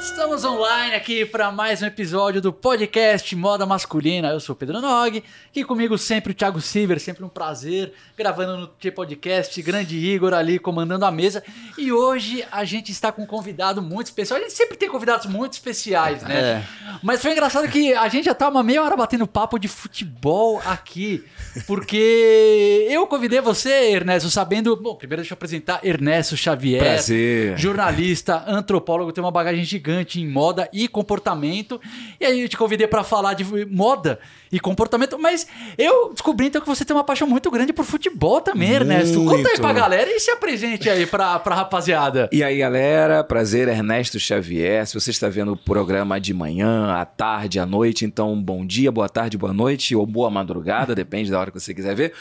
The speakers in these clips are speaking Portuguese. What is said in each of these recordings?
Estamos online aqui para mais um episódio do podcast Moda Masculina. Eu sou o Pedro Nog, aqui comigo sempre o Thiago Silver, sempre um prazer, gravando no T-Podcast, grande Igor ali comandando a mesa. E hoje a gente está com um convidado muito especial. A gente sempre tem convidados muito especiais, né? É. Mas foi engraçado que a gente já tá uma meia hora batendo papo de futebol aqui, porque eu convidei você, Ernesto, sabendo. Bom, primeiro deixa eu apresentar Ernesto Xavier Prazer. jornalista, antropólogo, tem uma bagagem gigante em moda e comportamento. E aí eu te convidei para falar de moda e comportamento, mas eu descobri então que você tem uma paixão muito grande por futebol também, Ernesto. Conta aí Muito. pra galera e se apresente aí pra, pra rapaziada. E aí, galera, prazer, Ernesto Xavier. Se você está vendo o programa de manhã, à tarde, à noite, então bom dia, boa tarde, boa noite ou boa madrugada, depende da hora que você quiser ver.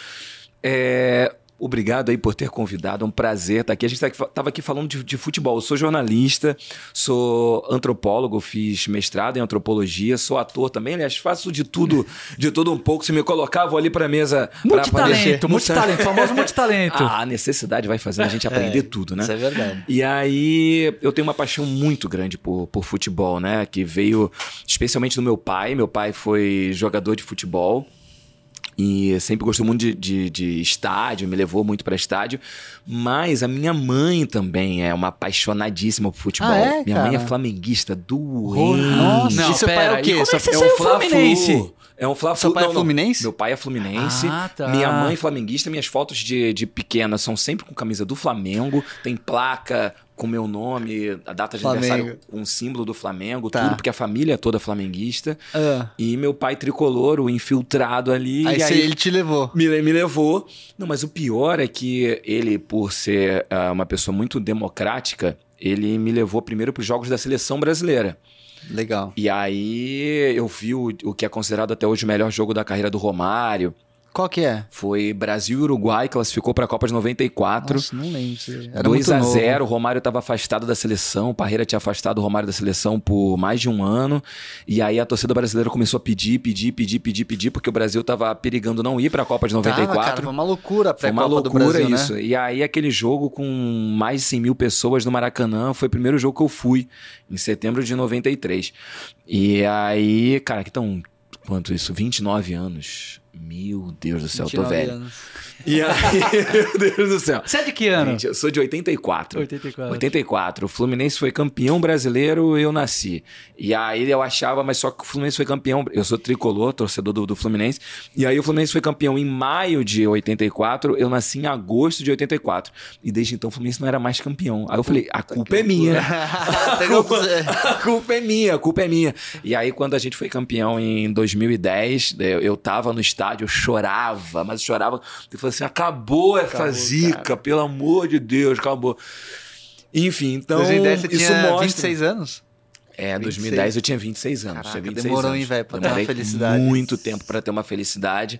É, Obrigado aí por ter convidado, é um prazer estar aqui. A gente estava aqui falando de, de futebol. Eu sou jornalista, sou antropólogo, fiz mestrado em antropologia, sou ator também, aliás, faço de tudo, de tudo um pouco. Se me colocar, vou ali para mesa. pra Multitalento, multitalento, famoso multitalento. Ah, a necessidade vai fazendo a gente aprender tudo, né? Isso é verdade. E aí eu tenho uma paixão muito grande por, por futebol, né? Que veio especialmente do meu pai. Meu pai foi jogador de futebol. E sempre gostou muito de, de, de estádio, me levou muito para estádio. Mas a minha mãe também é uma apaixonadíssima por futebol. Ah, é, minha mãe é cara? flamenguista doente. Nossa, Não, e seu pai pera, é o quê? como é que você É um Fluminense? É um Fla-Flu. Seu pai é Não, não. fluminense? Meu pai é fluminense. Ah, tá. Minha mãe é flamenguista. Minhas fotos de, de pequena são sempre com camisa do Flamengo. Tem placa com meu nome, a data de Flamengo. aniversário com o símbolo do Flamengo, Tá. tudo, porque a família é toda flamenguista. Ah. E meu pai tricolor, o infiltrado ali. Aí, aí ele te levou. me, me levou. Não, mas o pior é que ele, por ser ah, uma pessoa muito democrática, ele me levou primeiro para os jogos da seleção brasileira. Legal. E aí eu vi o, o que é considerado até hoje o melhor jogo da carreira do Romário. Qual que é? Foi Brasil e Uruguai, classificou para a Copa de 94. Nossa, não lembro. Era 2 muito a novo. 0 o Romário estava afastado da seleção, o Parreira tinha afastado o Romário da seleção por mais de um ano, e aí a torcida brasileira começou a pedir, pedir, pedir, pedir, pedir, porque o Brasil estava perigando não ir para a Copa de 94. Tava, cara, foi uma loucura a Foi uma loucura Brasil, isso. né? E aí, aquele jogo com mais de 100 mil pessoas no Maracanã foi o primeiro jogo que eu fui, em setembro de 93. E aí, cara, que estão. Quanto isso? 29 anos. Meu Deus do céu, tô 29 velho. anos. E aí, meu Deus do céu. Você é de que ano? Gente, eu sou de 84. 84. 84. O Fluminense foi campeão brasileiro, eu nasci. E aí eu achava, mas só que o Fluminense foi campeão. Eu sou tricolor, torcedor do, do Fluminense. E aí o Fluminense foi campeão em maio de 84, eu nasci em agosto de 84. E desde então o Fluminense não era mais campeão. Aí eu falei, a culpa é minha. A culpa, a culpa é minha, a culpa é minha. E aí, quando a gente foi campeão em 2010, eu, eu tava no estádio, eu chorava, mas eu chorava. Eu falei assim: acabou essa Acabou, zica, pelo amor de Deus, acabou. Enfim, então. 2010 você isso tinha mostra. 26 anos? É, 26. 2010 eu tinha 26 anos. Caraca, tinha 26 demorou, anos. hein, velho, pra ter uma Demorei felicidade. Muito tempo pra ter uma felicidade.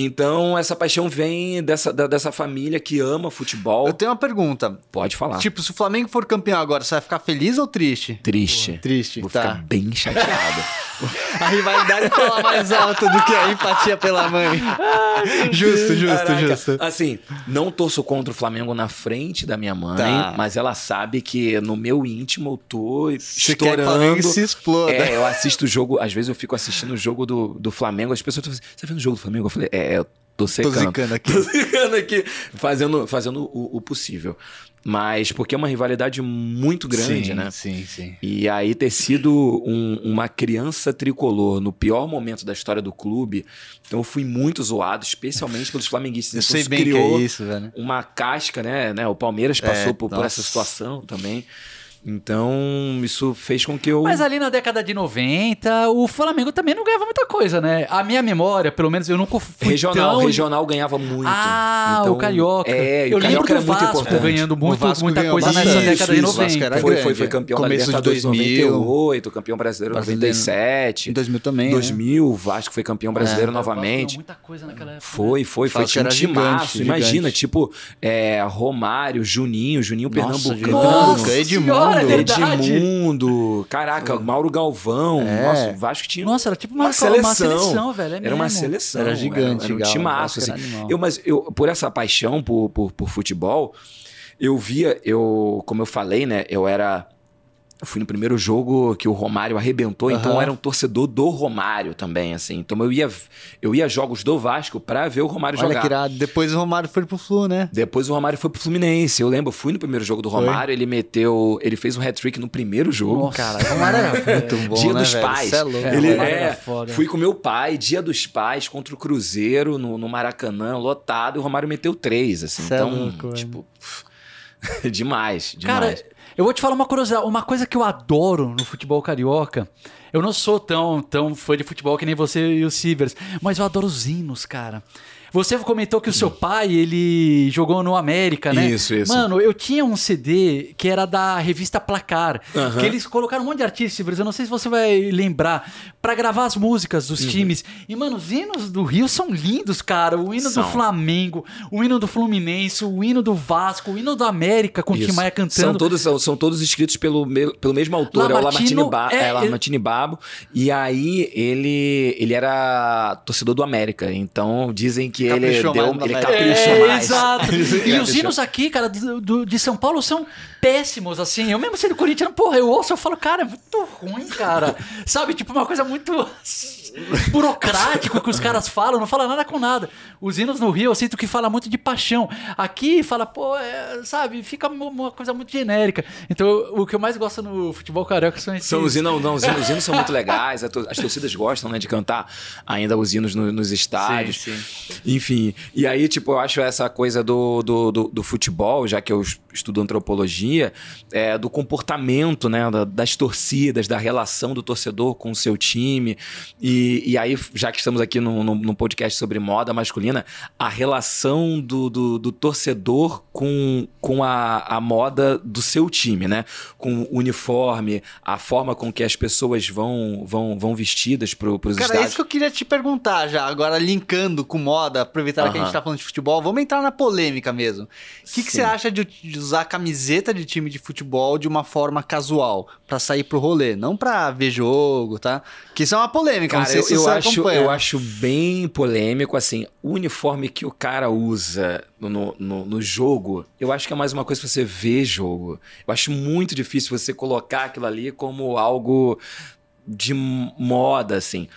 Então, essa paixão vem dessa, da- dessa família que ama futebol. Eu tenho uma pergunta. Pode falar. Tipo, se o Flamengo for campeão agora, você vai ficar feliz ou triste? triste. Triste, Vou tá. ficar bem chateado. A rivalidade fala mais alto do que a empatia pela mãe. justo, justo, Caraca. justo. Assim, não torço contra o Flamengo na frente da minha mãe, Tá. mas ela sabe que no meu íntimo eu tô quer Flamengo estourando. se exploda. É, eu assisto o jogo, às vezes eu fico assistindo o jogo do, do Flamengo, as pessoas estão assim, você tá vendo o jogo do Flamengo? Eu falei, é, eu tô Tô secando. zicando aqui. Tô zicando aqui, fazendo, fazendo o, o possível. Mas porque é uma rivalidade muito grande, sim, né? Sim, sim. E aí ter sido um- uma criança tricolor no pior momento da história do clube, então eu fui muito zoado, especialmente pelos flamenguistas. Eu Então sei bem que criou é isso, velho. uma casca, né? né? O Palmeiras passou É, por, por essa situação também. Então, isso fez com que eu. Mas ali na década de 90, o Flamengo também não ganhava muita coisa, né? A minha memória, pelo menos, eu nunca fui regional, tão... regional ganhava muito. Ah, Então, o Carioca. É, eu o Carioca lembro era do muito Vasco importante. ganhando muito, muita coisa bastante. nessa década de Isso, isso, 90. Vasco era Foi, foi, foi é. campeão Começo da de Libertadores 2000. 98, campeão brasileiro Brasileiro. 97. Em 2000 também, né? 2000, o Vasco foi campeão brasileiro ganhou novamente. muita coisa naquela época. Foi, foi, foi. Vasco Tinha um timaço. Imagina, tipo, é, Romário, Juninho, Juninho Nossa, Pernambucano. Nossa, Edmundo. é verdade. Edmundo. Caraca, Mauro Galvão. É. Nossa, o Vasco tinha Nossa, era tipo uma, uma seleção. uma seleção, velho. é era uma mesmo. seleção. Era gigante, Era, era um timaço, assim. Eu, mas eu, por essa paixão por, por, por futebol, eu via, eu, como eu falei, né? Eu era Eu fui no primeiro jogo que o Romário arrebentou, então Aham. eu era um torcedor do Romário também, assim. Então eu ia, eu ia a jogos do Vasco pra ver o Romário Olha jogar. que irado. Depois o Romário foi pro Flu, né? Depois o Romário foi pro Fluminense. Eu lembro, eu fui no primeiro jogo do Foi? Romário, ele meteu. Ele fez um hat-trick no primeiro jogo. Nossa, Cara, o Romário era muito bom, Dia né, dos velho? Pais. É louco. É, ele é, fui com meu pai, dia dos pais, contra o Cruzeiro, no, no Maracanã, lotado, e o Romário meteu três, assim. Cê é então, louco, velho. tipo. demais, Cara, demais. Eu vou te falar uma curiosidade, uma coisa que eu adoro no futebol carioca. Eu não sou tão, tão fã de futebol que nem você e o Sivers, mas eu adoro os hinos, cara. Você comentou que o seu pai, ele jogou no América, né? Isso, isso. Mano, eu tinha um CD que era da revista Placar, Aham. que eles colocaram um monte de artistas, eu não sei se você vai lembrar, pra gravar as músicas dos Uhum. times. E, mano, os hinos do Rio são lindos, cara. O hino São. do Flamengo, o hino do Fluminense, o hino do Vasco, o hino do América, com o Tim. Maia cantando. São todos, são, são todos escritos pelo, pelo mesmo autor, é o Lamartine, ba é, é, Babo. E aí ele, ele era torcedor do América. Então dizem que ele Caprichou deu. mais Ele caprichou É, mais. exato. Ele E os hinos aqui, cara, do, do- de São Paulo são péssimos, assim. Eu mesmo sendo corintiano, porra, eu ouço, eu falo, cara, é muito ruim, cara. Sabe, tipo, uma coisa muito burocrático que os caras falam, não fala nada com nada. Os hinos no Rio, eu sinto que fala muito de paixão. Aqui fala, pô, é, sabe, fica uma- coisa muito genérica. Então, o que eu mais gosto no futebol carioca são esses... São os hinos, não, os hinos, os hinos são muito legais, as torcidas gostam, né, de cantar ainda os hinos no- nos estádios. Sim, Enfim, e aí, tipo, eu acho essa coisa do, do, do, do futebol, já que eu es- estudo antropologia, é, do comportamento, né, da- das torcidas, da relação do torcedor com o seu time. E, e aí, já que estamos aqui num podcast sobre moda masculina, a relação do, do, do torcedor com, com a, a moda do seu time, né? Com o uniforme, a forma com que as pessoas vão, vão, vão vestidas pro, pros Cara, é estádios. isso que eu queria te perguntar já, agora linkando com moda, aproveitando que a gente Aham. tá falando de futebol, vamos entrar na polêmica mesmo. O que, que você acha de, de usar camiseta de time de futebol de uma forma casual, pra sair pro rolê, não pra ver jogo, tá? Que isso é uma polêmica, Cara, sei eu, se eu você acho, acompanha. eu acho bem polêmico, assim, o uniforme que o cara usa no, no, no jogo, eu acho que é mais uma coisa pra você ver jogo. Eu acho muito difícil você colocar aquilo ali como algo de moda, assim.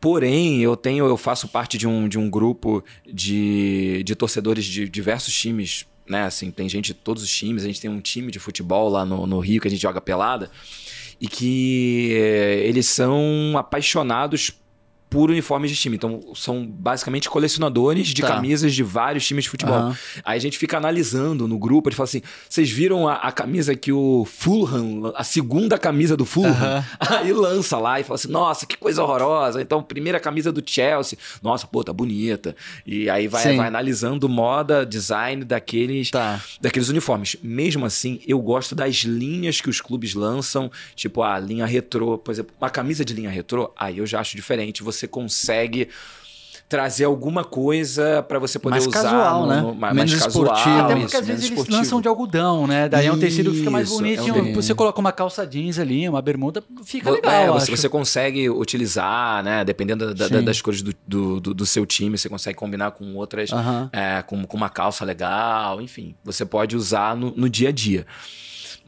Porém, eu tenho, eu faço parte de um, de um grupo de, de torcedores de diversos times, né? Assim, tem gente de todos os times, a gente tem um time de futebol lá no, no Rio que a gente joga pelada e que eh, eles são apaixonados por uniformes de time. Então, são basicamente colecionadores de Tá. camisas de vários times de futebol. Aham. Aí a gente fica analisando no grupo, a gente fala assim: vocês viram a, a camisa que o Fulham, a segunda camisa do Fulham? Aham. Aí lança lá e fala assim: nossa, que coisa horrorosa. Então, primeira camisa do Chelsea, nossa, pô, tá bonita. E aí vai, vai analisando moda, design daqueles, Tá. daqueles uniformes. Mesmo assim, eu gosto das linhas que os clubes lançam, tipo a linha retrô, por exemplo, uma camisa de linha retrô, aí eu já acho diferente. Você consegue trazer alguma coisa pra você poder Mais usar casual, no, né? no- mais, Menos mais casual, esportivo. Até porque isso, às vezes eles esportivo. lançam de algodão, né? Daí é um tecido que fica mais Isso, bonito. é um você coloca uma calça jeans ali, uma bermuda, fica legal. é, eu você, acho. você consegue utilizar, né? Dependendo da- da- das cores do, do, do- do seu time, você consegue combinar com outras, Aham. é, com, com uma calça legal, enfim. Você pode usar no, no dia a dia.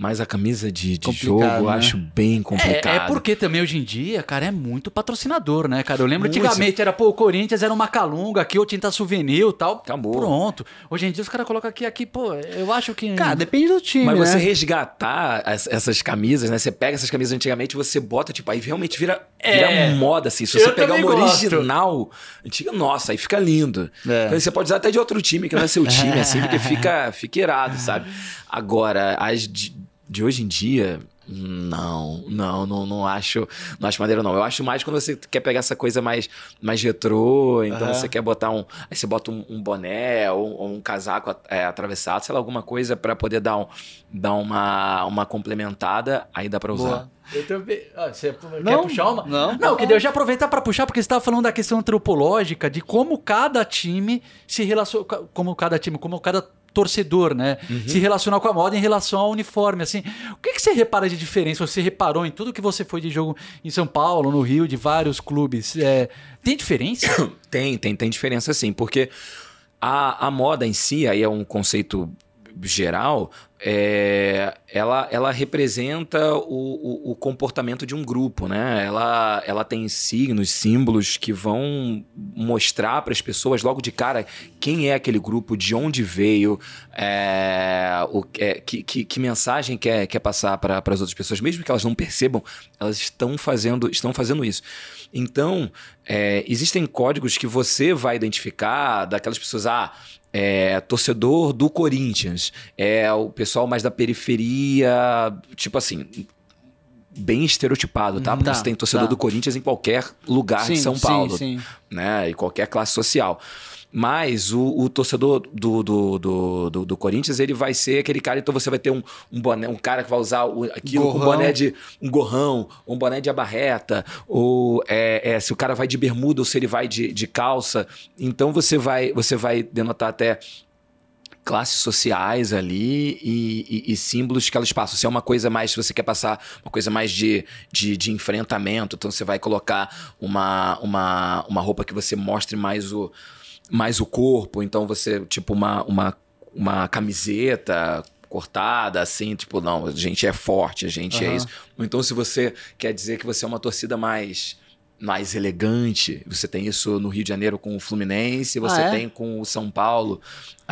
Mas a camisa de, de jogo eu né? acho bem complicado. É, é porque também hoje em dia, cara, é muito patrocinador, né, cara? Eu lembro Muito. antigamente era, pô, o Corinthians era uma calunga, aqui o tinta souvenir e tal. Acabou. Pronto. Hoje em dia os caras colocam aqui, aqui, pô, eu acho que. Cara, depende do time, Mas né? você resgatar as- essas camisas, né? Você pega essas camisas antigamente, você bota, tipo, aí realmente vira, É. vira moda, assim. Se Eu você pegar também uma gosto. original, antiga, nossa, aí fica lindo. É. Então, você pode usar até de outro time, que não é seu time, assim, porque fica, fica irado, sabe? Agora, as de, de hoje em dia. Não, não, não, não acho, não acho maneiro não. Eu acho mais quando você quer pegar essa coisa mais, mais retrô, então Aham. você quer botar um, aí você bota um, um boné ou, ou um casaco é, atravessado, sei lá, alguma coisa pra poder dar, um, dar uma, uma complementada, aí dá pra usar. Boa. Eu também. Ah, você quer Não, puxar uma? não. Não, que eu já aproveitar para puxar, porque você estava falando da questão antropológica, de como cada time se relaciona. Como cada time, como cada torcedor, né? Se relaciona com a moda em relação ao uniforme, assim. O que, que você repara de diferença? Você reparou em tudo que você foi de jogo em São Paulo, no Rio, de vários clubes? É, tem diferença? Tem, tem, tem diferença sim, porque a, a moda em si, aí é um conceito geral, é, ela, ela representa o, o, o, comportamento de um grupo, né? Ela, ela tem signos, símbolos que vão mostrar para as pessoas logo de cara quem é aquele grupo, de onde veio, é, o, é, que, que, que, mensagem quer, quer passar para as outras pessoas, mesmo que elas não percebam, elas estão fazendo, estão fazendo isso. Então, é, existem códigos que você vai identificar daquelas pessoas, ah, é, torcedor do Corinthians, é o pessoal mais da periferia, tipo assim, bem estereotipado, tá? Porque tá, você tem torcedor tá. do Corinthians em qualquer lugar sim, de São Paulo, sim, sim. né? E qualquer classe social. Mas o, o torcedor do, do, do, do, do Corinthians, ele vai ser aquele cara, então você vai ter um, um boné, um cara que vai usar o, aquilo gorrão. com boné de um gorrão, um boné de abarreta, ou é, é, se o cara vai de bermuda ou se ele vai de, de calça. Então você vai, você vai denotar até classes sociais ali e, e, e, símbolos que elas passam. Se é uma coisa mais, se você quer passar uma coisa mais de, de, de, enfrentamento, então você vai colocar uma, uma, uma roupa que você mostre mais o, mais o corpo, então você, tipo, uma, uma, uma camiseta cortada, assim, tipo, não, a gente é forte, a gente uhum. é isso. Então, se você quer dizer que você é uma torcida mais mais elegante. Você tem isso no Rio de Janeiro com o Fluminense, você ah, é? tem com o São Paulo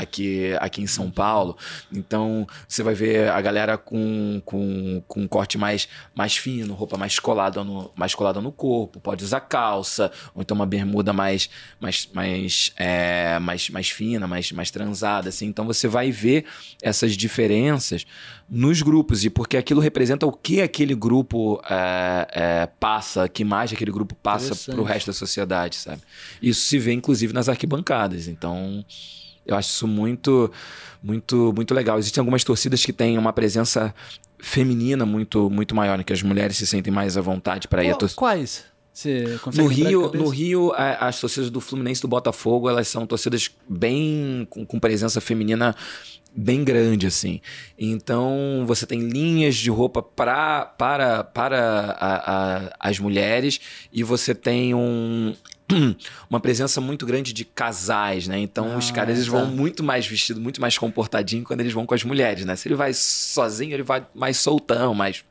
aqui, aqui em São Paulo. Então, você vai ver a galera com, com, com um corte mais, mais fino, roupa mais colada, no, mais colada no corpo, pode usar calça, ou então uma bermuda mais, mais, mais, é, mais, mais fina, mais, mais transada. Assim. Então, você vai ver essas diferenças nos grupos, e porque aquilo representa o que aquele grupo é, é, passa, que imagem aquele grupo passa para o resto da sociedade, sabe? Isso se vê, inclusive, nas arquibancadas. Então, eu acho isso muito, muito, muito legal. Existem algumas torcidas que têm uma presença feminina muito, muito maior, né? que as mulheres se sentem mais à vontade para ir. Tor... Quais? no Rio, no Rio, as torcidas do Fluminense e do Botafogo, elas são torcidas bem com, com presença feminina bem grande assim. Então você tem linhas de roupa pra, para para a, a, as mulheres e você tem um uma presença muito grande de casais, né? Então ah, os caras eles vão muito mais vestido, muito mais comportadinho quando eles vão com as mulheres, né? Se ele vai sozinho, ele vai mais soltão, mais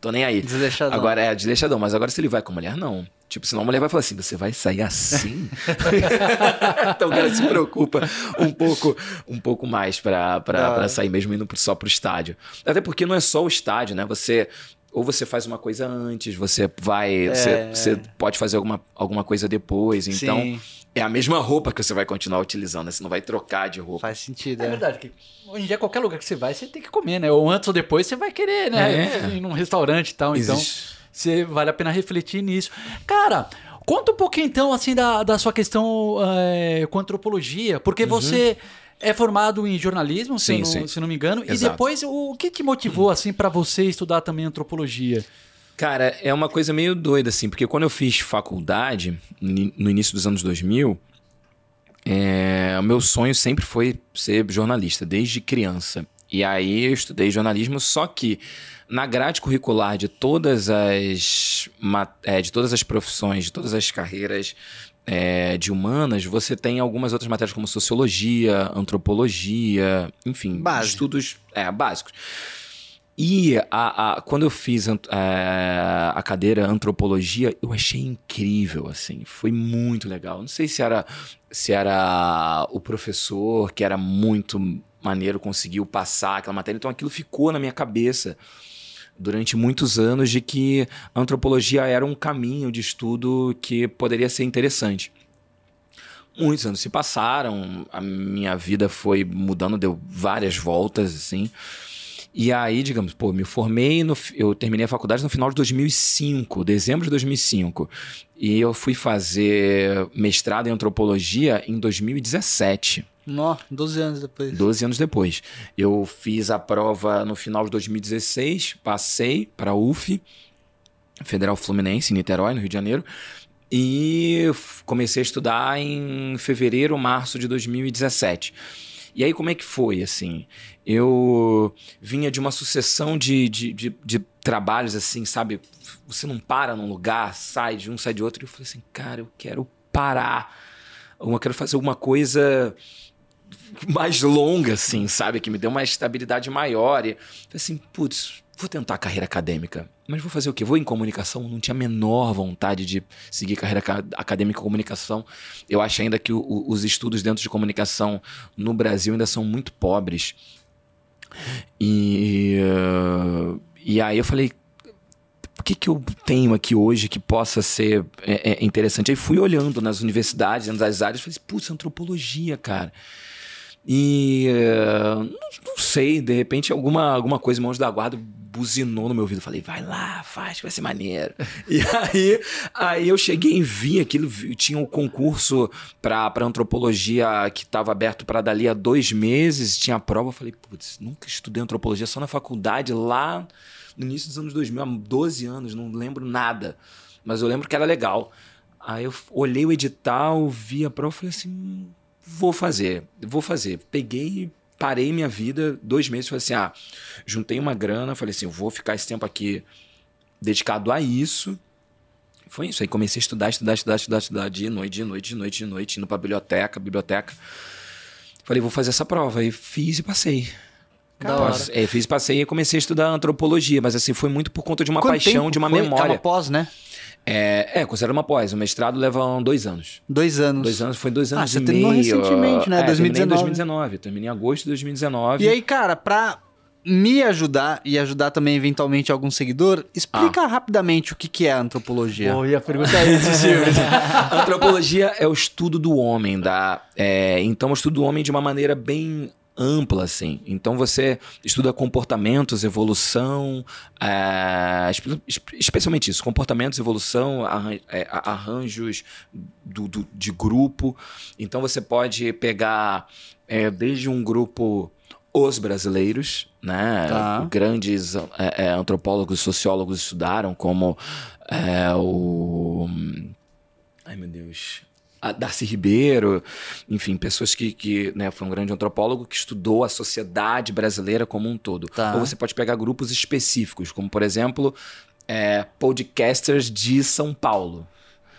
tô nem aí. Desleixadão. Agora é desleixadão, mas agora se ele vai com a mulher, não. Tipo, senão a mulher vai falar assim: você vai sair assim? então o cara se preocupa um pouco, um pouco mais para ah. sair, mesmo indo só pro estádio. Até porque não é só o estádio, né? Você ou você faz uma coisa antes, você vai. É... Você, você, pode fazer alguma, alguma coisa depois. Então, Sim. é a mesma roupa que você vai continuar utilizando, né? Você não vai trocar de roupa. Faz sentido. É, é. verdade. Que hoje em dia, qualquer lugar que você vai, você tem que comer, né? Ou antes ou depois você vai querer, né? É. Ir num restaurante e tal. Então, Existe. Então, você, vale a pena refletir nisso. Cara. Conta um pouquinho então assim da, da sua questão é, com antropologia, porque uhum. você é formado em jornalismo, sim, se, eu não, se não me engano. Exato. E depois, o que te motivou, assim, para você estudar também antropologia? Cara, é uma coisa meio doida, assim, porque quando eu fiz faculdade, no início dos anos 2000, é, o meu sonho sempre foi ser jornalista, desde criança. E aí eu estudei jornalismo, só que na grade curricular de todas as, é, de todas as profissões, de todas as carreiras é, de humanas, você tem algumas outras matérias como sociologia, antropologia, enfim, Base. estudos é, básicos. E a, a, quando eu fiz a, é, a cadeira antropologia, eu achei incrível, assim, foi muito legal. Não sei se era, se era o professor que era muito maneiro, conseguiu passar aquela matéria, então aquilo ficou na minha cabeça durante muitos anos de que a antropologia era um caminho de estudo que poderia ser interessante. Muitos anos se passaram, a minha vida foi mudando, deu várias voltas, assim. E aí, digamos, pô, me formei, no, eu terminei a faculdade no final de 2005, dezembro de 2005. E eu fui fazer mestrado em antropologia em 2017. Nó, 12 anos depois. 12 anos depois. Eu fiz a prova no final de 2016, passei para a UF, Federal Fluminense, em Niterói, no Rio de Janeiro. E comecei a estudar em fevereiro, março de 2017. E aí, como é que foi, assim? Eu vinha de uma sucessão de, de, de, de trabalhos, assim, sabe? Você não para num lugar, sai de um, sai de outro. E eu falei assim, cara, eu quero parar. Eu quero fazer alguma coisa mais longa, assim, sabe? Que me deu uma estabilidade maior. E assim, putz, vou tentar carreira acadêmica. Mas vou fazer o quê? Vou em comunicação? Não tinha a menor vontade de seguir carreira acadêmica em comunicação. Eu acho ainda que o, os estudos dentro de comunicação no Brasil ainda são muito pobres. E, e aí eu falei, o que, que eu tenho aqui hoje que possa ser é, é interessante? Aí fui olhando nas universidades, nas áreas, falei, putz, antropologia, cara. E uh, não, sei, de repente alguma, alguma coisa, mãos da guarda, buzinou no meu ouvido. Falei, vai lá, faz, que vai ser maneiro. e aí, aí eu cheguei e vi aquilo, tinha um concurso para antropologia que estava aberto para dali a dois meses, tinha a prova. Falei, putz, nunca estudei antropologia, só na faculdade, lá no início dos anos 2000, há 12 anos, não lembro nada. Mas eu lembro que era legal. Aí eu olhei o edital, vi a prova e falei assim vou fazer, vou fazer. Peguei, parei minha vida, dois meses, falei assim, ah, juntei uma grana, falei assim, vou ficar esse tempo aqui dedicado a isso. Foi isso, aí comecei a estudar, estudar, estudar, estudar, estudar, dia e noite, dia e noite, dia e noite, dia e noite, indo pra biblioteca, biblioteca. Falei, vou fazer essa prova. Aí fiz e passei. Cara, é, fiz, passei e comecei a estudar antropologia, mas assim, foi muito por conta de uma Quanto paixão, de uma memória. É uma pós, né? É, é, considera uma pós. O mestrado leva dois anos. Dois anos. Dois anos, foi dois anos ah, você terminou recentemente, né? É, 2019. Terminei em 2019. Terminei em agosto de 2019. E aí, cara, pra me ajudar e ajudar também eventualmente algum seguidor, explica ah. rapidamente o que, que é antropologia. Oh, ia perguntar isso, Silvio. antropologia é o estudo do homem, da, é, então o estudo do homem de uma maneira bem ampla, assim. Então você estuda comportamentos, evolução, é, especialmente isso, comportamentos, evolução, é, arranjos do, do, de grupo. Então você pode pegar é, desde um grupo os brasileiros, né? Tá. Grandes é, é, antropólogos, sociólogos estudaram, como é, o. Ai meu Deus a Darcy Ribeiro, enfim, pessoas que, que né, foi um grande antropólogo que estudou a sociedade brasileira como um todo. Tá. Ou você pode pegar grupos específicos, como por exemplo, é, podcasters de São Paulo.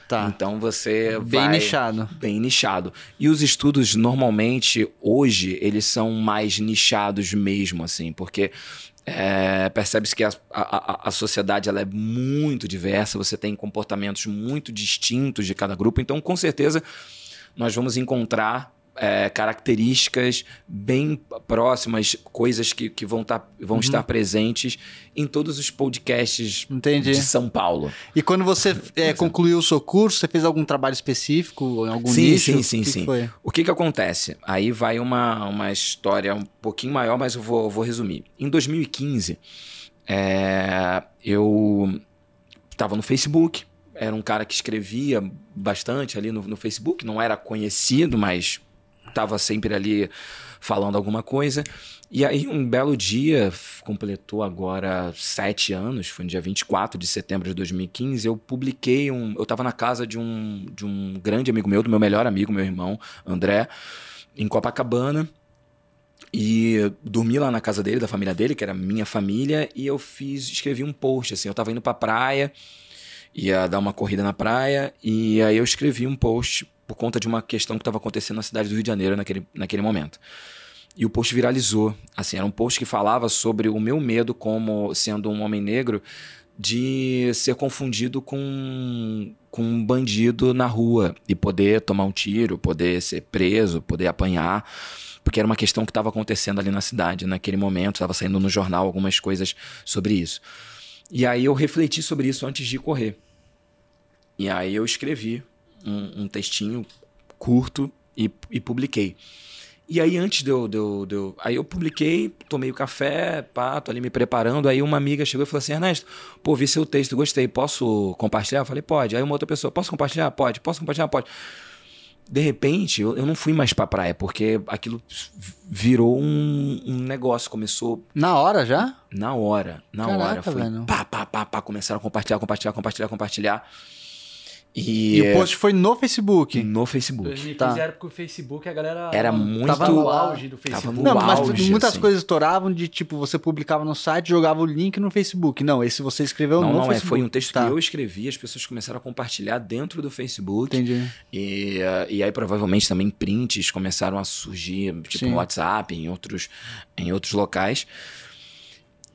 Tá. Então você bem vai... nichado. Bem nichado. E os estudos normalmente hoje eles são mais nichados mesmo assim, porque é, Percebe-se que a, a, a, sociedade ela é muito diversa, você tem comportamentos muito distintos de cada grupo, então com certeza nós vamos encontrar é, características bem próximas, coisas que, que vão, tá, vão uhum. estar presentes em todos os podcasts Entendi. de São Paulo. E quando você é, concluiu o seu curso, você fez algum trabalho específico em algum sim, nicho? Sim, sim, sim. Foi? O que, que acontece? Aí vai uma, uma história um pouquinho maior, mas eu vou, vou resumir. Em 2015, é, eu estava no Facebook, era um cara que escrevia bastante ali no, no Facebook, não era conhecido, mas estava sempre ali falando alguma coisa. E aí, um belo dia, completou agora sete anos, foi no dia 24 de setembro de 2015, eu publiquei um. Eu estava na casa de um, de um grande amigo meu, do meu melhor amigo, meu irmão, André, em Copacabana. E dormi lá na casa dele, da família dele, que era minha família, e eu fiz, escrevi um post, assim, eu estava indo pra praia, ia dar uma corrida na praia, e aí eu escrevi um post por conta de uma questão que estava acontecendo na cidade do Rio de Janeiro naquele, naquele momento. E o post viralizou. Assim, era um post que falava sobre o meu medo como sendo um homem negro de ser confundido com, com um bandido na rua e poder tomar um tiro, poder ser preso, poder apanhar, porque era uma questão que estava acontecendo ali na cidade naquele momento, estava saindo no jornal algumas coisas sobre isso. E aí eu refleti sobre isso antes de correr. E aí eu escrevi um, um textinho curto e, e, publiquei. E aí, antes de eu, de, eu, de eu, Aí eu publiquei, tomei o café, pá, tô ali me preparando. Aí uma amiga chegou e falou assim: Ernesto, pô, vi seu texto, gostei, posso compartilhar? Eu falei, pode. Aí uma outra pessoa, posso compartilhar? Pode. Posso compartilhar? Pode. De repente, eu, eu não fui mais pra praia, porque aquilo virou um, um negócio. Começou. Na hora já? Na hora. Na Caraca, hora. Foi velho. pá, pá, pá, pá. Começaram a compartilhar, compartilhar, compartilhar, compartilhar. E, E o post foi no Facebook. no Facebook. 2015 Tá. era porque o Facebook a galera Era muito- tava no auge do Tava Facebook. no Não, mas auge, muitas assim. coisas estouravam de tipo, você publicava no site, jogava o link no Facebook. Não, esse você escreveu Não, no não, é, Facebook. foi um texto Tá, que eu escrevi, as pessoas começaram a compartilhar dentro do Facebook. Entendi. E, eh, e aí, provavelmente, também prints começaram a surgir, tipo, Sim. no WhatsApp, em outros, em outros locais.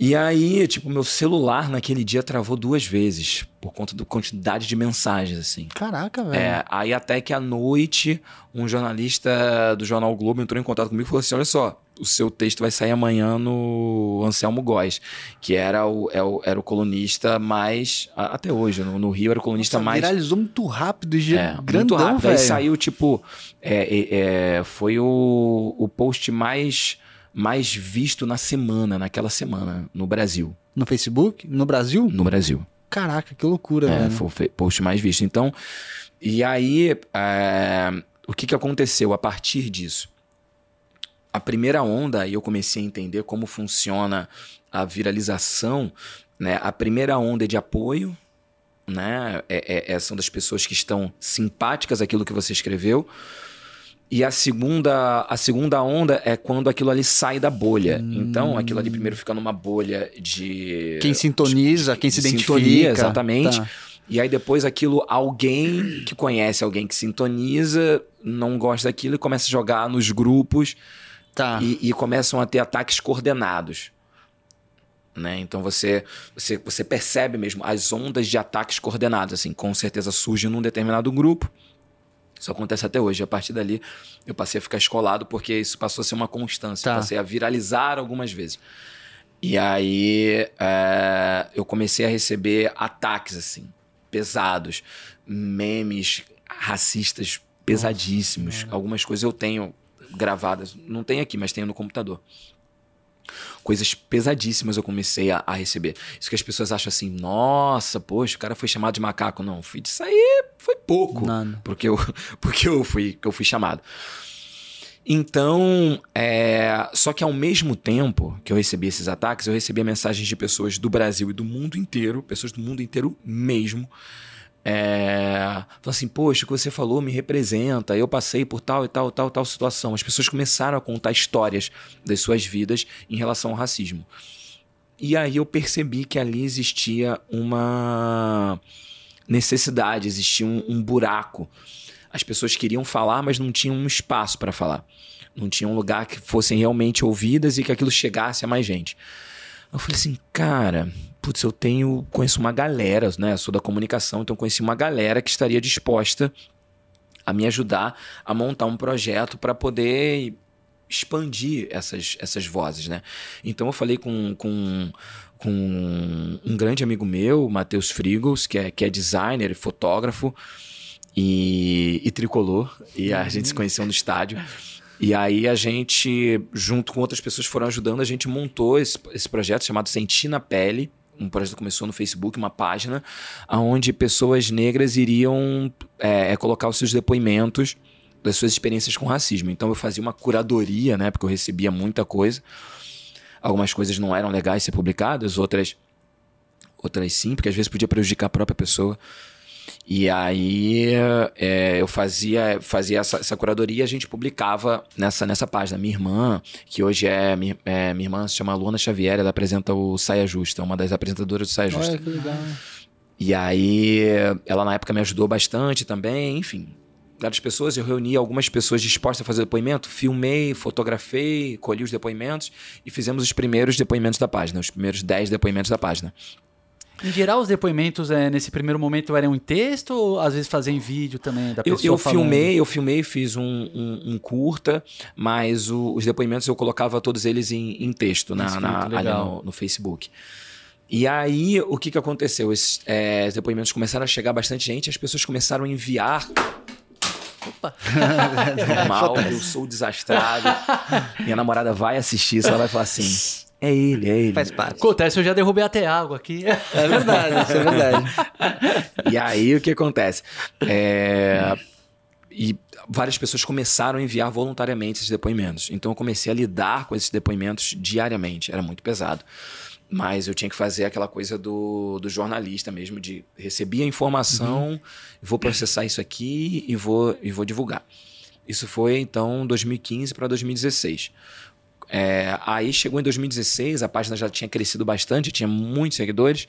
E aí, tipo, meu celular naquele dia travou duas vezes, por conta da quantidade de mensagens, assim. Caraca, velho. É, aí até que à noite, um jornalista do Jornal Globo entrou em contato comigo e falou assim: olha só, o seu texto vai sair amanhã no Anselmo Góes, que era o, é o- era o colunista mais. Até hoje, no, no Rio era o colunista Nossa, mais. Viralizou muito rápido e É, grandão, muito rápido. velho. Aí saiu, tipo, é, é, é, foi o, o post mais, mais visto na semana, naquela semana, no Brasil. No Facebook? No Brasil? No Brasil. Caraca, que loucura, É, velho. foi o post mais visto. Então, e aí, é, o que, que aconteceu a partir disso? A primeira onda, aí eu comecei a entender como funciona a viralização, né? A primeira onda é de apoio, né? É, é- é- são das pessoas que estão simpáticas àquilo que você escreveu. E a segunda, a segunda onda é quando aquilo ali sai da bolha. Então, aquilo ali primeiro fica numa bolha de. Quem sintoniza, quem se identifica. Sintonia, exatamente. Tá. E aí depois aquilo, alguém que conhece alguém que sintoniza, não gosta daquilo e começa a jogar nos grupos Tá. e, e começam a ter ataques coordenados. Né? Então você, você, você percebe mesmo as ondas de ataques coordenados, assim, com certeza surgem num determinado grupo. Isso acontece até hoje. A partir dali, eu passei a ficar escolado porque isso passou a ser uma constância. Tá. Passei a viralizar algumas vezes. E aí é, eu comecei a receber ataques, assim, pesados, memes racistas pesadíssimos. Algumas coisas eu tenho gravadas, não tenho aqui, mas tenho no computador. Coisas pesadíssimas eu comecei a, a receber. Isso que as pessoas acham assim, nossa, poxa, o cara foi chamado de macaco. Não, fui disso aí foi pouco Nada. porque eu, porque eu, fui, que eu fui chamado. Então, é, só que ao mesmo tempo que eu recebi esses ataques, eu recebia mensagens de pessoas do Brasil e do mundo inteiro, pessoas do mundo inteiro mesmo, é, assim, poxa, o que você falou me representa, eu passei por tal e tal, tal, tal situação. As pessoas começaram a contar histórias das suas vidas em relação ao racismo. E aí eu percebi que ali existia uma necessidade, existia um, um buraco. As pessoas queriam falar, mas não tinham um espaço para falar. Não tinha um lugar que fossem realmente ouvidas e que aquilo chegasse a mais gente. Eu falei assim, cara, putz, eu tenho, conheço uma galera, né? Sou da comunicação, então conheci uma galera que estaria disposta a me ajudar a montar um projeto para poder expandir essas, essas vozes, né? Então eu falei com, com, com um grande amigo meu, Matheus Frigos, que é, que é designer e fotógrafo e, e tricolor, e a gente se conheceu no estádio. E aí a gente, junto com outras pessoas foram ajudando, a gente montou esse, esse projeto chamado Sentir na Pele. Um projeto começou no Facebook, uma página, onde pessoas negras iriam é, é, colocar os seus depoimentos das suas experiências com racismo. Então eu fazia uma curadoria, né? Porque eu recebia muita coisa. Algumas coisas não eram legais ser publicadas, outras outras sim, porque às vezes podia prejudicar a própria pessoa. E aí é, eu fazia, fazia essa, essa curadoria e a gente publicava nessa, nessa página. Minha irmã, que hoje é, é minha irmã, se chama Luana Xavier, ela apresenta o Saia Justa, uma das apresentadoras do Saia Justa. Olha que legal. E aí, ela na época me ajudou bastante também, enfim. Várias pessoas, eu reuni algumas pessoas dispostas a fazer depoimento, filmei, fotografei, colhi os depoimentos e fizemos os primeiros depoimentos da página, os primeiros 10 depoimentos da página. Em geral, os depoimentos é, nesse primeiro momento eram em texto ou às vezes fazem vídeo também da Eu, pessoa eu falando? filmei, eu filmei, fiz um, um- um curta, mas o- os depoimentos eu colocava todos eles em, em texto na, na- ali no, no Facebook. E aí, o que, que aconteceu? Esses é, os depoimentos começaram a chegar bastante gente, as pessoas começaram a enviar Opa. mal, eu sou desastrado. Minha namorada vai assistir ela vai falar assim: é ele, é ele. Faz parte. Acontece, eu já derrubei até água aqui. É verdade, isso é verdade. E aí o que acontece? É, E várias pessoas começaram a enviar voluntariamente esses depoimentos. Então eu comecei a lidar com esses depoimentos diariamente. Era muito pesado. Mas eu tinha que fazer aquela coisa do, do jornalista mesmo, de receber a informação, uhum. vou processar isso aqui e vou, e vou divulgar. Isso foi então 2015 para 2016. É, aí chegou em 2016, a página já tinha crescido bastante, tinha muitos seguidores.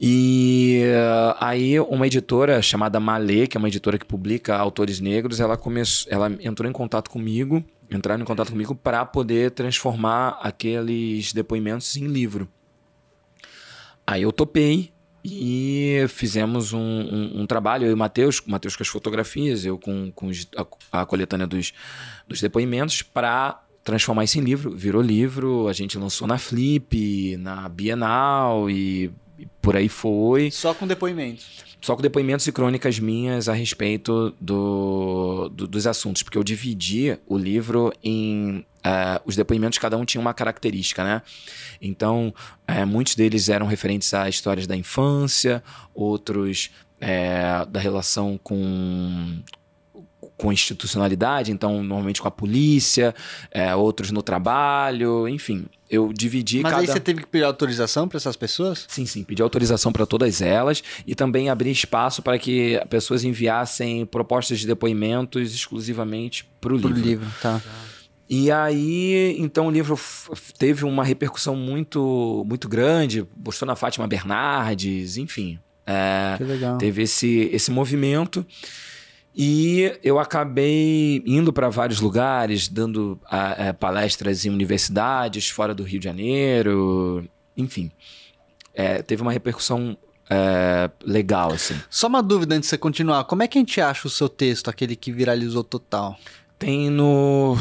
E uh, aí uma editora chamada Malê, que é uma editora que publica autores negros, ela começou, ela entrou em contato comigo, entraram em contato comigo para poder transformar aqueles depoimentos em livro. Aí eu topei e fizemos um, um, um trabalho, eu e o Matheus, o Matheus com as fotografias, eu com, com a, a coletânea dos, dos depoimentos, para transformar isso em livro. Virou livro, a gente lançou na Flip, na Bienal e e por aí foi. Só com depoimentos. Só com depoimentos e crônicas minhas a respeito do, do dos assuntos, porque eu dividi o livro em. Uh, os depoimentos, cada um tinha uma característica, né? Então, uh, muitos deles eram referentes a histórias da infância, outros uh, da relação com, com institucionalidade, então normalmente com a polícia, é, outros no trabalho, enfim. Eu dividi Mas cada... aí você teve que pedir autorização para essas pessoas? Sim, sim, pedi autorização para todas elas e também abrir espaço para que pessoas enviassem propostas de depoimentos exclusivamente para o livro. Pro livro, tá. E aí, então o livro teve uma repercussão muito muito grande, postou na Fátima Bernardes, enfim. É, que legal. Teve esse, esse movimento. E eu acabei indo para vários lugares, dando a, a, palestras em universidades fora do Rio de Janeiro, enfim. É, teve uma repercussão é, legal, assim. Só uma dúvida antes de você continuar. Como é que a gente acha o seu texto, aquele que viralizou total? Tem no.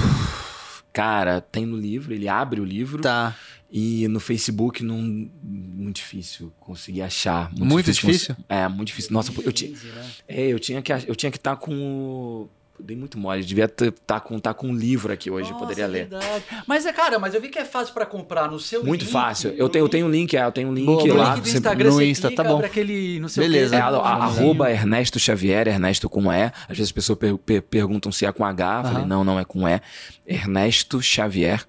Cara, tem no livro, ele abre o livro. Tá. E no Facebook não muito difícil conseguir achar. Muito, muito difícil? difícil? É, muito difícil. Nossa, eu tinha, né? é, eu tinha que eu tinha que estar tá com o dei muito mole. Devia estar tá com, tá com um livro aqui hoje, Nossa, poderia ler. Verdade. Mas é, cara, mas eu vi que é fácil para comprar no seu Muito link, fácil. Eu tenho, eu tenho um link, é, eu tenho um link Boa, lá. link do Instagram, no Insta, tá bom. Aquele, no seu Beleza. É, a, a, arroba Ernesto Xavier, Ernesto com E. Às vezes as pessoas per, per, perguntam se é com H. Falei, não, não é com E. Ernesto Xavier.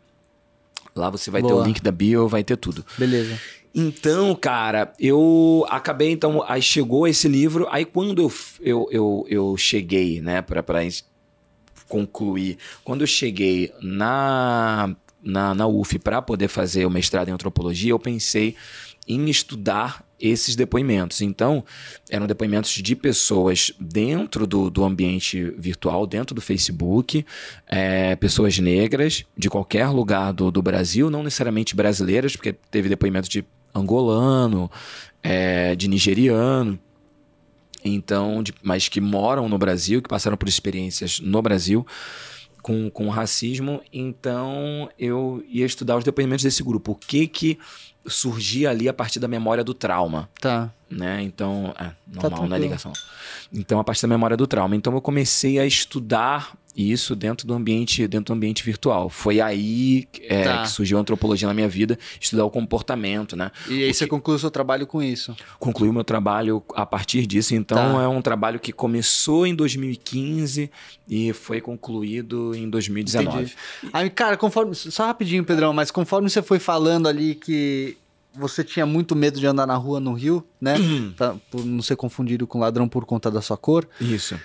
Lá você vai Boa. ter o link da bio, vai ter tudo. Beleza. Então, cara, eu acabei, então, aí chegou esse livro, aí quando eu, eu, eu, eu cheguei, né, pra, pra concluir, quando eu cheguei na, na, na UF para poder fazer o mestrado em antropologia, eu pensei em estudar esses depoimentos. Então, eram depoimentos de pessoas dentro do, do ambiente virtual, dentro do Facebook, é, pessoas negras de qualquer lugar do, do Brasil, não necessariamente brasileiras, porque teve depoimento de angolano, é, de nigeriano. Então, de, mas que moram no Brasil, que passaram por experiências no Brasil com, com racismo. Então, eu ia estudar os depoimentos desse grupo. O que que surgia ali a partir da memória do trauma. Tá. Né? Então, é normal, tá não é ligação. Então, a partir da memória do trauma. Então, eu comecei a estudar isso dentro do ambiente dentro do ambiente virtual. Foi aí é, tá. que surgiu a antropologia na minha vida, estudar o comportamento, né? E aí você concluiu o seu trabalho com isso? Concluí o meu trabalho a partir disso. Então tá. é um trabalho que começou em 2015 e foi concluído em 2019. Entendi. Aí, cara, conforme só rapidinho, Pedrão, mas conforme você foi falando ali que você tinha muito medo de andar na rua no Rio, né? pra, por não ser confundido com ladrão por conta da sua cor. Isso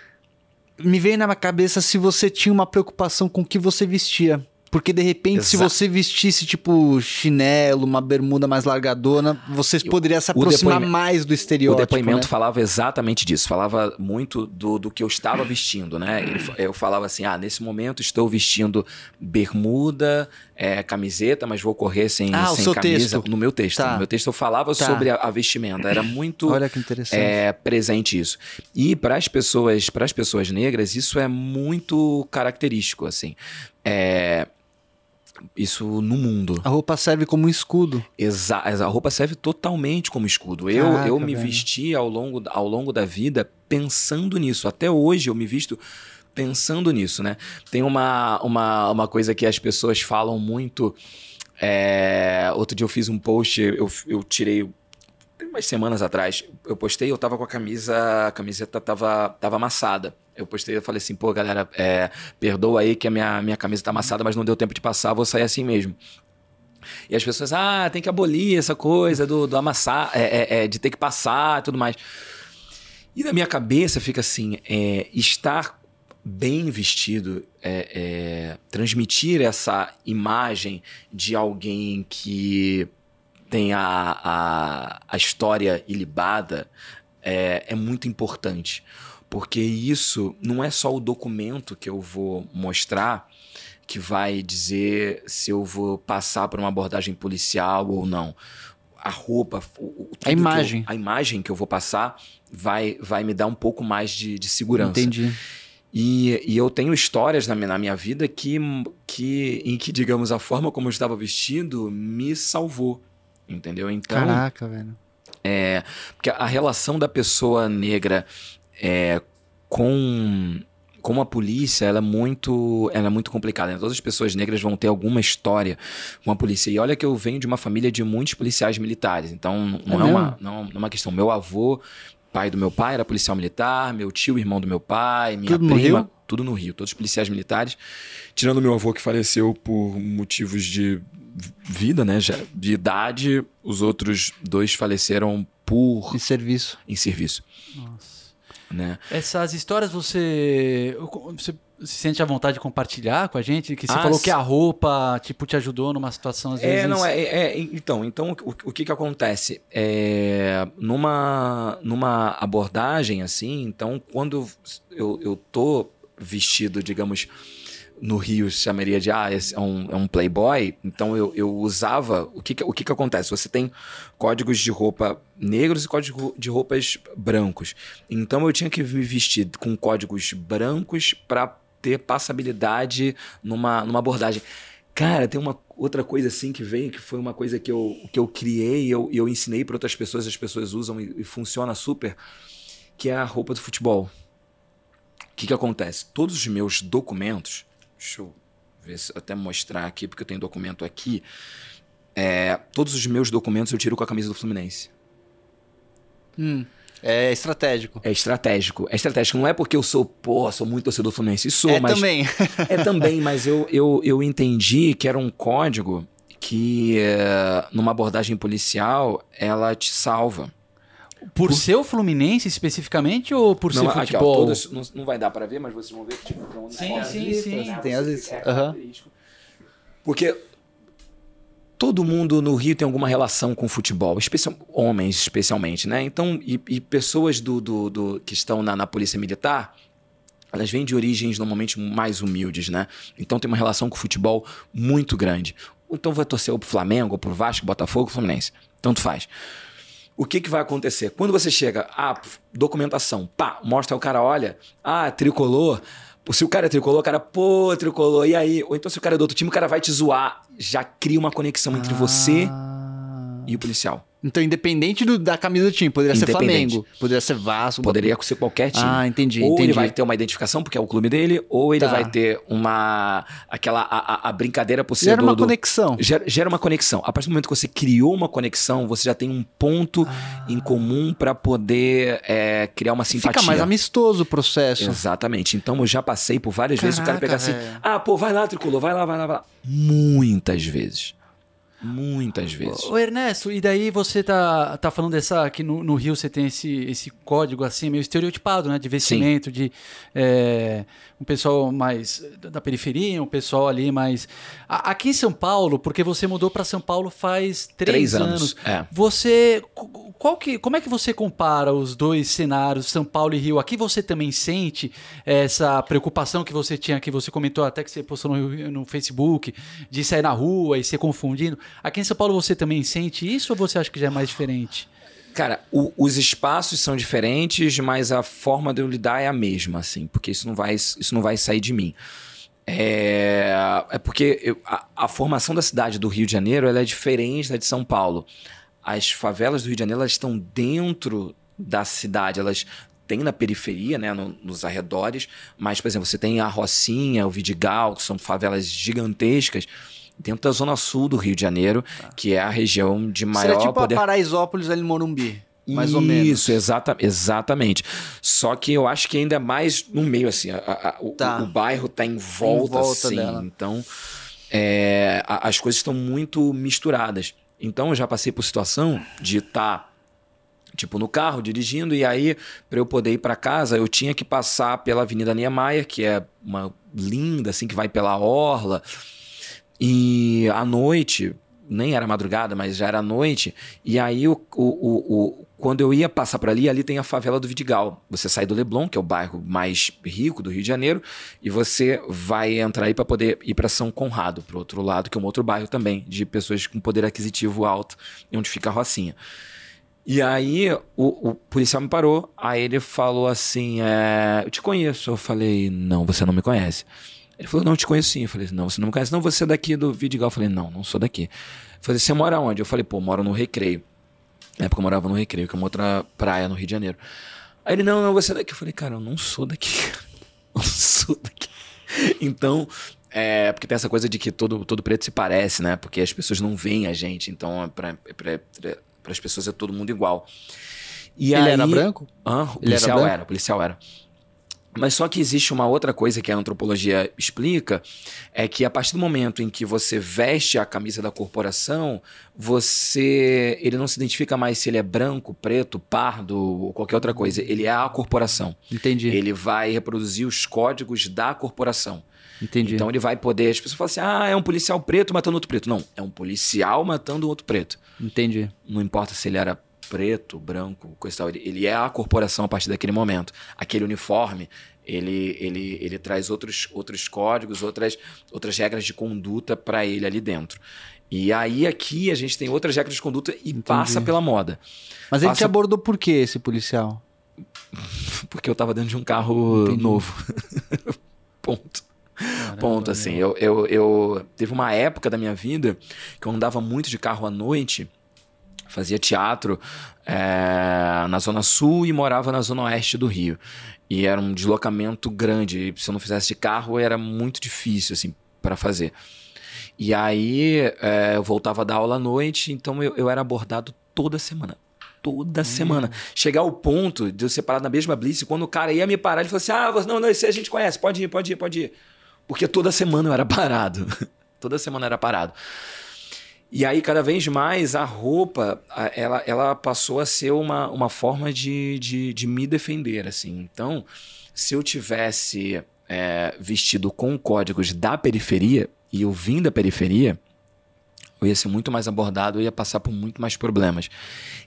me veio na minha cabeça se você tinha uma preocupação com o que você vestia. Porque de repente, Exato. se você vestisse tipo chinelo, uma bermuda mais largadona, você poderia se aproximar mais do estereótipo. O depoimento né? falava exatamente disso, falava muito do, do que eu estava vestindo, né? Ele, eu falava assim: ah, nesse momento estou vestindo bermuda, é, camiseta, mas vou correr sem, ah, sem o seu camisa. Texto. No meu texto. Tá. No meu texto eu falava tá. sobre a, a, vestimenta. Era muito Olha que interessante. É, presente isso. E para as pessoas, para as pessoas negras, isso é muito característico, assim. É, isso no mundo. A roupa serve como escudo. Exato. A roupa serve totalmente como escudo. Caraca, eu eu me velho. vesti ao longo, ao longo da vida pensando nisso. Até hoje eu me visto pensando nisso, né? Tem uma, uma, uma coisa que as pessoas falam muito. É... Outro dia eu fiz um post, eu, eu tirei umas semanas atrás, eu postei, eu tava com a camisa, a camiseta tava, tava amassada. Eu postei, eu falei assim, pô, galera, é, perdoa aí que a minha, minha camisa tá amassada, mas não deu tempo de passar, vou sair assim mesmo. E as pessoas, ah, tem que abolir essa coisa do, do amassar, é, é, é de ter que passar e tudo mais. E na minha cabeça fica assim, é, estar bem vestido, é, é, transmitir essa imagem de alguém que tem a, a, a história ilibada é, é muito importante. Porque isso não é só o documento que eu vou mostrar que vai dizer se eu vou passar por uma abordagem policial ou não. A roupa, o, a imagem. Eu, a imagem que eu vou passar vai, vai me dar um pouco mais de, de segurança. Entendi. E, e, eu tenho histórias na minha, na minha vida que, que, em que, digamos, a forma como eu estava vestido me salvou. Entendeu? Então. Caraca, velho. É, porque a relação da pessoa negra é, com com a polícia, ela é muito, ela é muito complicada. Né? Todas as pessoas negras vão ter alguma história com a polícia. E olha que eu venho de uma família de muitos policiais militares. Então, não é, é uma, não, não é uma questão. Meu avô, pai do meu pai, era policial militar. Meu tio, irmão do meu pai, minha tudo prima. No tudo no Rio. Todos policiais militares. Tirando meu avô, que faleceu por motivos de vida, né? De idade. Os outros dois faleceram por... Em serviço. Em serviço. Nossa. Né? Essas histórias você, você se sente à vontade de compartilhar com a gente? Que você Ah, falou que a roupa tipo te ajudou numa situação às vezes. É, não, é, é- então, então o, o que que acontece? É, numa, numa abordagem assim, então quando eu, eu tô vestido, digamos, no Rio chamaria de, ah, é um, é um playboy, então eu, eu usava, o que que, o que que acontece? Você tem códigos de roupa negros e códigos de roupas brancos, então eu tinha que me vestir com códigos brancos para ter passabilidade numa, numa abordagem. Cara, tem uma outra coisa assim que veio, que foi uma coisa que eu, que eu criei e eu, eu ensinei para outras pessoas, as pessoas usam e, e funciona super, que é a roupa do futebol. O que, que acontece? Todos os meus documentos, deixa eu ver se até mostrar aqui, porque eu tenho documento aqui. É, todos os meus documentos eu tiro com a camisa do Fluminense. Hum, é estratégico. É estratégico. É estratégico. Não é porque eu sou, pô, sou muito torcedor do Fluminense. Sou, é mas. também. É também, mas eu, eu, eu entendi que era um código que, é, numa abordagem policial, ela te salva. Por ser o Fluminense especificamente ou por ser Não, aqui, ó, futebol? todas, não, não vai dar pra ver, mas vocês vão ver que tipo, tem um- Sim, tem as sim, listas, sim. né? Tem as é característico. Porque todo mundo no Rio tem alguma relação com futebol, especial, homens especialmente, né? Então, e, e pessoas do, do, do- que estão na, na polícia militar, elas vêm de origens normalmente mais humildes, né? Então tem uma relação com o futebol muito grande. Então vai torcer ou pro Flamengo, ou pro Vasco, Botafogo, Fluminense. Tanto faz. O que, que vai acontecer? Quando você chega, ah, documentação, pá, mostra o cara, olha, ah, tricolor. Se o cara é tricolor, o cara, pô, tricolor, e aí? Ou então se o cara é do outro time, o cara vai te zoar. Já cria uma conexão entre você Ah. e o policial. Então, independente do- da camisa do time, poderia ser. Flamengo, poderia ser Vasco. Poderia ser qualquer time. Ah, entendi, Ou ele entendi. vai ter uma identificação, porque é o clube dele, ou ele Tá. vai ter uma. aquela. a, a- brincadeira por ser Gera uma do- conexão. Gera, gera uma conexão. A partir do momento que você criou uma conexão, você já tem um ponto em comum para poder é, criar uma simpatia. Ah. Fica mais amistoso o processo. Exatamente. Então eu já passei por várias vezes o cara Caraca, pegar assim: ah, pô, vai lá, tricolor, vai lá, vai lá, vai lá. Muitas vezes. Muitas vezes. Ô Ernesto, e daí você tá, tá falando dessa. que no, no Rio você tem esse, esse código assim, meio estereotipado, né? De vestimento, de é, um pessoal mais da periferia, um pessoal ali mais. Aqui em São Paulo, porque você mudou para São Paulo faz três, Três anos, é. Você. Qual que, como é que você compara os dois cenários, São Paulo e Rio? Aqui você também sente essa preocupação que você tinha, que você comentou até que você postou no, no Facebook, de sair na rua e ser confundindo. Aqui em São Paulo você também sente isso ou você acha que já é mais diferente? Cara, o- os espaços são diferentes, mas a forma de eu lidar é a mesma, assim, porque isso não vai, isso não vai sair de mim. É, é porque eu- a, a formação da cidade do Rio de Janeiro ela é diferente da de São Paulo. As favelas do Rio de Janeiro elas estão dentro da cidade, elas têm na periferia, né, no- nos arredores, mas, por exemplo, você tem a Rocinha, o Vidigal, que são favelas gigantescas, dentro da zona sul do Rio de Janeiro, que é a região de maior Seria tipo poder a Paraisópolis ali no Morumbi. mais Isso, ou menos. exata, exatamente. Só que eu acho que ainda é mais no meio, assim. a- a- a- o, Tá. o bairro tá em volta, volta assim. dela. Então, é, as coisas estão muito misturadas. Então, eu já passei por situação de estar, tipo, no carro, dirigindo, e aí, para eu poder ir para casa, eu tinha que passar pela Avenida Niemeyer, que é uma linda, assim, que vai pela Orla. E à noite, nem era madrugada, mas já era noite. E aí, o, o, o, o- quando eu ia passar por ali, ali tem a favela do Vidigal. Você sai do Leblon, que é o bairro mais rico do Rio de Janeiro, e você vai entrar aí para poder ir para São Conrado, para outro lado, que é um outro bairro também, de pessoas com poder aquisitivo alto, onde fica a Rocinha. E aí o, o policial me parou, aí ele falou assim: é, Eu te conheço. Eu falei: Não, você não me conhece. Ele falou: Não, eu te conheço sim. Eu falei: Não, você não me conhece. Não, você é daqui do Vidigal. Eu falei: Não, não sou daqui. Ele falou: Você mora onde? Eu falei: Pô, moro no Recreio. Na época eu morava no Recreio, que é uma outra praia no Rio de Janeiro. Aí ele: Não, não, você é daqui. Eu falei: Cara, eu não sou daqui. Eu não sou daqui. Então. É, porque tem essa coisa de que todo, todo preto se parece, né? Porque as pessoas não veem a gente. Então, para as pessoas é todo mundo igual. E Ele aí, era branco? Hã? o Ele era policial branco? era, o policial era. Mas só que existe uma outra coisa que a antropologia explica, é que a partir do momento em que você veste a camisa da corporação, você, ele não se identifica mais se ele é branco, preto, pardo ou qualquer outra coisa. Ele é a corporação. Entendi. Ele vai reproduzir os códigos da corporação. Entendi. Então ele vai poder. As pessoas falam assim: ah, é um policial preto matando outro preto. Não, é um policial matando outro preto. Entendi. Não importa se ele era preto, branco, coisa tal. Ele, ele é a corporação a partir daquele momento. Aquele uniforme, ele, ele, ele traz outros, outros códigos, outras, outras regras de conduta para ele ali dentro. E aí aqui a gente tem outras regras de conduta e passa pela moda. Mas ele Passa- te abordou por quê, esse policial? Porque eu tava dentro de um carro Entendi. novo. Ponto. Ponto, assim. Eu, eu, eu. Teve uma época da minha vida que eu andava muito de carro à noite, fazia teatro é, na Zona Sul e morava na Zona Oeste do Rio. E era um deslocamento grande. Se eu não fizesse de carro, era muito difícil, assim, para fazer. E aí é, eu voltava da aula à noite, então eu, eu era abordado toda semana. Toda semana. Chegar ao ponto de eu ser parado na mesma blitz, e quando o cara ia me parar, ele falou assim: Ah, você, não, não, esse a gente conhece, pode ir, pode ir, pode ir. Porque toda semana eu era parado. toda semana eu era parado. E aí, cada vez mais, a roupa, ela, ela passou a ser uma, uma forma de, de, de me defender, assim. Então, se eu tivesse é, vestido com códigos da periferia, e eu vim da periferia, eu ia ser muito mais abordado, eu ia passar por muito mais problemas.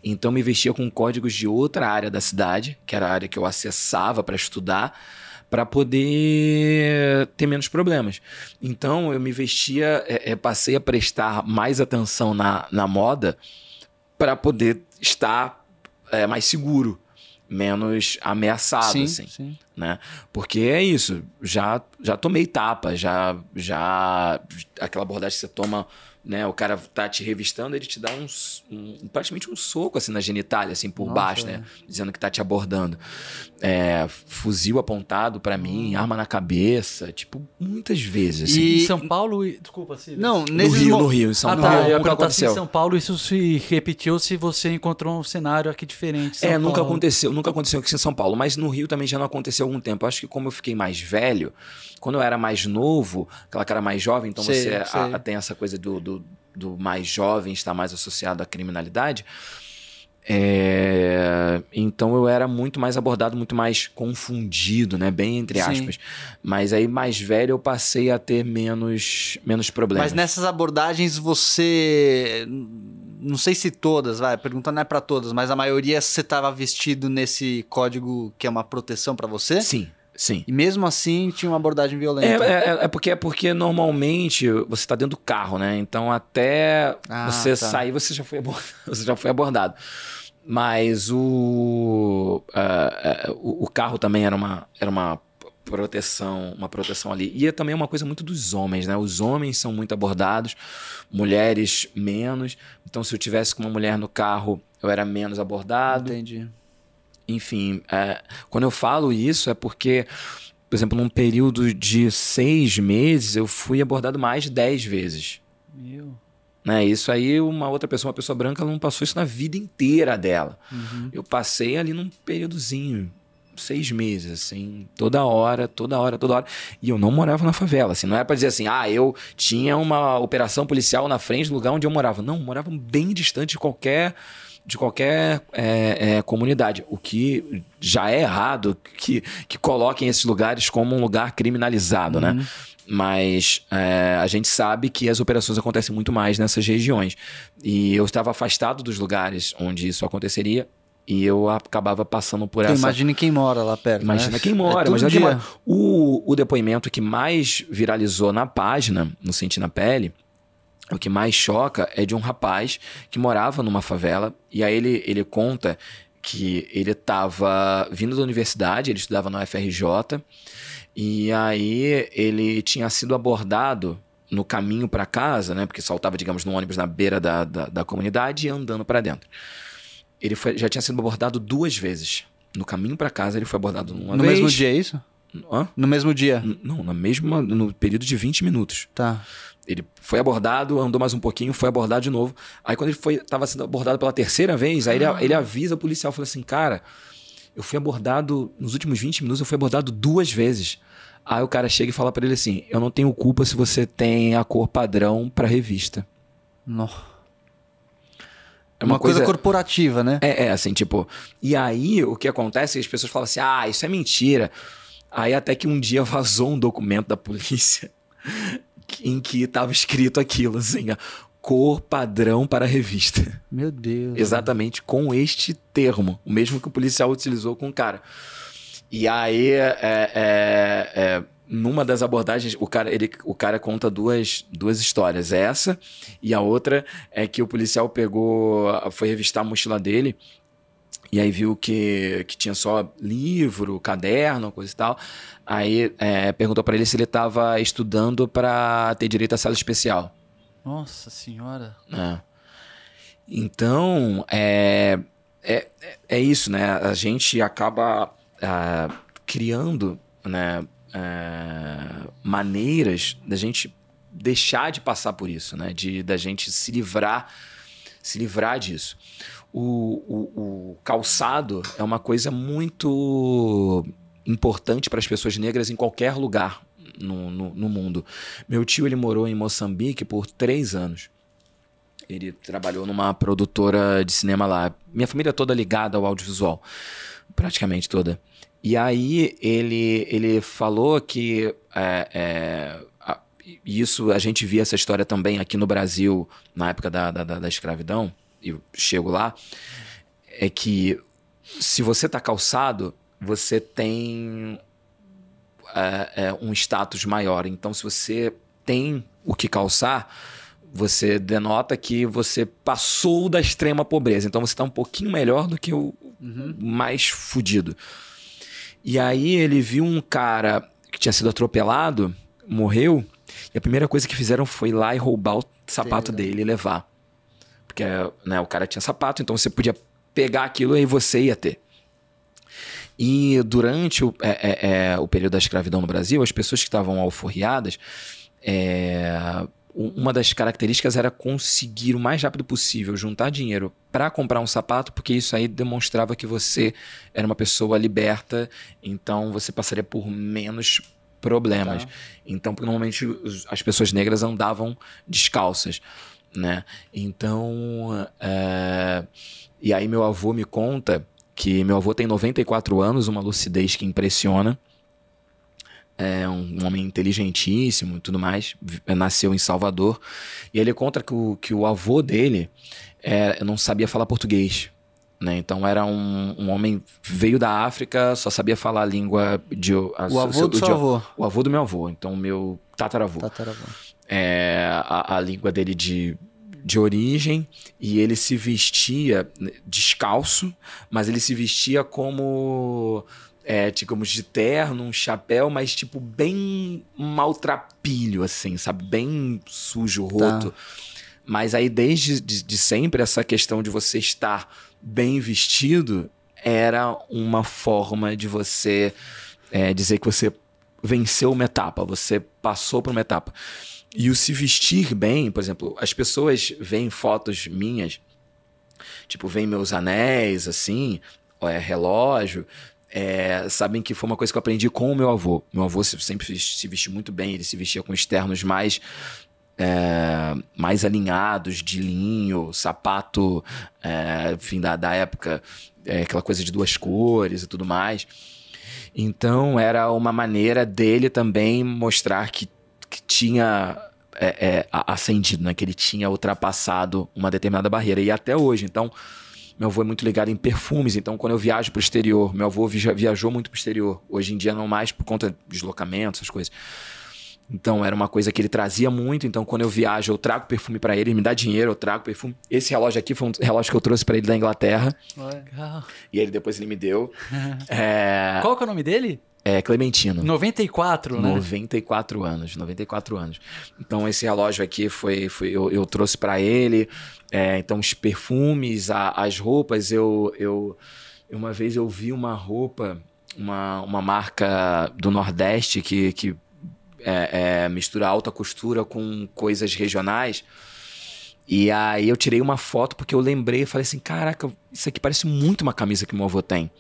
Então, me vestia com códigos de outra área da cidade, que era a área que eu acessava para estudar, para poder ter menos problemas. Então, eu me vestia, é, é, passei a prestar mais atenção na, na moda para poder estar é, mais seguro, menos ameaçado, sim, assim sim. né? Porque é isso, já já tomei tapa, já já aquela abordagem que você toma, né? O cara tá te revistando, ele te dá um, um- praticamente um soco assim na genitália, assim por Nossa, baixo, é. né? Dizendo que tá te abordando. É, fuzil apontado pra mim, arma na cabeça, tipo muitas vezes. Assim. E- Em São Paulo, e- desculpa, Silvio. Não, no Rio, mo- no Rio, em São ah, Paulo, tá. Eu nunca se em aconteceu. São Paulo isso se repetiu, se você encontrou um cenário aqui diferente. em São É, nunca Paulo. aconteceu, nunca aconteceu aqui em São Paulo, mas no Rio também já não aconteceu há algum tempo. Eu acho que como eu fiquei mais velho, quando eu era mais novo, aquela cara mais jovem, então Sei, você a- tem essa coisa do, do, do mais jovem estar mais associado à criminalidade. É, então eu era muito mais abordado, muito mais confundido, né? Bem entre Sim. aspas. Mas aí mais velho eu passei a ter menos, menos problemas. Mas nessas abordagens você. Não sei se todas, vai, a pergunta não é pra todas, mas a maioria você tava vestido nesse código que é uma proteção pra você? Sim, sim. E mesmo assim tinha uma abordagem É, violenta. é, é porque é porque normalmente você está dentro do carro, né? Então até Ah, você tá. sair você já foi abordado, você já foi abordado. Mas o, ah, o o carro também era uma era uma proteção, uma proteção ali. E é também uma coisa muito dos homens, né? Os homens são muito abordados, mulheres menos. Então se eu tivesse com uma mulher no carro, eu era menos abordado. Entendi. Enfim, é, quando eu falo isso é porque, por exemplo, num período de seis meses, eu fui abordado mais de dez vezes. Meu. Né? Isso aí, uma outra pessoa, uma pessoa branca, ela não passou isso na vida inteira dela. Uhum. Eu passei ali num períodozinho, seis meses, assim, toda hora, toda hora, toda hora. E eu não morava na favela, assim, não é pra dizer assim, ah, eu tinha uma operação policial na frente do lugar onde eu morava. Não, eu morava bem distante de qualquer de qualquer é, é, comunidade, o que já é errado que, que coloquem esses lugares como um lugar criminalizado, né? Uhum. Mas é, a gente sabe que as operações acontecem muito mais nessas regiões. E eu estava afastado dos lugares onde isso aconteceria. E eu acabava passando por Então, essa. imagine quem mora lá perto. Imagina né? quem mora, É imagina quem mora. O, o depoimento que mais viralizou na página, no Sentir na Pele, o que mais choca é de um rapaz que morava numa favela. E aí ele, ele conta que ele estava vindo da universidade, ele estudava na UFRJ. E aí ele tinha sido abordado no caminho para casa, né? Porque saltava, digamos, no ônibus na beira da, da, da comunidade e andando para dentro. Ele foi- já tinha sido abordado duas vezes. No caminho para casa ele foi abordado uma No vez. mesmo dia, é isso? Hã? No mesmo dia. N- Não, na mesma, no período de 20 minutos. Tá. Ele foi abordado, andou mais um pouquinho, foi abordado de novo. Aí quando ele foi, tava sendo abordado pela terceira vez, aí ele, ele avisa o policial, fala assim, cara, eu fui abordado, nos últimos 20 minutos eu fui abordado duas vezes. Aí o cara chega e fala pra ele assim, eu não tenho culpa se você tem a cor padrão pra revista. No- É uma, coisa, corporativa, né? É, é, assim, tipo. E aí o que acontece é que as pessoas falam assim: ah, isso é mentira. Aí até que um dia vazou um documento da polícia em que tava escrito aquilo, assim, ó, cor padrão para a revista. Meu Deus. Exatamente com este termo, o mesmo que o policial utilizou com o cara. E aí, é, é, é, numa das abordagens, o cara, ele, o cara conta duas, duas histórias. Essa e a outra é que o policial pegou, foi revistar a mochila dele e aí viu que, que tinha só livro, caderno, coisa e tal. Aí é, perguntou pra ele se ele estava estudando para ter direito à sala especial. Nossa senhora. né? Então, é, é, é isso, né? A gente acaba ah, criando né, ah, maneiras da gente deixar de passar por isso, né? De, da gente se livrar, se livrar disso. O, o, o calçado é uma coisa muito importante para as pessoas negras em qualquer lugar no, no, no mundo. Meu tio ele morou em Moçambique por três anos. Ele trabalhou numa produtora de cinema lá. Minha família é toda ligada ao audiovisual, praticamente toda. E aí ele, ele falou que é, é, a- isso a gente via essa história também aqui no Brasil na época da, da- da escravidão. E eu chego lá é que se você tá calçado, você tem é, é, um status maior. Então, se você tem o que calçar, você denota que você passou da extrema pobreza. Então, você está um pouquinho melhor do que o mais fudido. E aí, ele viu um cara que tinha sido atropelado, morreu, e a primeira coisa que fizeram foi ir lá e roubar o sapato dele e levar. Porque né, o cara tinha sapato, então você podia pegar aquilo e você ia ter. E durante o, é, é, é, o período da escravidão no Brasil, as pessoas que estavam alforriadas, é, uma das características era conseguir o mais rápido possível juntar dinheiro para comprar um sapato, porque isso aí demonstrava que você era uma pessoa liberta, então você passaria por menos problemas. Tá. Então, normalmente as pessoas negras andavam descalças, né? Então, é, e aí meu avô me conta que meu avô tem 94 anos, uma lucidez que impressiona. É um homem inteligentíssimo e tudo mais. vi- Nasceu em Salvador. E ele conta que o, que o avô dele é, não sabia falar português. Né? Então era um, um homem veio da África, só sabia falar a língua de a- O avô do seu avô. O avô do meu avô, então meu tataravô Tataravô. É, a, a língua dele de, de origem e ele se vestia descalço, mas ele se vestia como, é, digamos, de terno, um chapéu, mas tipo bem maltrapilho, assim, sabe? Bem sujo, roto. Mas aí desde de, de sempre essa questão de você estar bem vestido era uma forma de você é, dizer que você venceu uma etapa, você passou por uma etapa. E o se vestir bem, por exemplo, as pessoas veem fotos minhas, tipo, veem meus anéis, assim, é, relógio, é, sabem que foi uma coisa que eu aprendi com o meu avô. Meu avô sempre se vestiu muito bem, ele se vestia com externos mais é, mais alinhados, de linho, sapato, é, enfim, da, da época, é, aquela coisa de duas cores e tudo mais. Então era uma maneira dele também mostrar que que tinha é, é, ascendido, né? que ele tinha ultrapassado uma determinada barreira. E até hoje, então, meu avô é muito ligado em perfumes, então quando eu viajo para o exterior, meu avô viajou muito para o exterior. Hoje em dia não mais por conta de deslocamento, essas coisas. Então era uma coisa que ele trazia muito. Então quando eu viajo, eu trago perfume para ele, ele me dá dinheiro, eu trago perfume. Esse relógio aqui foi um relógio que eu trouxe para ele da Inglaterra. Legal. E ele depois ele me deu. é... Qual que é o nome dele? É, Clementino. 94, né? 94 anos, 94 anos. Então esse relógio aqui foi, foi eu, eu trouxe para ele. É, então os perfumes, a, as roupas, eu, eu uma vez eu vi uma roupa, uma, uma marca do Nordeste que, que é, é, mistura alta costura com coisas regionais. E aí eu tirei uma foto porque eu lembrei e falei assim, caraca, isso aqui parece muito uma camisa que meu avô tem.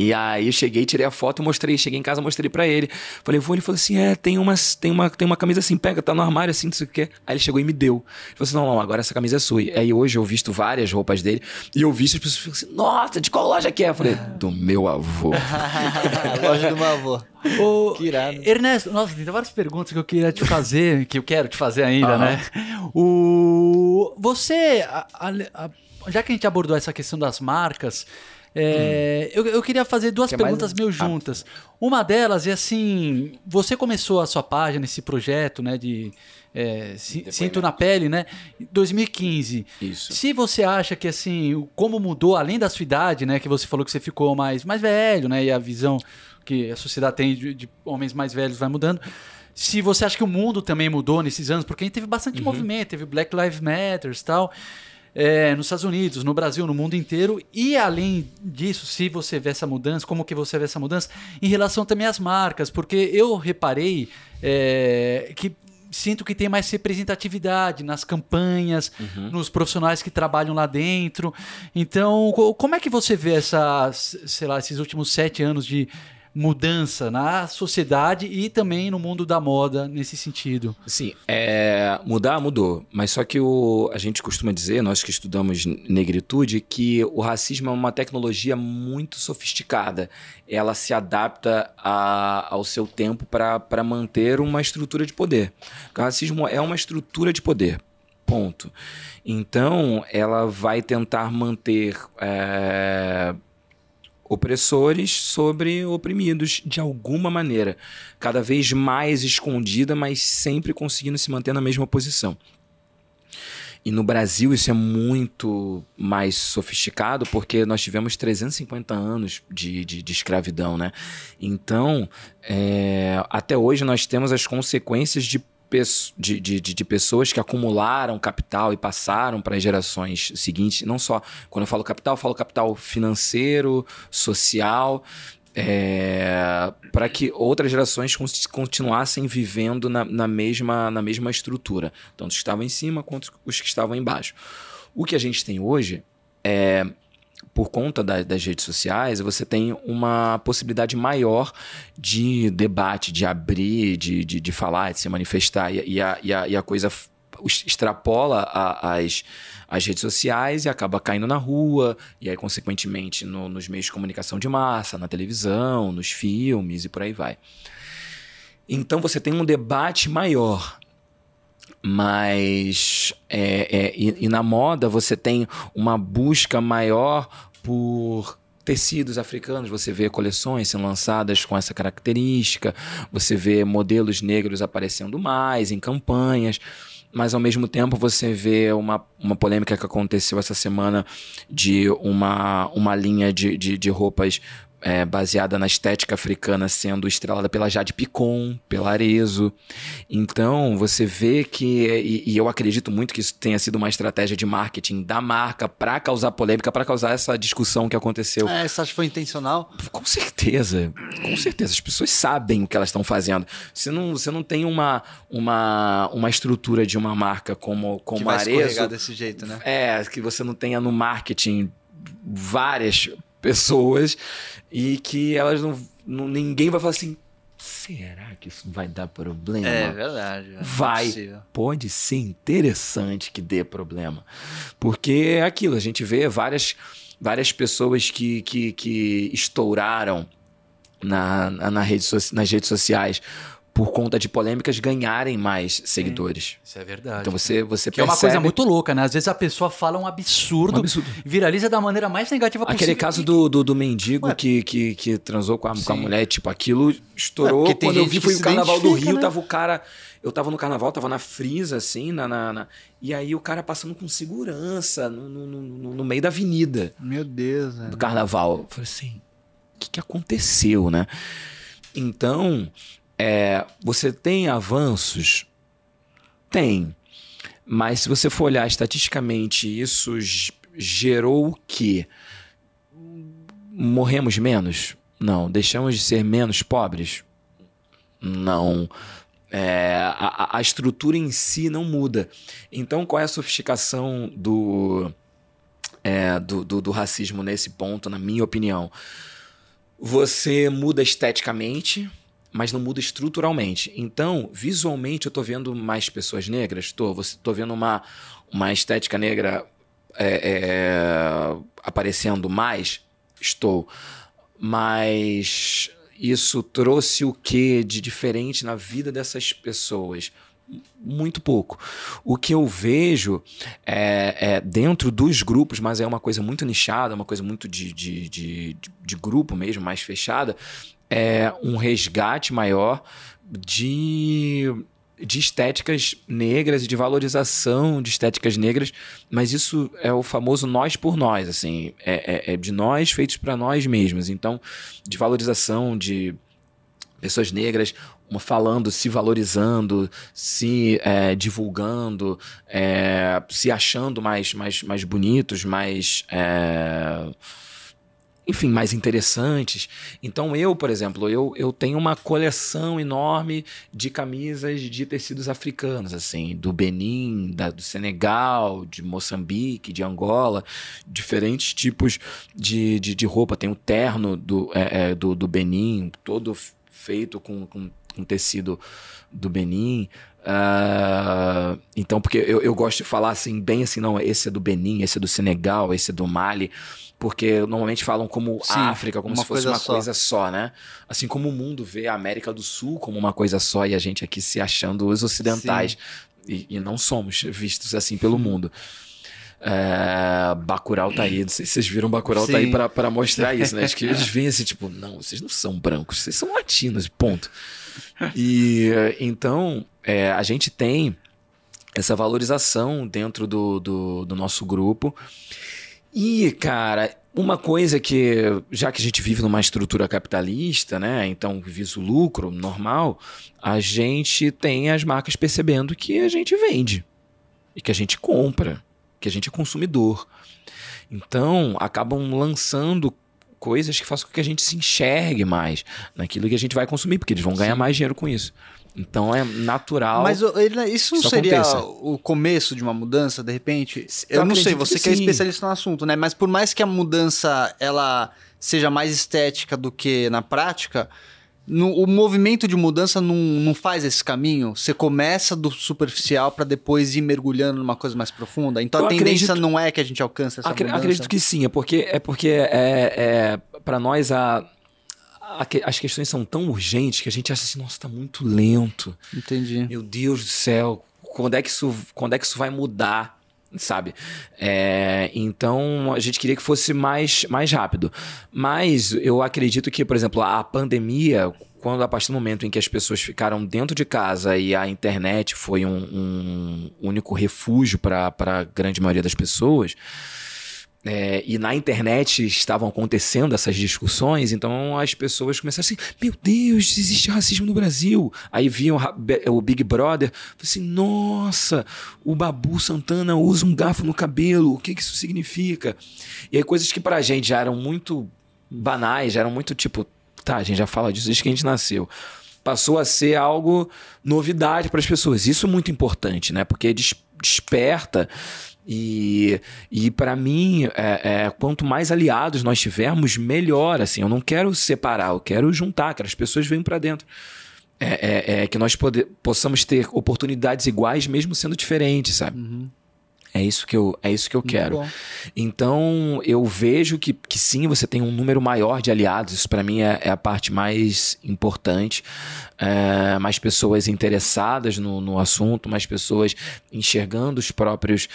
E aí eu cheguei, tirei a foto, mostrei, cheguei em casa, mostrei para ele. Falei, vou, ele falou assim: "É, tem umas, tem uma, tem uma camisa assim, pega, tá no armário assim, não sei o quê". Aí ele chegou e me deu. Ele falou assim: "Não, não, agora essa camisa é sua". E aí hoje eu visto várias roupas dele e eu visto as pessoas falam assim: "Nossa, de qual loja que é?". Eu falei: "Do meu avô". loja do meu avô. Ô, que irado. Ernesto, nossa, tem várias perguntas que eu queria te fazer, que eu quero te fazer ainda, uhum. né? O você, a, a, a, já que a gente abordou essa questão das marcas, é, hum. eu, eu, queria fazer duas perguntas meio juntas. Uma delas é assim: você começou a sua página, esse projeto, né, de é, Sinto na Pele, né, em 2015. Isso. Se você acha que assim, como mudou, além da sua idade, né, que você falou que você ficou mais, mais velho, né, e a visão que a sociedade tem de, de homens mais velhos vai mudando se você acha que o mundo também mudou nesses anos, porque a gente teve bastante uhum. movimento, teve Black Lives Matter e tal é, nos Estados Unidos, no Brasil, no mundo inteiro. E além disso, se você vê essa mudança, como que você vê essa mudança em relação também às marcas? Porque eu reparei é, que sinto que tem mais representatividade nas campanhas, uhum. nos profissionais que trabalham lá dentro. Então, como é que você vê essa, sei lá, esses últimos sete anos de mudança na sociedade e também no mundo da moda nesse sentido. Sim, é, mudar mudou, mas só que o, a gente costuma dizer, nós que estudamos negritude, que o racismo é uma tecnologia muito sofisticada. Ela se adapta a, ao seu tempo para manter uma estrutura de poder. O racismo é uma estrutura de poder. Ponto. Então, ela vai tentar manter é, opressores sobre oprimidos de alguma maneira, cada vez mais escondida, mas sempre conseguindo se manter na mesma posição. E no Brasil isso é muito mais sofisticado porque nós tivemos 350 anos de, de, de escravidão, né? Então, é, até hoje nós temos as consequências de de, de, de, pessoas que acumularam capital e passaram para as gerações seguintes. Não só, quando eu falo capital, eu falo capital financeiro, social, é, para que outras gerações continuassem vivendo na, na, mesma, na mesma estrutura. Tanto os que estavam em cima quanto os que estavam embaixo. O que a gente tem hoje é por conta da, das redes sociais, você tem uma possibilidade maior de debate, de abrir, de, de, de falar, de se manifestar. E, e, a, e, a, e a coisa extrapola a, as, as redes sociais e acaba caindo na rua, e aí, consequentemente, no, nos meios de comunicação de massa, na televisão, nos filmes e por aí vai. Então você tem um debate maior mas é, é, e, e, na moda você tem uma busca maior por tecidos africanos, você vê coleções sendo lançadas com essa característica, você vê modelos negros aparecendo mais em campanhas, mas ao mesmo tempo você vê uma, uma polêmica que aconteceu essa semana de uma, uma linha de, de, de roupas é, baseada na estética africana sendo estrelada pela Jade Picon, pela Arezo. Então, você vê que, e, e, eu acredito muito que isso tenha sido uma estratégia de marketing da marca para causar polêmica, para causar essa discussão que aconteceu. É, você acha que foi intencional? Com certeza, com certeza. As pessoas sabem o que elas estão fazendo. Você não, você não tem uma, uma, uma estrutura de uma marca como, como que vai Arezo. desse jeito, né? É, que você não tenha no marketing várias pessoas e que elas não, não, ninguém vai falar assim será que isso vai dar problema? É verdade é vai. pode ser interessante que dê problema. Porque é aquilo a gente vê várias várias pessoas que, que, que estouraram na, na rede, nas redes sociais por conta de polêmicas, ganharem mais seguidores. Isso é verdade. Então você, você que percebe... é uma coisa muito louca, né? Às vezes a pessoa fala um absurdo, um absurdo. viraliza da maneira mais negativa possível. Aquele caso do, do, do mendigo que, que, que transou com a, com a mulher, tipo, aquilo estourou. É, Quando eu vi, foi o Carnaval do Rio, né? tava o cara... Eu tava no carnaval, tava na frisa, assim, na, na, na, e aí o cara passando com segurança no, no, no, no meio da avenida. Meu Deus, Do carnaval. Eu falei assim, o que, que aconteceu, né? Então, é, você tem avanços? Tem. Mas se você for olhar estatisticamente, isso gerou o quê? Morremos menos? Não. Deixamos de ser menos pobres? Não. É, a, a, estrutura em si não muda. Então, qual é a sofisticação do, é, do, do, do racismo nesse ponto, na minha opinião? Você muda esteticamente, mas não muda estruturalmente. Então, visualmente, eu estou vendo mais pessoas negras, estou tô vendo uma, uma estética negra é, é, aparecendo mais, estou. Mas isso trouxe o que de diferente na vida dessas pessoas? Muito pouco. O que eu vejo é, é, dentro dos grupos, mas é uma coisa muito nichada, uma coisa muito de, de, de, de grupo mesmo, mais fechada, é, um resgate maior de, de estéticas negras e de valorização de estéticas negras, mas isso é o famoso nós por nós, assim, é, é, é de nós feitos para nós mesmos. Então, de valorização de pessoas negras falando, se valorizando, se é, divulgando, é, se achando mais, mais, mais bonitos, mais. É, enfim, mais interessantes. Então eu, por exemplo, eu, eu tenho uma coleção enorme de camisas de tecidos africanos, assim, do Benin, da, do Senegal, de Moçambique, de Angola, diferentes tipos de, de, de roupa. Tem o terno do, é, é, do, do Benin, todo feito com, com, com tecido do Benin. Uh, então, porque eu, eu gosto de falar assim, bem assim, não, esse é do Benin, esse é do Senegal, esse é do Mali porque normalmente falam como Sim, África, como se fosse coisa uma só. coisa só, né? Assim como o mundo vê a América do Sul como uma coisa só e a gente aqui se achando os ocidentais. E, e, não somos vistos assim pelo mundo. É, Bacurau tá aí, não sei se vocês viram Bacurau Sim. tá aí para mostrar isso, né? Acho que eles veem assim, tipo, não, vocês não são brancos, vocês são latinos, ponto. E então, é, a gente tem essa valorização dentro do, do, do nosso grupo. E, cara, uma coisa que, já que a gente vive numa estrutura capitalista, né? Então visa o lucro normal, a gente tem as marcas percebendo que a gente vende e que a gente compra, que a gente é consumidor. Então acabam lançando coisas que façam com que a gente se enxergue mais naquilo que a gente vai consumir, porque eles vão ganhar Sim. mais dinheiro com isso. Então é natural. Mas ele, isso não seria aconteça. o começo de uma mudança, de repente? Eu, Eu não sei, você que, que é especialista no assunto, né? Mas por mais que a mudança ela seja mais estética do que na prática, no, o movimento de mudança não, não faz esse caminho? Você começa do superficial para depois ir mergulhando numa coisa mais profunda? Então Eu a tendência acredito, não é que a gente alcance essa acre, mudança? Acredito que sim, é porque, é porque é, é para nós a as questões são tão urgentes que a gente acha assim, nossa, tá muito lento. Entendi. Meu Deus do céu, quando é que isso, quando é que isso vai mudar? Sabe? É, então a gente queria que fosse mais, mais rápido. Mas eu acredito que, por exemplo, a pandemia, quando a partir do momento em que as pessoas ficaram dentro de casa e a internet foi um, um único refúgio para a grande maioria das pessoas, é, e na internet estavam acontecendo essas discussões, então as pessoas começaram assim: Meu Deus, existe racismo no Brasil. Aí viam o Big Brother, assim: Nossa, o Babu Santana usa um garfo no cabelo, o que, que isso significa? E aí coisas que pra gente já eram muito banais, já eram muito tipo, tá, a gente já fala disso desde que a gente nasceu passou a ser algo novidade para as pessoas. Isso é muito importante, né? Porque desperta e, e para mim, é, é, quanto mais aliados nós tivermos, melhor. Assim, eu não quero separar, eu quero juntar, que as pessoas venham para dentro. É, é, é, que nós poder, possamos ter oportunidades iguais, mesmo sendo diferentes, sabe? Uhum. É isso que eu, é isso que eu quero. Então, eu vejo que, que sim, você tem um número maior de aliados. Isso para mim é, é, a parte mais importante. É, mais pessoas interessadas no, no assunto, mais pessoas enxergando os próprios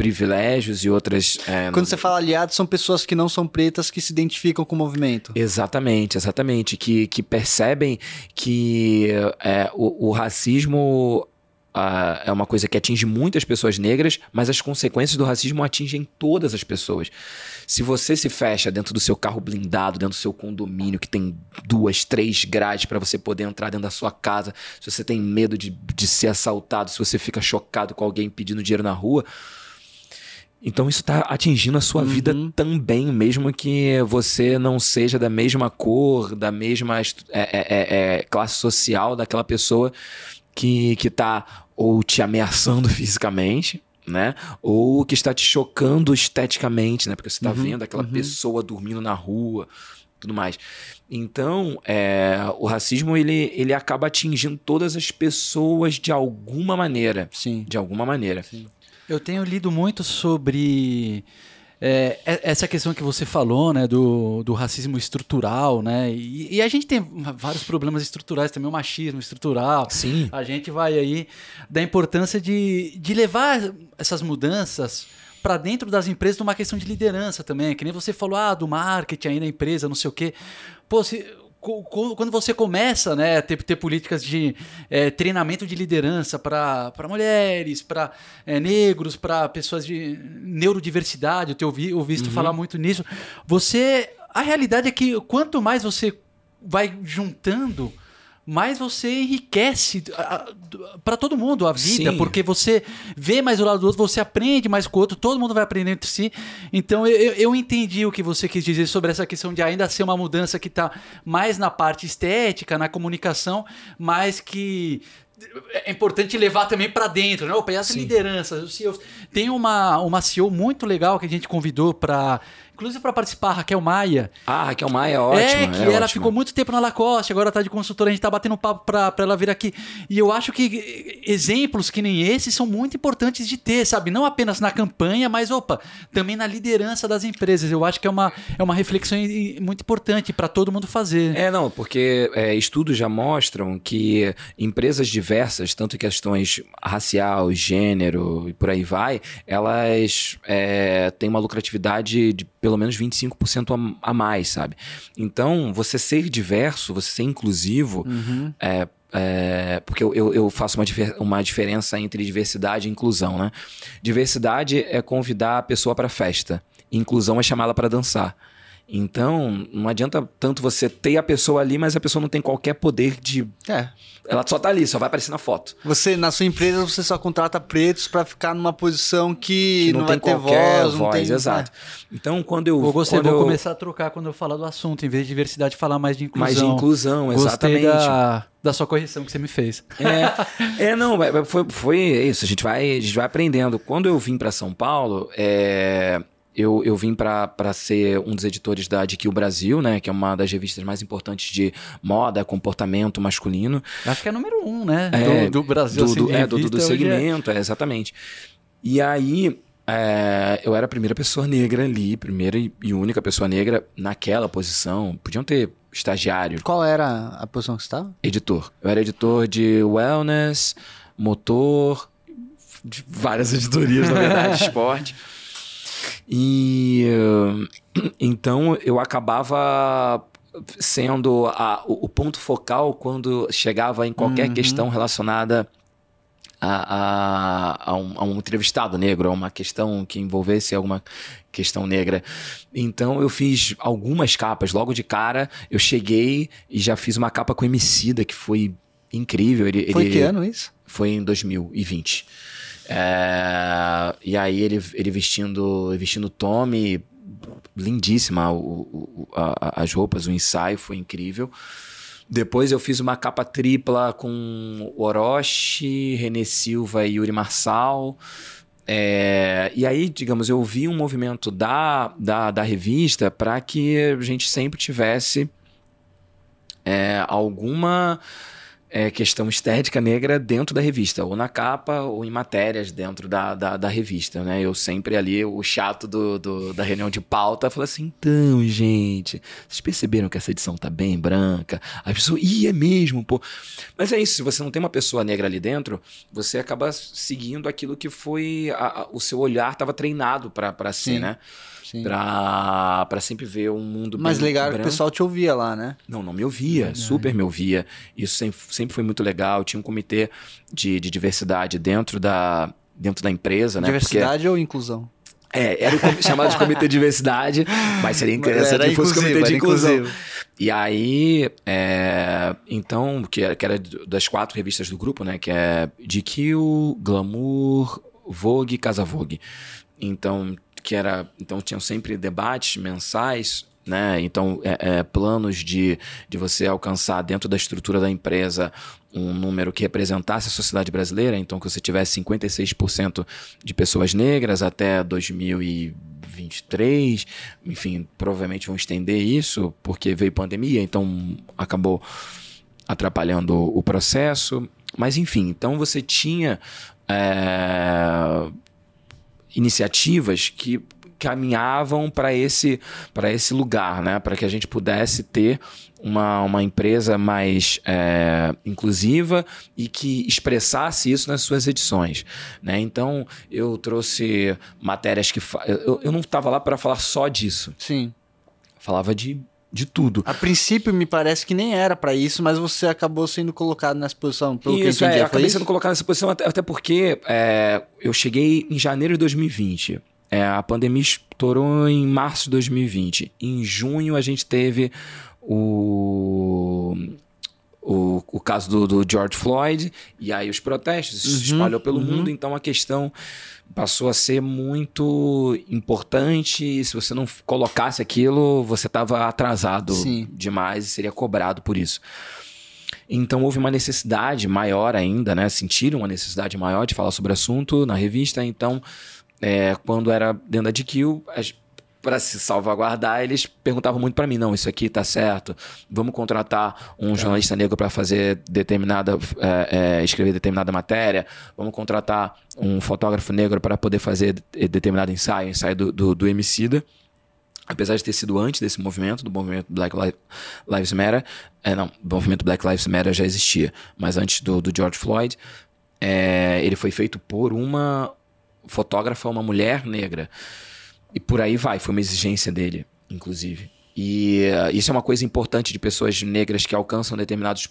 privilégios e outras. É, Quando você fala aliados, são pessoas que não são pretas que se identificam com o movimento. Exatamente, exatamente. Que, que percebem que é, o, o racismo Uh, é uma coisa que atinge muitas pessoas negras, mas as consequências do racismo atingem todas as pessoas. Se você se fecha dentro do seu carro blindado, dentro do seu condomínio, que tem duas, três grades para você poder entrar dentro da sua casa, se você tem medo de, de ser assaltado, se você fica chocado com alguém pedindo dinheiro na rua, então isso está atingindo a sua uhum. vida também, mesmo que você não seja da mesma cor, da mesma é, é, é, é, classe social daquela pessoa que, que tá ou te ameaçando fisicamente, né? Ou que está te chocando esteticamente, né? Porque você está uhum. vendo aquela uhum. pessoa dormindo na rua, tudo mais. Então, é, o racismo ele, ele acaba atingindo todas as pessoas de alguma maneira. Sim. De alguma maneira. Sim. Eu tenho lido muito sobre é, essa questão que você falou, né, do, do racismo estrutural, né, e, e, a gente tem vários problemas estruturais também, o machismo estrutural. Sim. A gente vai aí da importância de, de levar essas mudanças para dentro das empresas numa questão de liderança também, que nem você falou, ah, do marketing aí na empresa, não sei o quê. Pô, se, quando você começa né, a ter, ter políticas de é, treinamento de liderança para mulheres, para é, negros, para pessoas de neurodiversidade, eu tenho ouvi, visto uhum. falar muito nisso, você. A realidade é que quanto mais você vai juntando mais você enriquece para todo mundo a vida, Sim. porque você vê mais o lado do outro, você aprende mais com o outro, todo mundo vai aprender entre si. Então eu, eu entendi o que você quis dizer sobre essa questão de ainda ser uma mudança que está mais na parte estética, na comunicação, mas que é importante levar também para dentro, né? Opa, e essa liderança, os CEOs. Tem uma, uma CEO muito legal que a gente convidou para inclusive para participar, Raquel Maia. Ah, Raquel Maia é ótima. É, que é ela ótima. ficou muito tempo na Lacoste, agora tá de consultora, a gente tá batendo papo para ela vir aqui. E eu acho que exemplos que nem esse são muito importantes de ter, sabe? Não apenas na campanha, mas, opa, também na liderança das empresas. Eu acho que é uma, é uma reflexão muito importante para todo mundo fazer. É, não, porque é, estudos já mostram que empresas diversas, tanto em questões racial, gênero e por aí vai, elas é, têm uma lucratividade de pelo menos 25% a, a mais, sabe? Então, você ser diverso, você ser inclusivo, uhum. é, é, porque eu, eu, eu faço uma, difer uma diferença entre diversidade e inclusão, né? Diversidade é convidar a pessoa para festa, inclusão é chamá-la para dançar. Então, não adianta tanto você ter a pessoa ali, mas a pessoa não tem qualquer poder de. É. Ela só tá ali, só vai aparecer na foto. Você, na sua empresa, você só contrata pretos para ficar numa posição que, que não, não vai ter voz, voz, tem... exato. É. Então, quando eu. Eu gostei, quando vou eu... começar a trocar quando eu falar do assunto, em vez de diversidade, falar mais de inclusão. Mais de inclusão, exatamente. Gostei da, da sua correção que você me fez. É, é não, foi, foi isso. A gente, vai, a gente vai aprendendo. Quando eu vim para São Paulo, é, eu, eu vim para ser um dos editores da GQ Brasil, né? Que é uma das revistas mais importantes de moda, comportamento masculino. Acho que é número um, né? É, do, do, Brasil. Do, assim, do, é, do, do, do segmento, é... é, exatamente. E aí, é, eu era a primeira pessoa negra ali, primeira e única pessoa negra naquela posição. Podiam ter estagiário. Qual era a posição que você estava? Editor. Eu era editor de wellness, motor, de várias editorias, na verdade, esporte. E então eu acabava sendo a, o, o, ponto focal quando chegava em qualquer uhum. questão relacionada a, a, a, um, a, um, entrevistado negro, a uma questão que envolvesse alguma questão negra. Então eu fiz algumas capas. Logo de cara, eu cheguei e já fiz uma capa com Emicida, que foi incrível. Ele, foi ele, que ano isso? Foi em 2020. É, e aí ele, ele vestindo, vestindo Tommy, lindíssima o, o, a, as roupas, o ensaio foi incrível. Depois eu fiz uma capa tripla com Orochi, René Silva e Yuri Marçal. É, e aí, digamos, eu vi um movimento da, da, da revista para que a gente sempre tivesse é, alguma é, questão estética negra dentro da revista, ou na capa, ou em matérias dentro da, da, da revista, né? Eu sempre ali, o chato do, do, da reunião de pauta, falei assim, então, gente, vocês perceberam que essa edição tá bem branca? A pessoa, ih, é mesmo, pô. Mas é isso, se você não tem uma pessoa negra ali dentro, você acaba seguindo aquilo que foi, a, a, o seu olhar estava treinado para ser, né? Pra, pra sempre ver um mundo Mas legal branco. o pessoal te ouvia lá, né? Não, não me ouvia, super me ouvia. Isso sempre, sempre foi muito legal. Tinha um comitê de, de diversidade dentro da, dentro da empresa, né? Diversidade Porque... ou inclusão? É, era o chamado de comitê de diversidade, mas seria interessante que fosse comitê de inclusão. Inclusive. E aí, é, então, que era, que era das quatro revistas do grupo, né? Que é GQ, Glamour, Vogue e Casa Vogue. Então, que era então tinham sempre debates mensais né? Então, é, é, planos de, de você alcançar dentro da estrutura da empresa um número que representasse a sociedade brasileira, então que você tivesse 56% de pessoas negras até 2023, enfim, provavelmente vão estender isso porque veio pandemia, então acabou atrapalhando o processo. Mas enfim, então você tinha é, iniciativas que caminhavam para esse, esse lugar, né? para que a gente pudesse ter uma, uma empresa mais é, inclusiva e que expressasse isso nas suas edições. Né? Então, eu trouxe matérias que. Eu, eu não estava lá para falar só disso. Sim. Falava de de tudo. A princípio me parece que nem era para isso, mas você acabou sendo colocado nessa posição. Pelo isso, que eu entendi, é, acabei sendo colocado nessa posição até, até porque é, eu cheguei em janeiro de 2020. É, a pandemia estourou em março de 2020. Em junho a gente teve o o, o caso do, do, George Floyd, e aí os protestos, uhum, se espalhou pelo uhum. mundo, então a questão passou a ser muito importante. Se você não colocasse aquilo, você estava atrasado Sim. demais e seria cobrado por isso. Então houve uma necessidade maior ainda, né? Sentiram uma necessidade maior de falar sobre o assunto na revista. Então, é, quando era dentro da DQ, para se salvaguardar, eles perguntavam muito para mim: não, isso aqui tá certo, vamos contratar um tá. jornalista negro para fazer determinada, é, é, escrever determinada matéria, vamos contratar um fotógrafo negro para poder fazer determinado ensaio, ensaio do, do, do Emicida. Apesar de ter sido antes desse movimento, do movimento Black Lives Matter, é, não, o movimento Black Lives Matter já existia, mas antes do, do George Floyd, é, ele foi feito por uma fotógrafa, uma mulher negra. E por aí vai, foi uma exigência dele, inclusive. E uh, isso é uma coisa importante de pessoas negras que alcançam determinados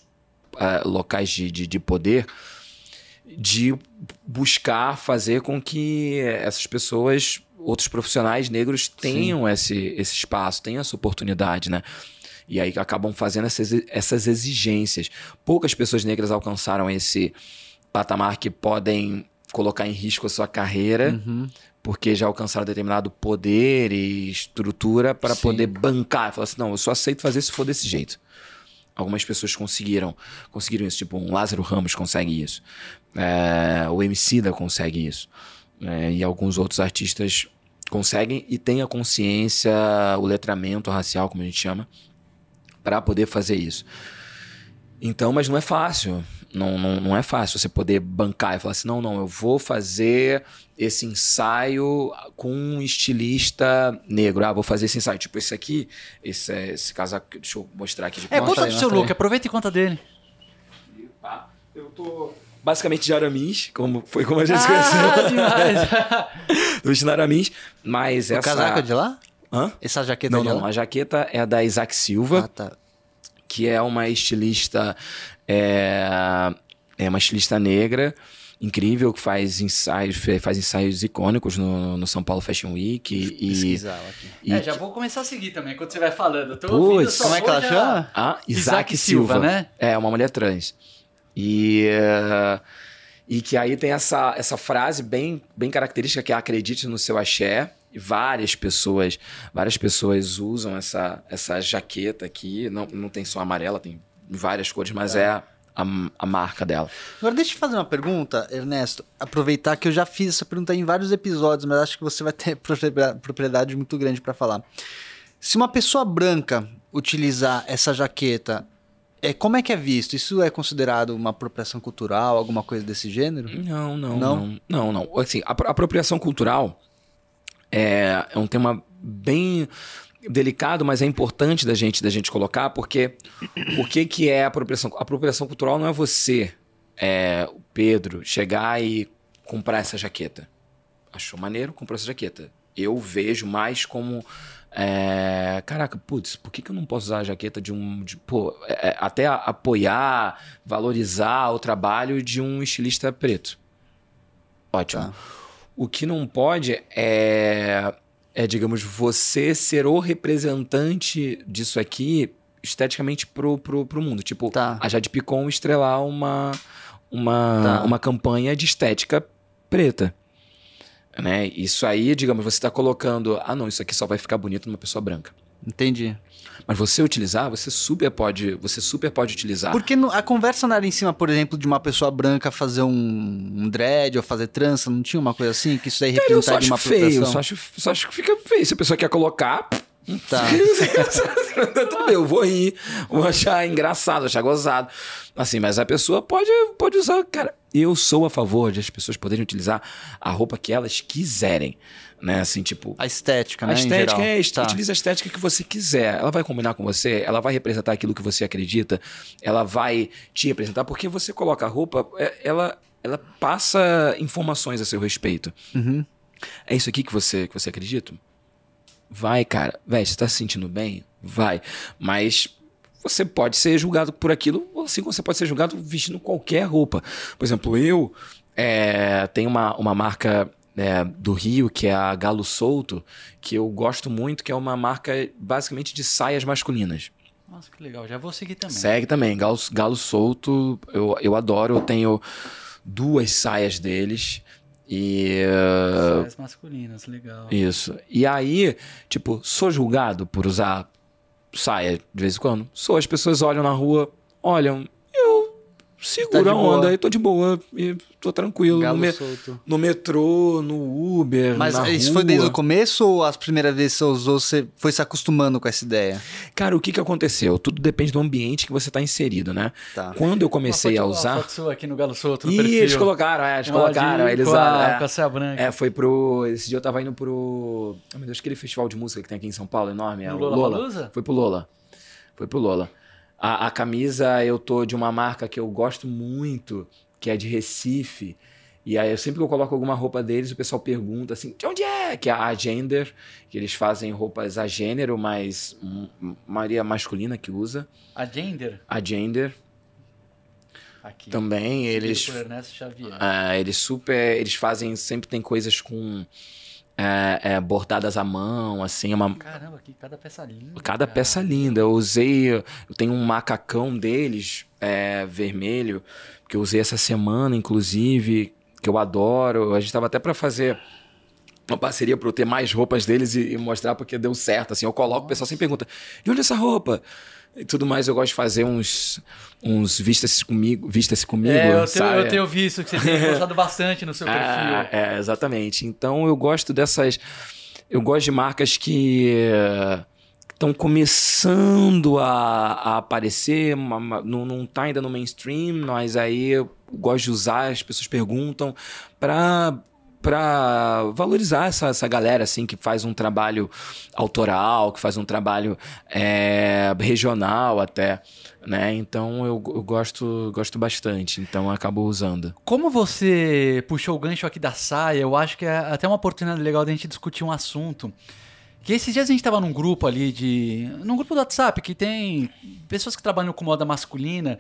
uh, locais de, de, de, poder, de buscar fazer com que essas pessoas, outros profissionais negros, tenham esse, esse espaço, tenham essa oportunidade, né? E aí acabam fazendo essas, essas exigências. Poucas pessoas negras alcançaram esse patamar que podem colocar em risco a sua carreira, uhum porque já alcançaram determinado poder e estrutura para poder bancar. Falar assim, não, eu só aceito fazer se for desse jeito. Algumas pessoas conseguiram, conseguiram isso, tipo um Lázaro Ramos consegue isso, é, o Emicida consegue isso, é, e alguns outros artistas conseguem e têm a consciência, o letramento racial, como a gente chama, para poder fazer isso. Então, mas não é fácil. Não, não, não é fácil você poder bancar e falar assim: não, não, eu vou fazer esse ensaio com um estilista negro. Ah, vou fazer esse ensaio. Tipo, esse aqui, esse, esse casaco. Deixa eu mostrar aqui de É, conta do seu look, aproveita e conta dele. Tá. Eu tô basicamente de aramis, como foi como a gente ah, conheceu. Demais. vestindo aramis, mas o essa. O casaco é de lá? Hã? Essa jaqueta não, é de não, lá? a jaqueta é da Isaac Silva. Ah, tá. Que é uma estilista é, é uma estilista negra incrível que faz ensaios, faz ensaios icônicos no, no São Paulo Fashion Week. E, e, é, já vou começar a seguir também quando você vai falando. tô Puts, como é que ela já... chama? Ah, Isaac, Isaac Silva, Silva, né? É, uma mulher trans. E. Uh, e que aí tem essa, essa frase bem, bem característica que é acredite no seu axé. E várias pessoas, várias pessoas usam essa, essa jaqueta aqui. Não, não tem só amarela, tem várias cores, mas é, é a, a, marca dela. Agora deixa eu fazer uma pergunta, Ernesto. Aproveitar que eu já fiz essa pergunta em vários episódios, mas acho que você vai ter propriedade muito grande para falar. Se uma pessoa branca utilizar essa jaqueta é, como é que é visto? Isso é considerado uma apropriação cultural, alguma coisa desse gênero? Não, não, não. Não, não. não. Assim, a apropriação cultural é, é um tema bem delicado, mas é importante da gente da gente colocar, porque o que, que é apropriação? A apropriação cultural não é você, é, o Pedro, chegar e comprar essa jaqueta. Achou maneiro, comprou essa jaqueta. Eu vejo mais como é, caraca, putz, por que, que eu não posso usar a jaqueta de um. De, pô, é, é até apoiar, valorizar o trabalho de um estilista preto. Ótimo. Tá. O que não pode é, é, digamos, você ser o representante disso aqui esteticamente pro, pro, pro mundo. Tipo, tá. a Jade Picon estrelar uma, uma, tá. uma campanha de estética preta. Né? Isso aí, digamos, você está colocando, ah não, isso aqui só vai ficar bonito numa pessoa branca. Entendi. Mas você utilizar, você super pode, você super pode utilizar. Porque a conversa não era em cima, por exemplo, de uma pessoa branca fazer um, um dread ou fazer trança, não tinha uma coisa assim que isso aí representaria uma feio, só acho, só acho que fica feio. Se a pessoa quer colocar, Tá. Tudo bem, eu vou rir, vou achar engraçado, achar gozado. Assim, mas a pessoa pode, pode usar. Cara, eu sou a favor de as pessoas poderem utilizar a roupa que elas quiserem. Né, assim, tipo. A estética, né? A estética é. Tá. Utiliza a estética que você quiser. Ela vai combinar com você, ela vai representar aquilo que você acredita, ela vai te representar, porque você coloca a roupa, é, ela, ela passa informações a seu respeito. Uhum. É isso aqui que você, que você acredita? Vai, cara. Véi, você tá se sentindo bem? Vai. Mas você pode ser julgado por aquilo, assim como você pode ser julgado vestindo qualquer roupa. Por exemplo, eu é, tenho uma, uma marca é, do Rio, que é a Galo Solto, que eu gosto muito, que é uma marca basicamente de saias masculinas. Nossa, que legal. Já vou seguir também. Segue também. Galo, Galo Solto, eu, eu adoro. Eu tenho duas saias deles. E. Saias masculinas, legal. Isso. E aí, tipo, sou julgado por usar saia de vez em quando? Sou. As pessoas olham na rua, olham, segura tá a onda, aí tô de boa, e tô tranquilo. No, me, no, metrô, no Uber. Mas isso rua. foi desde o começo ou as primeiras vezes que você usou, você foi se acostumando com essa ideia? Cara, o que que aconteceu? Tudo depende do ambiente que você tá inserido, né? Tá. Quando eu comecei a usar. Uma foto sua aqui no Galo Solto. No e perfil. eles colocaram, é, eles colocaram. De, eles com a, é, com a saia branca. É, foi pro. Esse dia eu tava indo pro. Oh, meu Deus, aquele festival de música que tem aqui em São Paulo, enorme. É, o Lola. Lola. Foi pro Lola. Foi pro Lola. A, a camisa eu tô de uma marca que eu gosto muito, que é de Recife. E aí, sempre que eu coloco alguma roupa deles, o pessoal pergunta assim: de onde é? Que é a Agender, que eles fazem roupas a gênero, mas maioria masculina que usa. Agender? Agender. Aqui. Também eles. Por Ernesto Xavier. Uh, eles super. Eles fazem. Sempre tem coisas com é, é, bordadas à mão, assim, uma... Caramba, que cada peça linda. Cada cara. peça linda. Eu usei, eu tenho um macacão deles, é, vermelho, que eu usei essa semana, inclusive, que eu adoro. A gente tava até para fazer uma parceria para eu ter mais roupas deles e, e, mostrar porque deu certo, assim. Eu coloco, Nossa. o pessoal sempre pergunta, de onde é essa roupa? E tudo mais, eu gosto de fazer uns, uns vistas comigo, vistas comigo. É, eu tenho, eu tenho visto que você tem gostado bastante no seu perfil. Ah, é, exatamente. Então eu gosto dessas. Eu gosto de marcas que estão começando a, a aparecer, uma, não, não tá ainda no mainstream, mas aí eu gosto de usar, as pessoas perguntam, para para valorizar essa, essa galera assim que faz um trabalho autoral, que faz um trabalho é, regional até, né? Então eu, eu, gosto gosto bastante, então acabo usando. Como você puxou o gancho aqui da saia, eu acho que é até uma oportunidade legal da gente discutir um assunto. Que esses dias a gente estava num grupo ali de. num grupo do WhatsApp que tem pessoas que trabalham com moda masculina.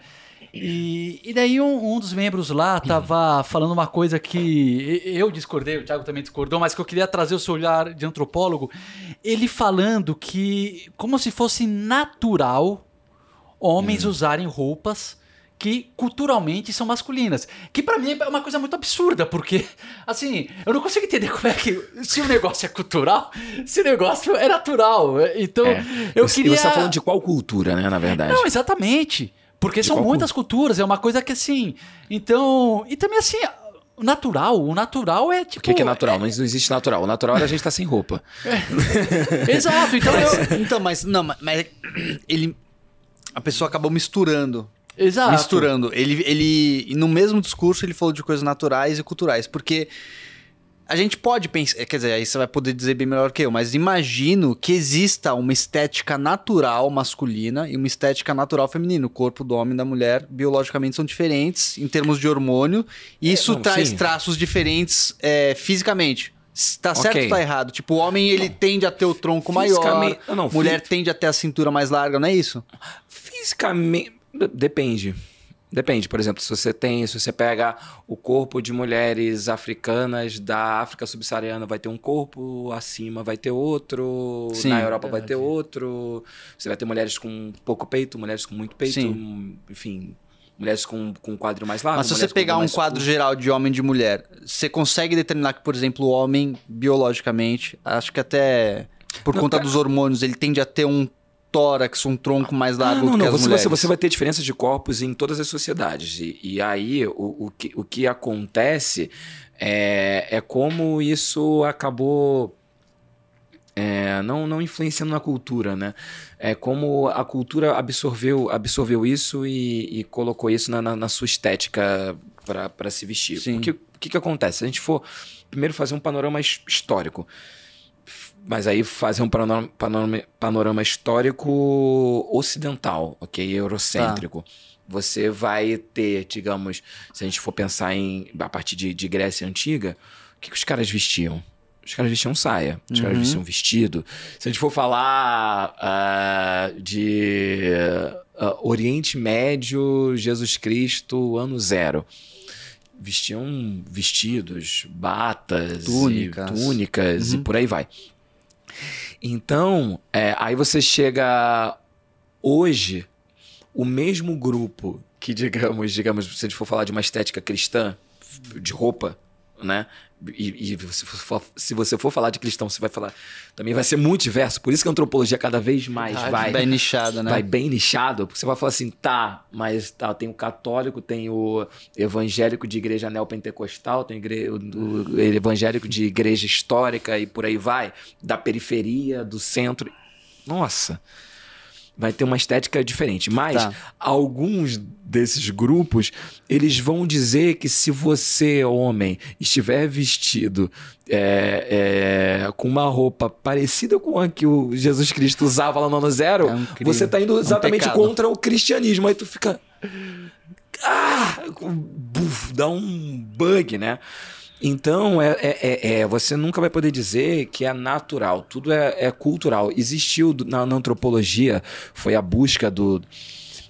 E, e daí um, um, dos membros lá tava falando uma coisa que eu discordei, o Thiago também discordou, mas que eu queria trazer o seu olhar de antropólogo. Ele falando que, como se fosse natural homens hum. usarem roupas que culturalmente são masculinas. Que para mim é uma coisa muito absurda, porque, assim, eu não consigo entender como é que. Se o negócio é cultural, se o negócio é natural. Então, é. eu queria. Você tá falando de qual cultura, né, na verdade? Não, exatamente. Porque de são muitas culturas, é uma coisa que assim. Então. E também assim. O natural, o natural é tipo. O que, que é natural? É... Não existe natural. O natural é a gente estar tá sem roupa. É. Exato, então mas, eu... Então, mas não, mas ele. A pessoa acabou misturando. Exato. Misturando. Ele, ele. No mesmo discurso, ele falou de coisas naturais e culturais. Porque a gente pode pensar, quer dizer, aí você vai poder dizer bem melhor que eu, mas imagino que exista uma estética natural masculina e uma estética natural feminina. O corpo do homem e da mulher biologicamente são diferentes em termos de hormônio, e é, isso não, traz sim. traços diferentes é, fisicamente. Tá certo okay. ou tá errado? Tipo, o homem ele tende a ter o tronco maior, não, mulher tende a ter a cintura mais larga, não é isso? Fisicamente, depende. Depende, por exemplo, se você tem, se você pega o corpo de mulheres africanas da África subsaariana, vai ter um corpo, acima vai ter outro, Sim, na Europa vai ter outro. Você vai ter mulheres com pouco peito, mulheres com muito peito, Sim. enfim, mulheres com, com um quadro mais largo. Mas se você pegar um quadro curto. geral de homem e de mulher, você consegue determinar que, por exemplo, o homem, biologicamente, acho que até por Não, conta cara... dos hormônios, ele tende a ter um tórax, um tronco mais ah, largo ah, não, que não, as você, você, vai ter diferença de corpos em todas as sociedades. E, e aí, o, o, que, o que acontece é, é como isso acabou... É, não, não influenciando na cultura, né? É como a cultura absorveu, absorveu isso e, e colocou isso na, na, na sua estética para se vestir. Sim. Porque o que, que acontece? Se a gente for primeiro fazer um panorama histórico mas aí fazer um panorama, panorama, panorama histórico ocidental, ok? Eurocêntrico. Tá. Você vai ter, digamos, se a gente for pensar em a partir de, de Grécia Antiga, o que, que os caras vestiam? Os caras vestiam saia, os uhum. caras vestiam vestido. Se a gente for falar uh, de uh, Oriente Médio, Jesus Cristo, ano zero vestiam vestidos, batas, túnicas, e, túnicas uhum. e por aí vai. Então, é, aí você chega hoje, o mesmo grupo que, digamos, digamos, se a gente for falar de uma estética cristã, de roupa, né? E, e se, for, se, você for falar de cristão, você vai falar. Também vai ser muito diverso. Por isso que a antropologia cada vez mais ah, vai. Bem nichada, né? Vai bem nichado. Porque você vai falar assim, tá, mas tá, tem o católico, tem o evangélico de igreja neopentecostal, tem igre... o evangélico de igreja histórica e por aí vai. Da periferia, do centro. Nossa vai ter uma estética diferente. Mas tá. alguns desses grupos, eles vão dizer que se você, homem, estiver vestido é, é, com uma roupa parecida com a que o Jesus Cristo usava lá no ano zero, é um você está indo exatamente um contra o cristianismo. Aí tu fica... Ah! Buf, dá um bug, né? Então, é, é, é, é, você nunca vai poder dizer que é natural, tudo é, é cultural. Existiu na, na, antropologia, foi a busca do,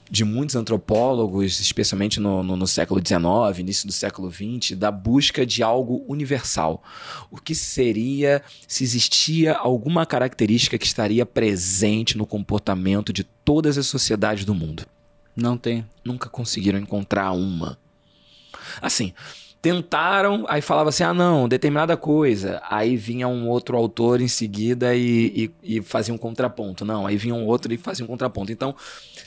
de muitos antropólogos, especialmente no, no, no século XIX, início do século XX, da busca de algo universal. O que seria se existia alguma característica que estaria presente no comportamento de todas as sociedades do mundo? Não tem. Nunca conseguiram encontrar uma. Assim, tentaram, aí falava assim, ah não, determinada coisa. Aí vinha um outro autor em seguida e, e, e fazia um contraponto. Não, aí vinha um outro e fazia um contraponto. Então,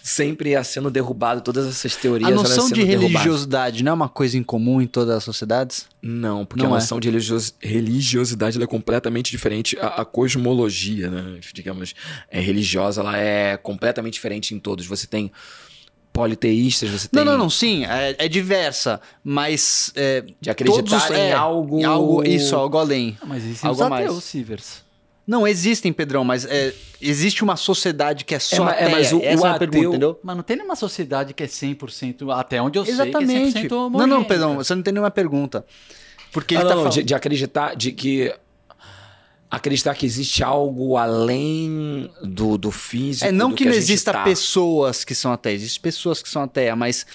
sempre ia sendo derrubado todas essas teorias. A noção de religiosidade não é uma coisa incomum em todas as sociedades? Não, porque não a é. noção de religios, religiosidade é completamente diferente. A, a, cosmologia, né, digamos, é religiosa, ela é completamente diferente em todos. Você tem politeístas, você tem... Não, não, não, sim, é, é diversa, mas... É, de acreditar todos, em, é, algo... em algo... Isso, algo além. Não, mas existem algo os ateus, Sivers. Não, existem, Pedrão, mas é, existe uma sociedade que é só é, ateia. É, mas o, Essa o é a ateu... pergunta, entendeu? Mas não tem nenhuma sociedade que é 100%, até onde eu Exatamente. sei, que é 100% Não, não, Pedrão, você não tem nenhuma pergunta. Porque ah, ele tá não, falando... de, de acreditar de que acreditar que existe algo além do, do físico. É, não que, que não a exista tá. pessoas que são ateias, existem pessoas que são ateias, mas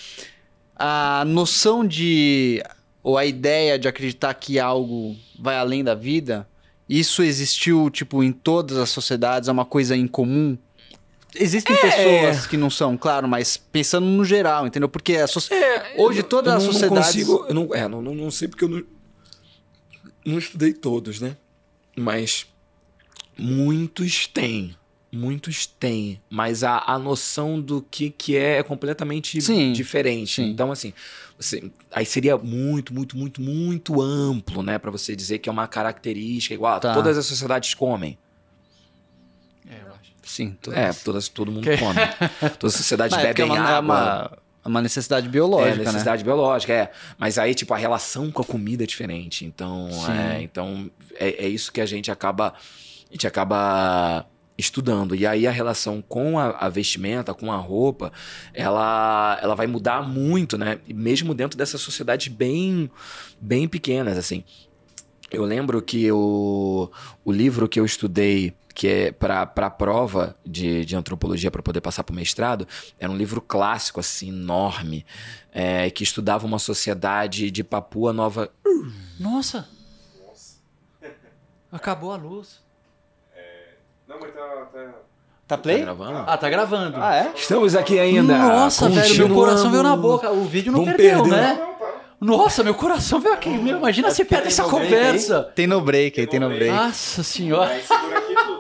a noção de. ou a ideia de acreditar que algo vai além da vida, isso existiu, tipo, em todas as sociedades, é uma coisa incomum. Existem É. pessoas que não são, claro, mas pensando no geral, entendeu? Porque a soci- hoje todas eu as não- consigo- eu não, é, não, não, não sei porque eu não, não estudei todos, né? Mas muitos têm. Muitos têm. Mas a, a noção do que, que é é completamente Sim, diferente. sim. Então, assim, você, aí seria muito, muito, muito, muito amplo, né? Pra você dizer que é uma característica igual. a Tá. Todas as sociedades comem. É, eu acho. Sim, todas. É, todas, todo mundo Que- come. Todas as sociedades é porque é bebem uma, é água. Uma, é uma necessidade biológica, é, necessidade biológica, é. Mas aí, tipo, a relação com a comida é diferente. Então, Sim. é, então é, é isso que a gente acaba. A gente acaba estudando. E aí a relação com a, a vestimenta, com a roupa, ela, ela vai mudar muito, né? Mesmo dentro dessas sociedades bem, bem pequenas, assim. Eu lembro que o, o livro que eu estudei, que é para a prova de, de antropologia para poder passar para o mestrado, era um livro clássico, assim, enorme, é, que estudava uma sociedade de Papua Nova. Nossa! Acabou a luz. Não, mas tá. tá... Tá Tá play? gravando? Ah, tá gravando. Ah, é? Estamos aqui ainda. Nossa, velho, meu coração veio na boca. O vídeo não Vamos perdeu, perder. né? Não, tá. Nossa, meu coração veio aqui. Meu, imagina se perde essa conversa. Tem no break aí, tem no break. Nossa senhora. Segura aqui tudo.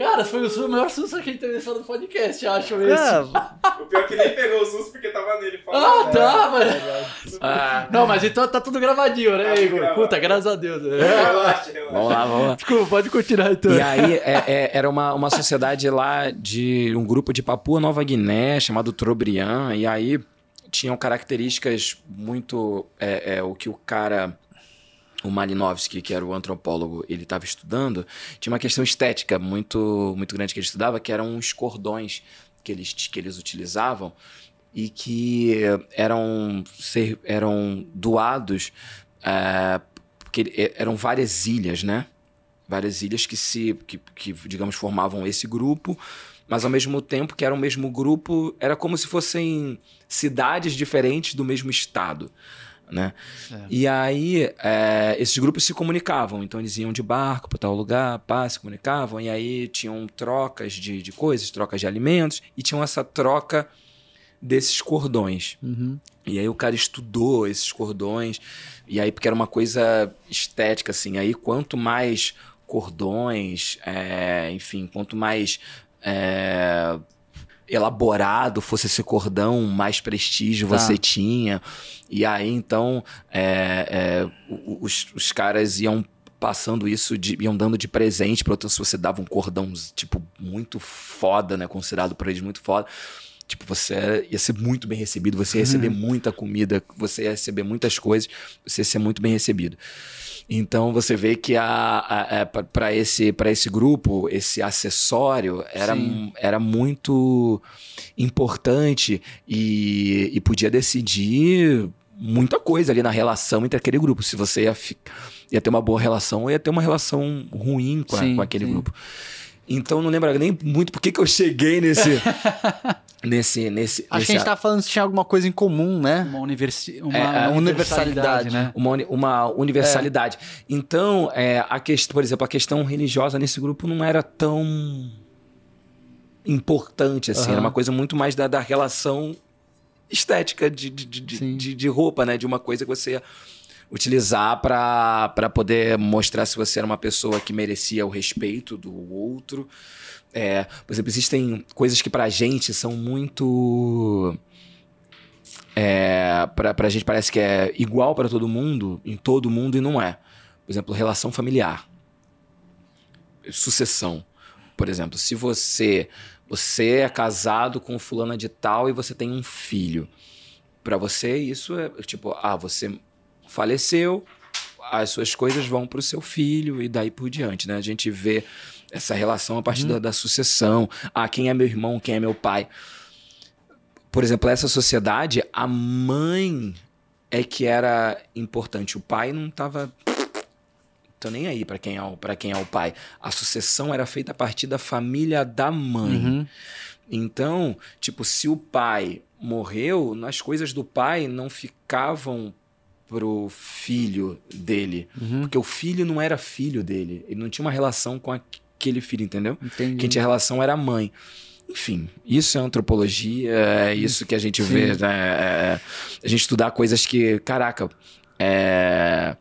Cara, foi o maior susto que a gente teve do podcast, acho esse. Ah, O pior é que nem pegou o susto porque tava nele. Ah, falando. tá, mas... Ah, Não, mas então tá tudo gravadinho, né, Tá Igor? Puta, graças a Deus. É. Relaxa, relaxa. vamos lá, vamos lá. Desculpa, pode continuar então. E aí é- é- era uma, uma sociedade lá de um grupo de Papua Nova Guiné chamado Trobriand, e aí tinham características muito. é, é, o que o cara. O Malinowski, que era o antropólogo, ele estava estudando, tinha uma questão estética muito, muito grande que ele estudava, que eram os cordões que eles, que eles utilizavam e que eram, ser, eram doados, é, porque eram várias ilhas, né? várias ilhas que se que, que, digamos formavam esse grupo mas ao mesmo tempo que era o mesmo grupo era como se fossem cidades diferentes do mesmo estado né? Certo. e aí é, esses grupos se comunicavam. Então eles iam de barco para tal lugar pá, se comunicavam. E aí tinham trocas de, de coisas trocas de alimentos. E tinham essa troca desses cordões. Uhum. e aí o cara estudou esses cordões, e aí porque era uma coisa estética, assim, aí quanto mais cordões, é, enfim, quanto mais é, elaborado fosse esse cordão, mais prestígio Tá. você tinha. E aí então é, é, os, os caras iam passando isso, de- iam dando de presente para outras, se você dava um cordão, tipo, muito foda, né, considerado por eles muito foda, Tipo, você ia ser muito bem recebido, você ia receber muita comida, você ia receber muitas coisas, você ia ser muito bem recebido. Então você vê que a, para esse, pra esse grupo, esse acessório era, Sim. era muito importante e, e podia decidir muita coisa ali na relação entre aquele grupo. Se você ia, ia ter uma boa relação ou ia ter uma relação ruim com, a- Sim, com aquele sim. grupo. Então não lembro nem muito por que que eu cheguei nesse. nesse. nesse Acho nesse que a gente tava falando se tinha alguma coisa em comum, né? Uma, universi uma É, é, universalidade, universalidade. né? uma, uni- uma universalidade. Então, é, a questão, por exemplo, a questão religiosa nesse grupo não era tão importante assim, Aham. era uma coisa muito mais da, da relação estética de, de, de, de, de roupa, né? De uma coisa que você utilizar para poder mostrar se você era uma pessoa que merecia o respeito do outro. É, por exemplo, existem coisas que pra gente são muito. É, pra, pra gente parece que é igual pra todo mundo, em todo mundo, e não é. Por exemplo, relação familiar. Sucessão. Por exemplo, se você você é casado com fulana de tal e você tem um filho. Pra você, isso é tipo, ah, você faleceu, as suas coisas vão pro seu filho e daí por diante, né? A gente vê essa relação a partir da, da sucessão. Ah, quem é meu irmão, quem é meu pai. Por exemplo, essa sociedade, a mãe é que era importante. O pai não tava Tô nem aí pra quem, é o, pra quem é o pai. A sucessão era feita a partir da família da mãe. Uhum. Então, tipo, se o pai morreu, as coisas do pai não ficavam pro filho dele. Uhum. Porque o filho não era filho dele. Ele não tinha uma relação com aquele filho, entendeu? Entendi. Quem tinha relação era a mãe. Enfim, isso é antropologia, é isso que a gente Sim. vê. né? É, a gente estudar coisas que, caraca, é,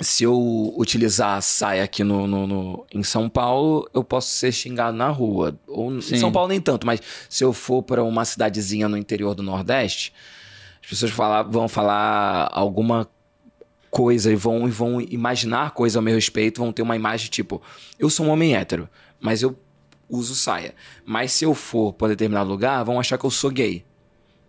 se eu utilizar a saia aqui no, no- no- em São Paulo, eu posso ser xingado na rua. Ou Sim. em São Paulo nem tanto, mas se eu for para uma cidadezinha no interior do Nordeste, as pessoas falar- vão falar alguma coisa e vão, e vão imaginar coisa ao meu respeito, vão ter uma imagem tipo, eu sou um homem hétero, mas eu uso saia. Mas se eu for para determinado lugar, vão achar que eu sou gay.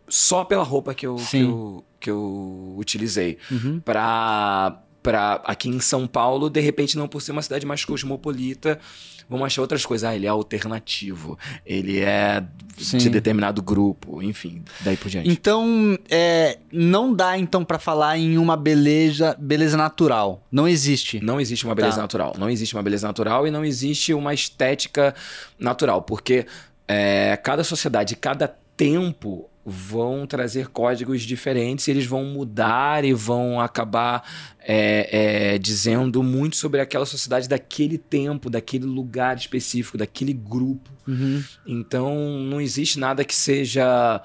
Só pela roupa que eu, que eu, que eu utilizei. Uhum. Pra, pra aqui em São Paulo, de repente, não por ser uma cidade mais cosmopolita, vão achar outras coisas. Ah, ele é alternativo, ele é Sim. de determinado grupo, enfim, daí por diante. Então, é, não dá então pra falar em uma beleza, beleza natural. Não existe. Não existe uma beleza Tá. natural. Não existe uma beleza natural e não existe uma estética natural. Porque é, cada sociedade, cada tempo vão trazer códigos diferentes e eles vão mudar e vão acabar é, é, dizendo muito sobre aquela sociedade daquele tempo, daquele lugar específico, daquele grupo. Uhum. Então não existe nada que seja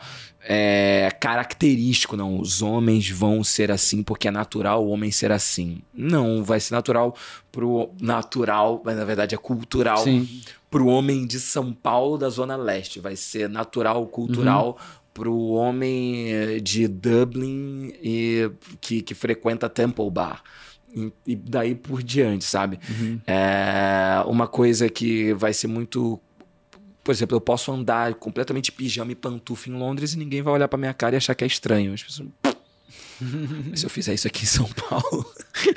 é, característico, não. Os homens vão ser assim porque é natural o homem ser assim. Não, vai ser natural pro natural, mas na verdade é cultural Sim. pro homem de São Paulo da Zona Leste. Vai ser natural, cultural pro homem eh, de Dublin e que, que frequenta Temple Bar. E, daí por diante, sabe? Uhum. É uma coisa que vai ser muito. Por exemplo, eu posso andar completamente pijama e pantufa em Londres e ninguém vai olhar pra minha cara e achar que é estranho. As pessoas. Se eu fizer isso aqui em São Paulo,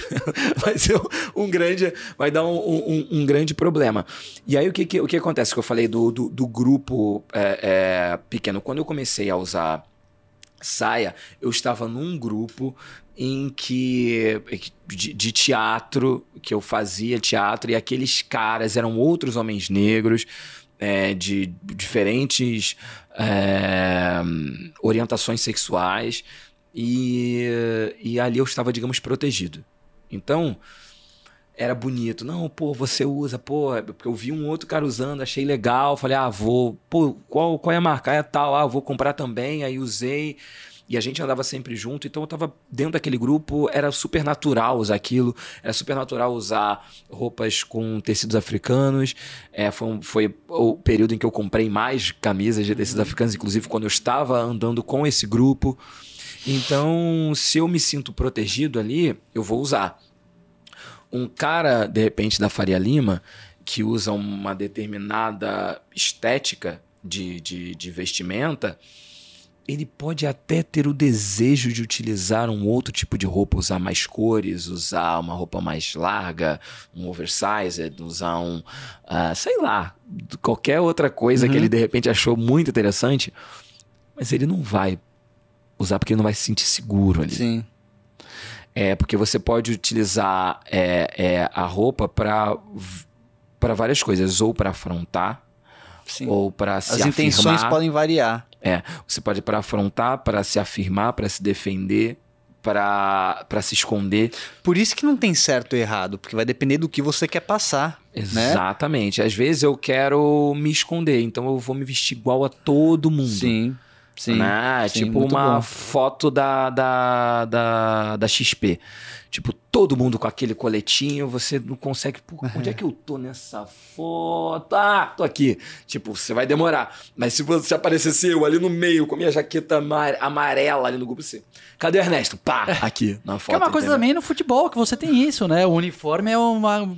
vai ser um, um grande. Vai dar um, um- um grande problema. E aí o que, que- o que acontece? Que eu falei do, do, do grupo é, é, pequeno. Quando eu comecei a usar saia, eu estava num grupo em que de, de teatro que eu fazia teatro e aqueles caras eram outros homens negros é, de diferentes é, orientações sexuais e, e ali eu estava digamos protegido então era bonito. Não, pô, você usa, pô, é porque eu vi um outro cara usando, achei legal, falei, ah, vou, pô, qual, qual é a marca? Ah, É tal, ah, vou comprar também, aí usei. E a gente andava sempre junto, então eu tava dentro daquele grupo, era super natural usar aquilo, era super natural usar roupas com tecidos africanos. É, foi, um- foi o período em que eu comprei mais camisas de tecidos africanos, inclusive quando eu estava andando com esse grupo. Então, se eu me sinto protegido ali, eu vou usar. Um cara, de repente, da Faria Lima, que usa uma determinada estética de, de, de vestimenta, ele pode até ter o desejo de utilizar um outro tipo de roupa, usar mais cores, usar uma roupa mais larga, um oversized, usar um, ah, sei lá, qualquer outra coisa que ele de repente achou muito interessante, mas ele não vai usar porque ele não vai se sentir seguro ali. Sim. É, porque você pode utilizar é, é, a roupa para para várias coisas, ou para afrontar, Sim. ou para se As afirmar. intenções podem variar. É, você pode para afrontar, para se afirmar, para se defender, para para se esconder. Por isso que não tem certo ou errado, porque vai depender do que você quer passar. Né? Exatamente. Às vezes eu quero me esconder, então eu vou me vestir igual a todo mundo. Sim. Sim. né? sim, tipo uma bom. foto da, da, da, da XP. Tipo, todo mundo com aquele coletinho, você não consegue. Pô, onde é que eu tô nessa foto? Ah, tô aqui. Tipo, você vai demorar. Mas se você aparecesse eu ali no meio, com a minha jaqueta amar- amarela ali no grupo, você. Cadê o Ernesto? Pá, aqui na Que foto. é uma coisa entendeu? também no futebol, que você tem isso, né? O uniforme é uma.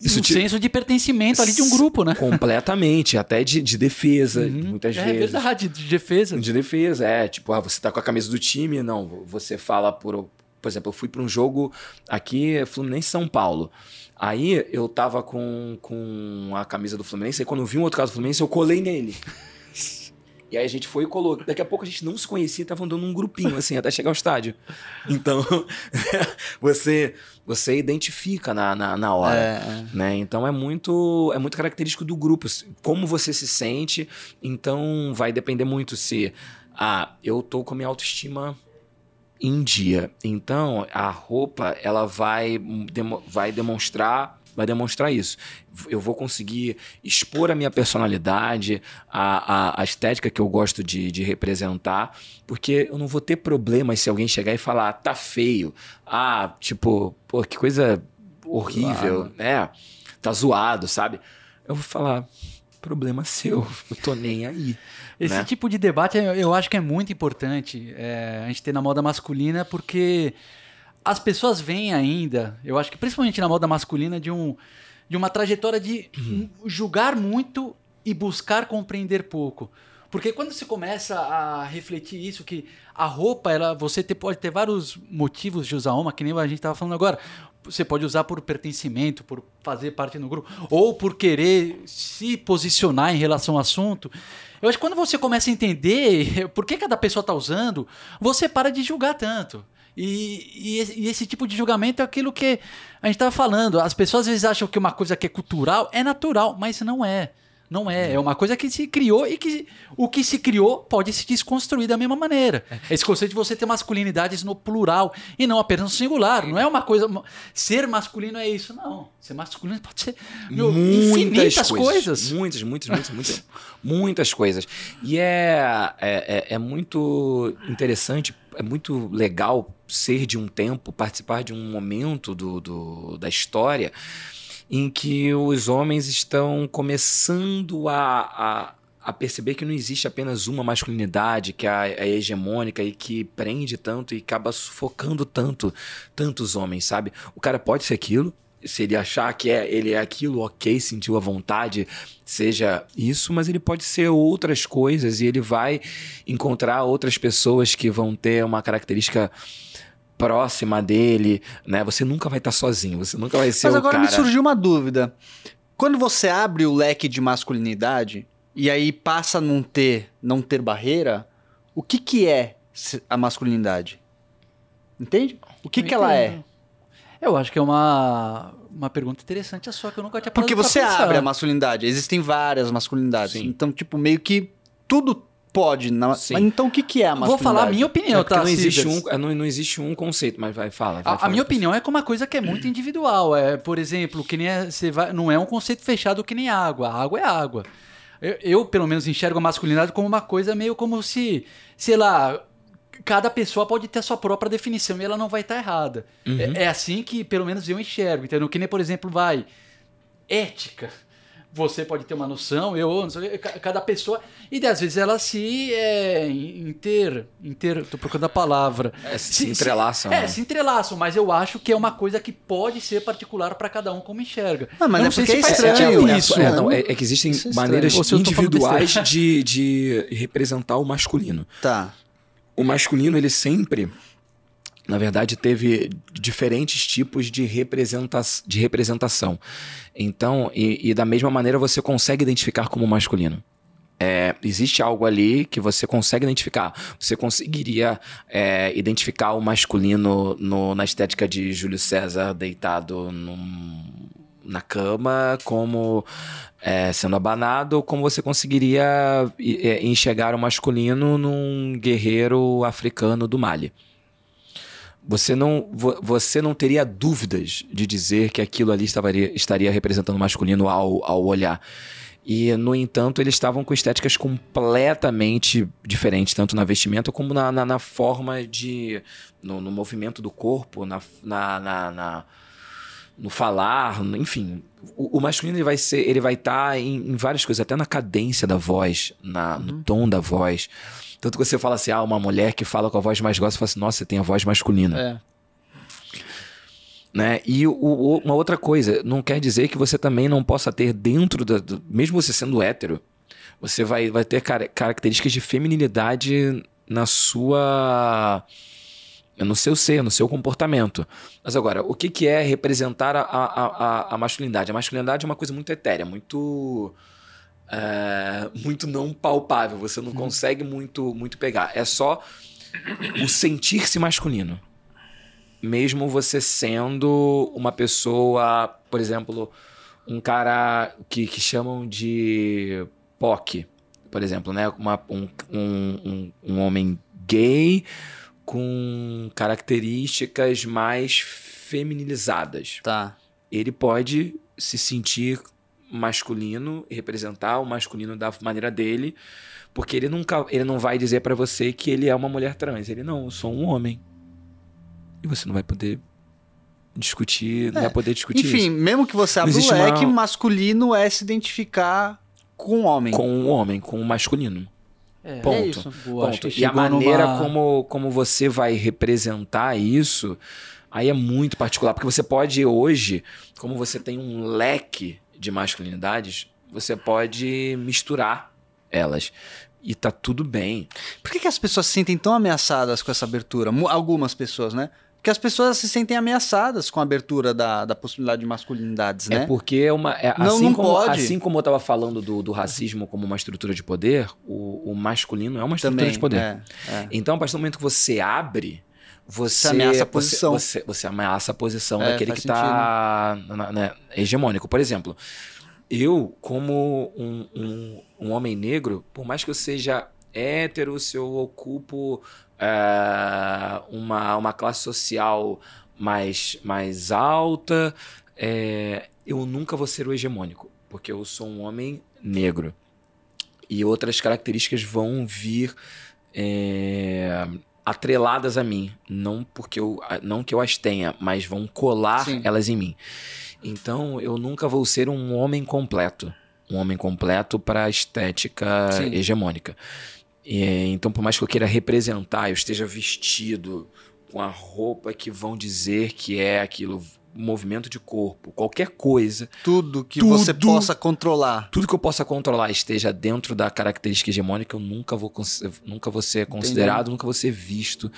Isso um te- senso de pertencimento ali de um grupo, né? Completamente, até de, de defesa, muitas é vezes. verdade, de defesa. De defesa, é. Tipo, ah, você tá com a camisa do time, não. Você fala por. Por exemplo, eu fui para um jogo aqui, Fluminense São Paulo. Aí eu tava com, com a camisa do Fluminense, e quando eu vi um outro caso do Fluminense, eu colei nele. E aí a gente foi e colocou. Daqui a pouco a gente não se conhecia, tava andando num grupinho, assim, até chegar ao estádio. Então, você você identifica na, na, na hora. É, Né? Então é muito, é muito característico do grupo. Como você se sente, então vai depender muito se. Ah, eu tô com a minha autoestima em dia. Então a roupa ela vai, demo- vai demonstrar. Vai demonstrar isso. Eu vou conseguir expor a minha personalidade, a, a, a estética que eu gosto de, de representar, porque eu não vou ter problemas se alguém chegar e falar, tá feio. Ah, tipo, pô, que coisa horrível, né? Tá zoado, sabe? Eu vou falar, problema seu, eu tô nem aí. Esse né? tipo de debate eu eu acho que é muito importante é, a gente ter na moda masculina, porque as pessoas veem ainda, eu acho que principalmente na moda masculina, de, um, de uma trajetória de julgar muito e buscar compreender pouco. Porque quando você começa a refletir isso, que a roupa, ela, você te- pode ter vários motivos de usar uma, que nem a gente estava falando agora. Você pode usar por pertencimento, por fazer parte do grupo, ou por querer se posicionar em relação ao assunto. Eu acho que quando você começa a entender por que cada pessoa está usando, você para de julgar tanto. E, e e esse tipo de julgamento é aquilo que a gente estava falando. As pessoas às vezes acham que uma coisa que é cultural é natural, mas não é. Não é. É uma coisa que se criou e que o que se criou pode se desconstruir da mesma maneira. Esse conceito de você ter masculinidades no plural e não apenas no singular. Não é uma coisa. Ser masculino é isso. Não. Ser masculino pode ser meu, infinitas coisas. Muitas, muitas, muitas, muitas, muitas coisas. E é, é, é, é muito interessante, é muito legal ser de um tempo, participar de um momento do, do- da história em que os homens estão começando a, a, a perceber que não existe apenas uma masculinidade que é, a- hegemônica e que prende tanto e acaba sufocando tanto tantos homens, sabe? O cara pode ser aquilo, se ele achar que é, ele é aquilo, ok, sentiu a vontade, seja isso, mas ele pode ser outras coisas e ele vai encontrar outras pessoas que vão ter uma característica próxima dele, né? Você nunca vai estar sozinho, você nunca vai ser Mas o agora cara. me surgiu uma dúvida. Quando você abre o leque de masculinidade e aí passa a não ter, não ter barreira, o que que é a masculinidade? Entende? O que Eu que ela é? Eu acho que é uma, uma pergunta interessante, é só que eu nunca tinha Porque você abre a masculinidade, existem várias masculinidades. Sim. Então, tipo, meio que tudo pode. Mas então o que que é a Vou masculinidade? falar a minha opinião, É tá? não existe, um, não, não existe um conceito, mas vai, fala. vai A, a fala minha opinião é que é uma coisa que é muito individual. É, por exemplo, que nem é- você vai, não é um conceito fechado que nem água. A água é água. Eu, eu, pelo menos, enxergo a masculinidade como uma coisa meio como se, sei lá, cada pessoa pode ter a sua própria definição e ela não vai estar errada. É, é assim que, pelo menos, eu enxergo. Entendeu? Que nem, por exemplo, vai. Ética. Você pode ter uma noção, eu, não sei, cada pessoa. E às vezes ela se é, inter. inter tô procurando a palavra. É, se entrelaçam, É, né? se entrelaçam, mas eu acho que é uma coisa que pode ser particular para cada um como enxerga. Ah, mas Eu é não sei porque se é estranho, é- isso. É, não, é- é que existem é maneiras se individuais de, de representar o masculino. Tá. O masculino, ele sempre, na verdade, teve diferentes tipos de, representa de representação. Então, e, e da mesma maneira você consegue identificar como masculino. É, existe algo ali que você consegue identificar. Você conseguiria é, identificar o masculino no- na estética de Júlio César deitado num- na cama como é, sendo abanado, como você conseguiria é, enxergar o masculino num guerreiro africano do Mali. Você não, vo- você não teria dúvidas de dizer que aquilo ali estaria, estaria representando o masculino ao, ao olhar. E, no entanto, eles estavam com estéticas completamente diferentes, tanto na vestimenta como na, na, na forma de. No, no movimento do corpo, na, na, na- no falar, enfim. O, o masculino ele vai ser, ele vai estar em, em várias coisas, até na cadência da voz, na, no tom da voz. Tanto que você fala assim, ah, uma mulher que fala com a voz mais grossa, você fala assim, nossa, você tem a voz masculina É. né? E o- o- uma outra coisa, não quer dizer que você também não possa ter dentro da, do, mesmo você sendo hétero, você vai, vai ter cara- características de feminilidade na sua no seu ser, no seu comportamento. Mas agora, o que, que é representar a, a, a, a masculinidade? A masculinidade é uma coisa muito etérea, muito é, muito não palpável. Você não consegue muito, muito pegar. É só o sentir-se masculino. Mesmo você sendo uma pessoa, por exemplo, um cara que, que chamam de POC, por exemplo, né? Uma, um, um, um, um homem gay com características mais feminilizadas. Tá. Ele pode se sentir masculino e representar o masculino da maneira dele, porque ele nunca, ele não vai dizer pra você que ele é uma mulher trans. Ele não, eu sou um homem. E você não vai poder discutir, não vai poder discutir Enfim, isso. mesmo que você abra o existe uma- leque, masculino é se identificar com o homem. com um homem, com o masculino. É, Ponto. é isso. Boa, Ponto. E a maneira numa- como, como você vai representar isso, aí é muito particular. Porque você pode hoje, como você tem um leque de masculinidades, você pode misturar elas. E tá tudo bem. Por que, que as pessoas se sentem tão ameaçadas com essa abertura? Algumas pessoas, né? Porque as pessoas se sentem ameaçadas com a abertura da, da possibilidade de masculinidades, né? É porque é uma. é- Não, assim, não como, pode. assim como eu tava falando do, do racismo como uma estrutura de poder, o, o masculino é uma estrutura Também. de poder. é, é. Então, a partir do momento que você abre, você, Você ameaça a você- posição. Você, você ameaça a posição É, daquele que está hegemônico. Por exemplo, eu, como um, um, um homem negro, por mais que eu seja hétero, se eu ocupo é, uma, uma classe social mais, mais alta, é, eu nunca vou ser o hegemônico, porque eu sou um homem negro. E outras características vão vir é, atreladas a mim. Não porque eu, não que eu as tenha, mas vão colar Sim. elas em mim. Então eu nunca vou ser um homem completo. Um homem completo para a estética Sim. hegemônica. E, então, por mais que eu queira representar, eu esteja vestido com a roupa que vão dizer que é aquilo, movimento de corpo, qualquer coisa, Tudo que Tudo. você possa controlar. tudo que eu possa controlar esteja dentro da característica hegemônica, eu nunca vou, nunca vou ser considerado, nunca vou ser visto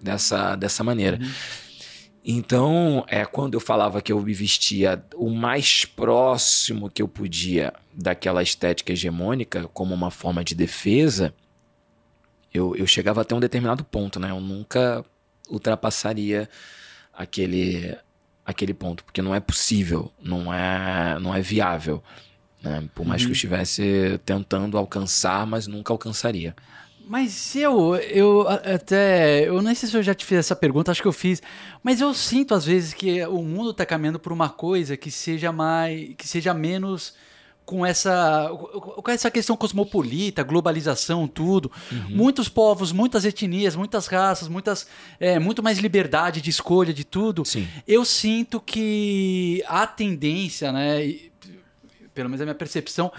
dessa, dessa maneira. Então, é quando eu falava que eu me vestia o mais próximo que eu podia daquela estética hegemônica, como uma forma de defesa, eu, eu chegava até um determinado ponto, né? Eu nunca ultrapassaria aquele, aquele ponto, porque não é possível, não é, não é viável. né? Por mais que eu estivesse tentando alcançar, mas nunca alcançaria. Mas eu, eu até. Eu nem sei se eu já te fiz essa pergunta, acho que eu fiz. Mas eu sinto às vezes que o mundo está caminhando por uma coisa que seja mais. que seja menos com essa com essa questão cosmopolita, globalização, tudo. Muitos povos, muitas etnias, muitas raças, muitas é, muito mais liberdade de escolha de tudo. Sim. Eu sinto que a tendência, né, pelo menos a minha percepção,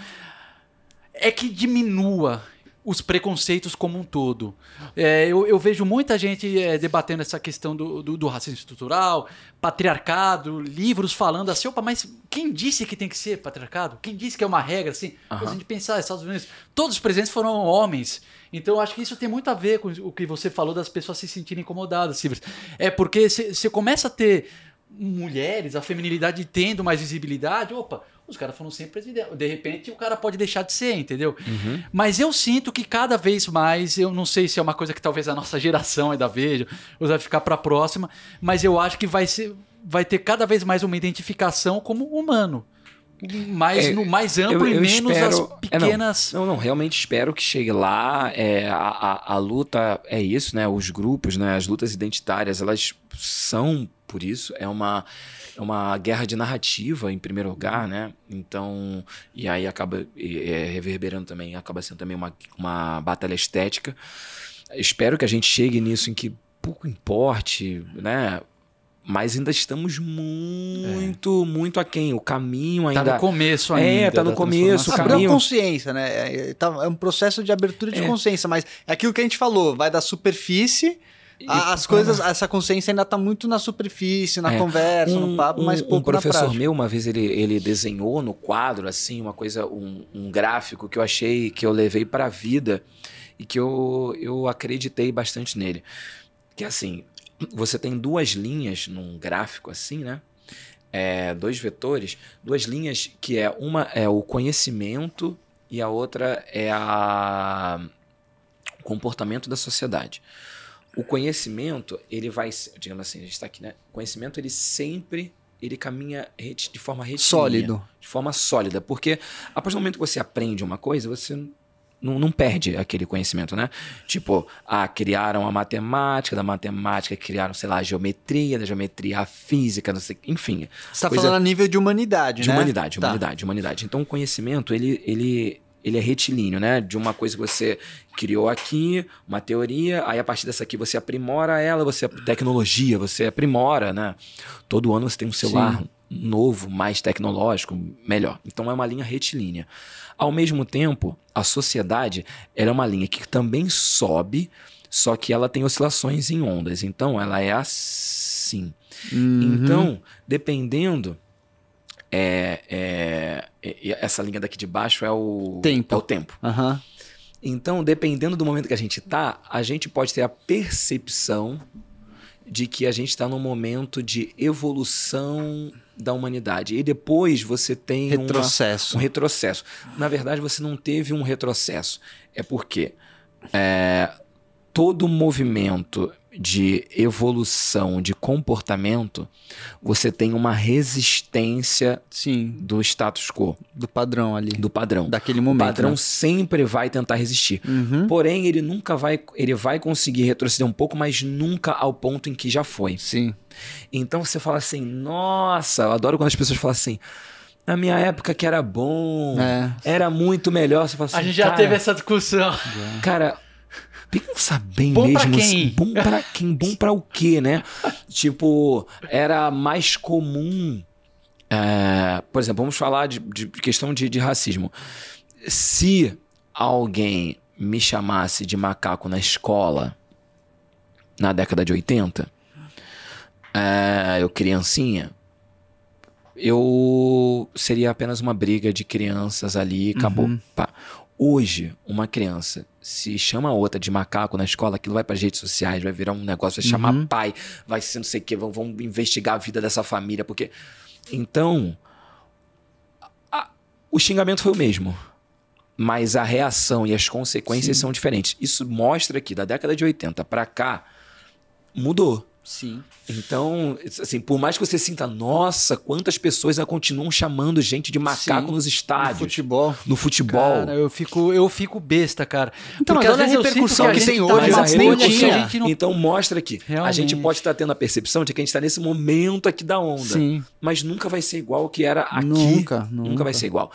é que diminua os preconceitos como um todo. É, eu, eu vejo muita gente é, debatendo essa questão do, do, do racismo estrutural, patriarcado, livros falando assim, opa, mas quem disse que tem que ser patriarcado? Quem disse que é uma regra assim? Aham. Se a gente pensar, Estados Unidos, todos os presidentes foram homens. Então eu acho que isso tem muito a ver com o que você falou das pessoas se sentirem incomodadas, Silvio. É porque você começa a ter mulheres, a feminilidade tendo mais visibilidade, opa, os caras foram sempre presidentes. De repente o cara pode deixar de ser, entendeu? Mas eu sinto que cada vez mais, eu não sei se é uma coisa que talvez a nossa geração ainda veja, ou vai ficar para a próxima, mas eu acho que vai ser vai ter cada vez mais uma identificação como humano. Mais, É, no, mais amplo eu- e eu menos espero- as é, não. pequenas. Não, não, realmente espero que chegue lá. É, a, a, a luta é isso, né? Os grupos, né? As lutas identitárias, elas são por isso. É uma, é uma guerra de narrativa, em primeiro lugar, né? Então, e aí acaba e, é, reverberando também, acaba sendo também uma, uma batalha estética. Espero que a gente chegue nisso em que pouco importe, né? Mas ainda estamos muito, muito aquém. O caminho Tá ainda. no começo É, ainda. tá no da começo, o. Abriu caminho- consciência, né? É, tá- é um processo de abertura de É. consciência, mas é aquilo que a gente falou, vai da superfície. a- as coisas, essa consciência ainda tá muito na superfície, na É. conversa, no papo, mas um pouco na professor meu, uma vez, ele, ele desenhou no quadro, assim, uma coisa, um, um gráfico que eu achei, que eu levei para a vida e que eu, eu acreditei bastante nele. Que é assim, você tem duas linhas num gráfico assim, né? É, dois vetores, duas linhas que é uma é o conhecimento e a outra é a o comportamento da sociedade. O conhecimento, ele vai, digamos assim, a gente está aqui, né? O conhecimento, ele sempre ele caminha de forma retilínea, Sólido. de forma sólida, porque a partir do momento que você aprende uma coisa, você não, não perde aquele conhecimento, né? Tipo, ah, criaram a matemática, da matemática criaram, sei lá, a geometria, da geometria a física, não sei, enfim, Você tá Coisa- falando a nível de humanidade, de né? humanidade, Tá. humanidade, humanidade. Então o conhecimento, ele, ele, ele é retilíneo, né? De uma coisa que você criou aqui, uma teoria, aí a partir dessa aqui você aprimora ela, você tecnologia, você aprimora, né? Todo ano você tem um celular novo, mais tecnológico, melhor. Então é uma linha retilínea. Ao mesmo tempo, a sociedade é uma linha que também sobe, só que ela tem oscilações em ondas. Então ela é assim. Uhum. Então, dependendo. É, é- é- essa linha daqui de baixo é o Tempo. É o tempo. Aham. Então, dependendo do momento que a gente tá, a gente pode ter a percepção de que a gente está num momento de evolução da humanidade. E depois você tem uma- Retrocesso. um retrocesso. Na verdade, você não teve um retrocesso. É porque é, todo movimento de evolução de comportamento, você tem uma resistência Sim, do status quo, do padrão ali. do padrão. Daquele o momento. padrão né? sempre vai tentar resistir. Uhum. Porém, ele nunca vai, ele vai conseguir retroceder um pouco, mas nunca ao ponto em que já foi. Sim. Então você fala assim, nossa, eu adoro quando as pessoas falam assim, na minha época que era bom, É. era muito melhor. Você fala assim, A gente já cara, teve essa discussão. Cara, pensa bem Bom pra mesmo. quem? assim, bom pra quem? Bom pra o quê, né? tipo, era mais comum. é, por exemplo, vamos falar de, de questão de, de racismo. Se alguém me chamasse de macaco na escola na década de 80, é, eu criancinha, eu seria apenas uma briga de crianças ali e acabou. Uhum. Hoje, uma criança se chama outra de macaco na escola, aquilo vai para as redes sociais, vai virar um negócio, vai chamar Uhum. pai, vai ser não sei o quê, vão, vão investigar a vida dessa família, porque. Então. a- o xingamento foi o mesmo. Mas a reação e as consequências são diferentes. Isso mostra que da década de 80 para cá mudou. Sim. Então, assim, por mais que você sinta, nossa, quantas pessoas ainda continuam chamando gente de macaco Sim, nos No estádios, futebol. no futebol. Cara, eu fico, eu fico besta, cara. Então, Porque mas às olha a repercussão a que gente tem tá hoje, mas nem que a tinha. não Então mostra que a Realmente. gente pode estar tendo a percepção de que a gente está nesse momento aqui da onda. Sim. Mas nunca vai ser igual o que era aqui. Nunca, Nunca, nunca. vai ser igual.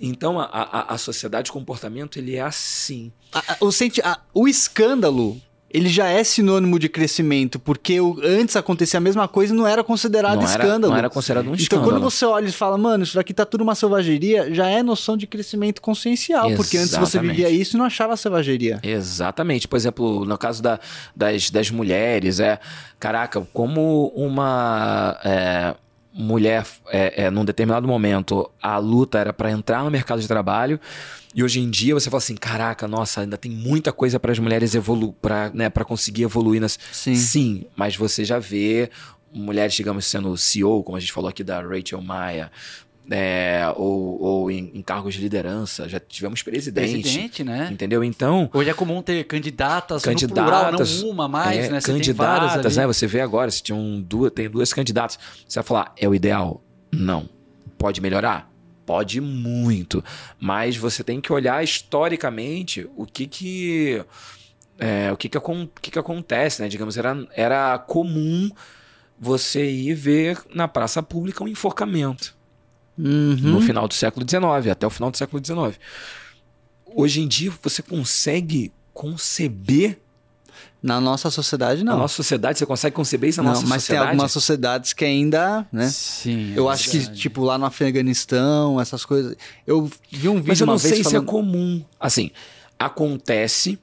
Então a, a, a sociedade de comportamento ele é assim. A- a- o, senti- a- o escândalo, ele já é sinônimo de crescimento, porque o- antes acontecia a mesma coisa e não era considerado não, era, escândalo. não era considerado um então, escândalo. quando você olha e fala, mano, isso daqui tá tudo uma selvageria, já é noção de crescimento consciencial, porque antes você Exatamente. vivia isso e não achava selvageria. Exatamente. Por exemplo, no caso da- das, das mulheres, é. Caraca, como uma é, mulher, é, é, num determinado momento, a luta era para entrar no mercado de trabalho. E hoje em dia você fala assim: caraca, nossa, ainda tem muita coisa para as mulheres evoluir, para né, pra conseguir evoluir. Nas... Sim. Sim, mas você já vê mulheres, digamos, sendo CEO, como a gente falou aqui da Rachel Maia, é, ou, ou em, em cargos de liderança. Já tivemos presidente. presidente, né? Entendeu? Então, Hoje é comum ter candidatas, Candidatas, no plural, não uma mais, é, né? Você candidatas, né? Você vê agora, se tinha um, duas, tem duas candidatas. Você vai falar, é o ideal? Não. Pode melhorar? Pode muito. Mas você tem que olhar historicamente o que que. é, o que que, o que que acontece, né? Digamos, era, era comum você ir ver na praça pública um enforcamento Uhum. no final do século XIX, até o final do século XIX. Hoje em dia, você consegue conceber Na nossa sociedade, na não. nossa sociedade, você consegue conceber isso na não, nossa mas tem sociedade? algumas sociedades que ainda, né? Sim. é Eu acho que, tipo, lá no Afeganistão, essas coisas. Eu vi um vídeo Mas eu uma não vez sei se é falando... comum. Assim, acontece.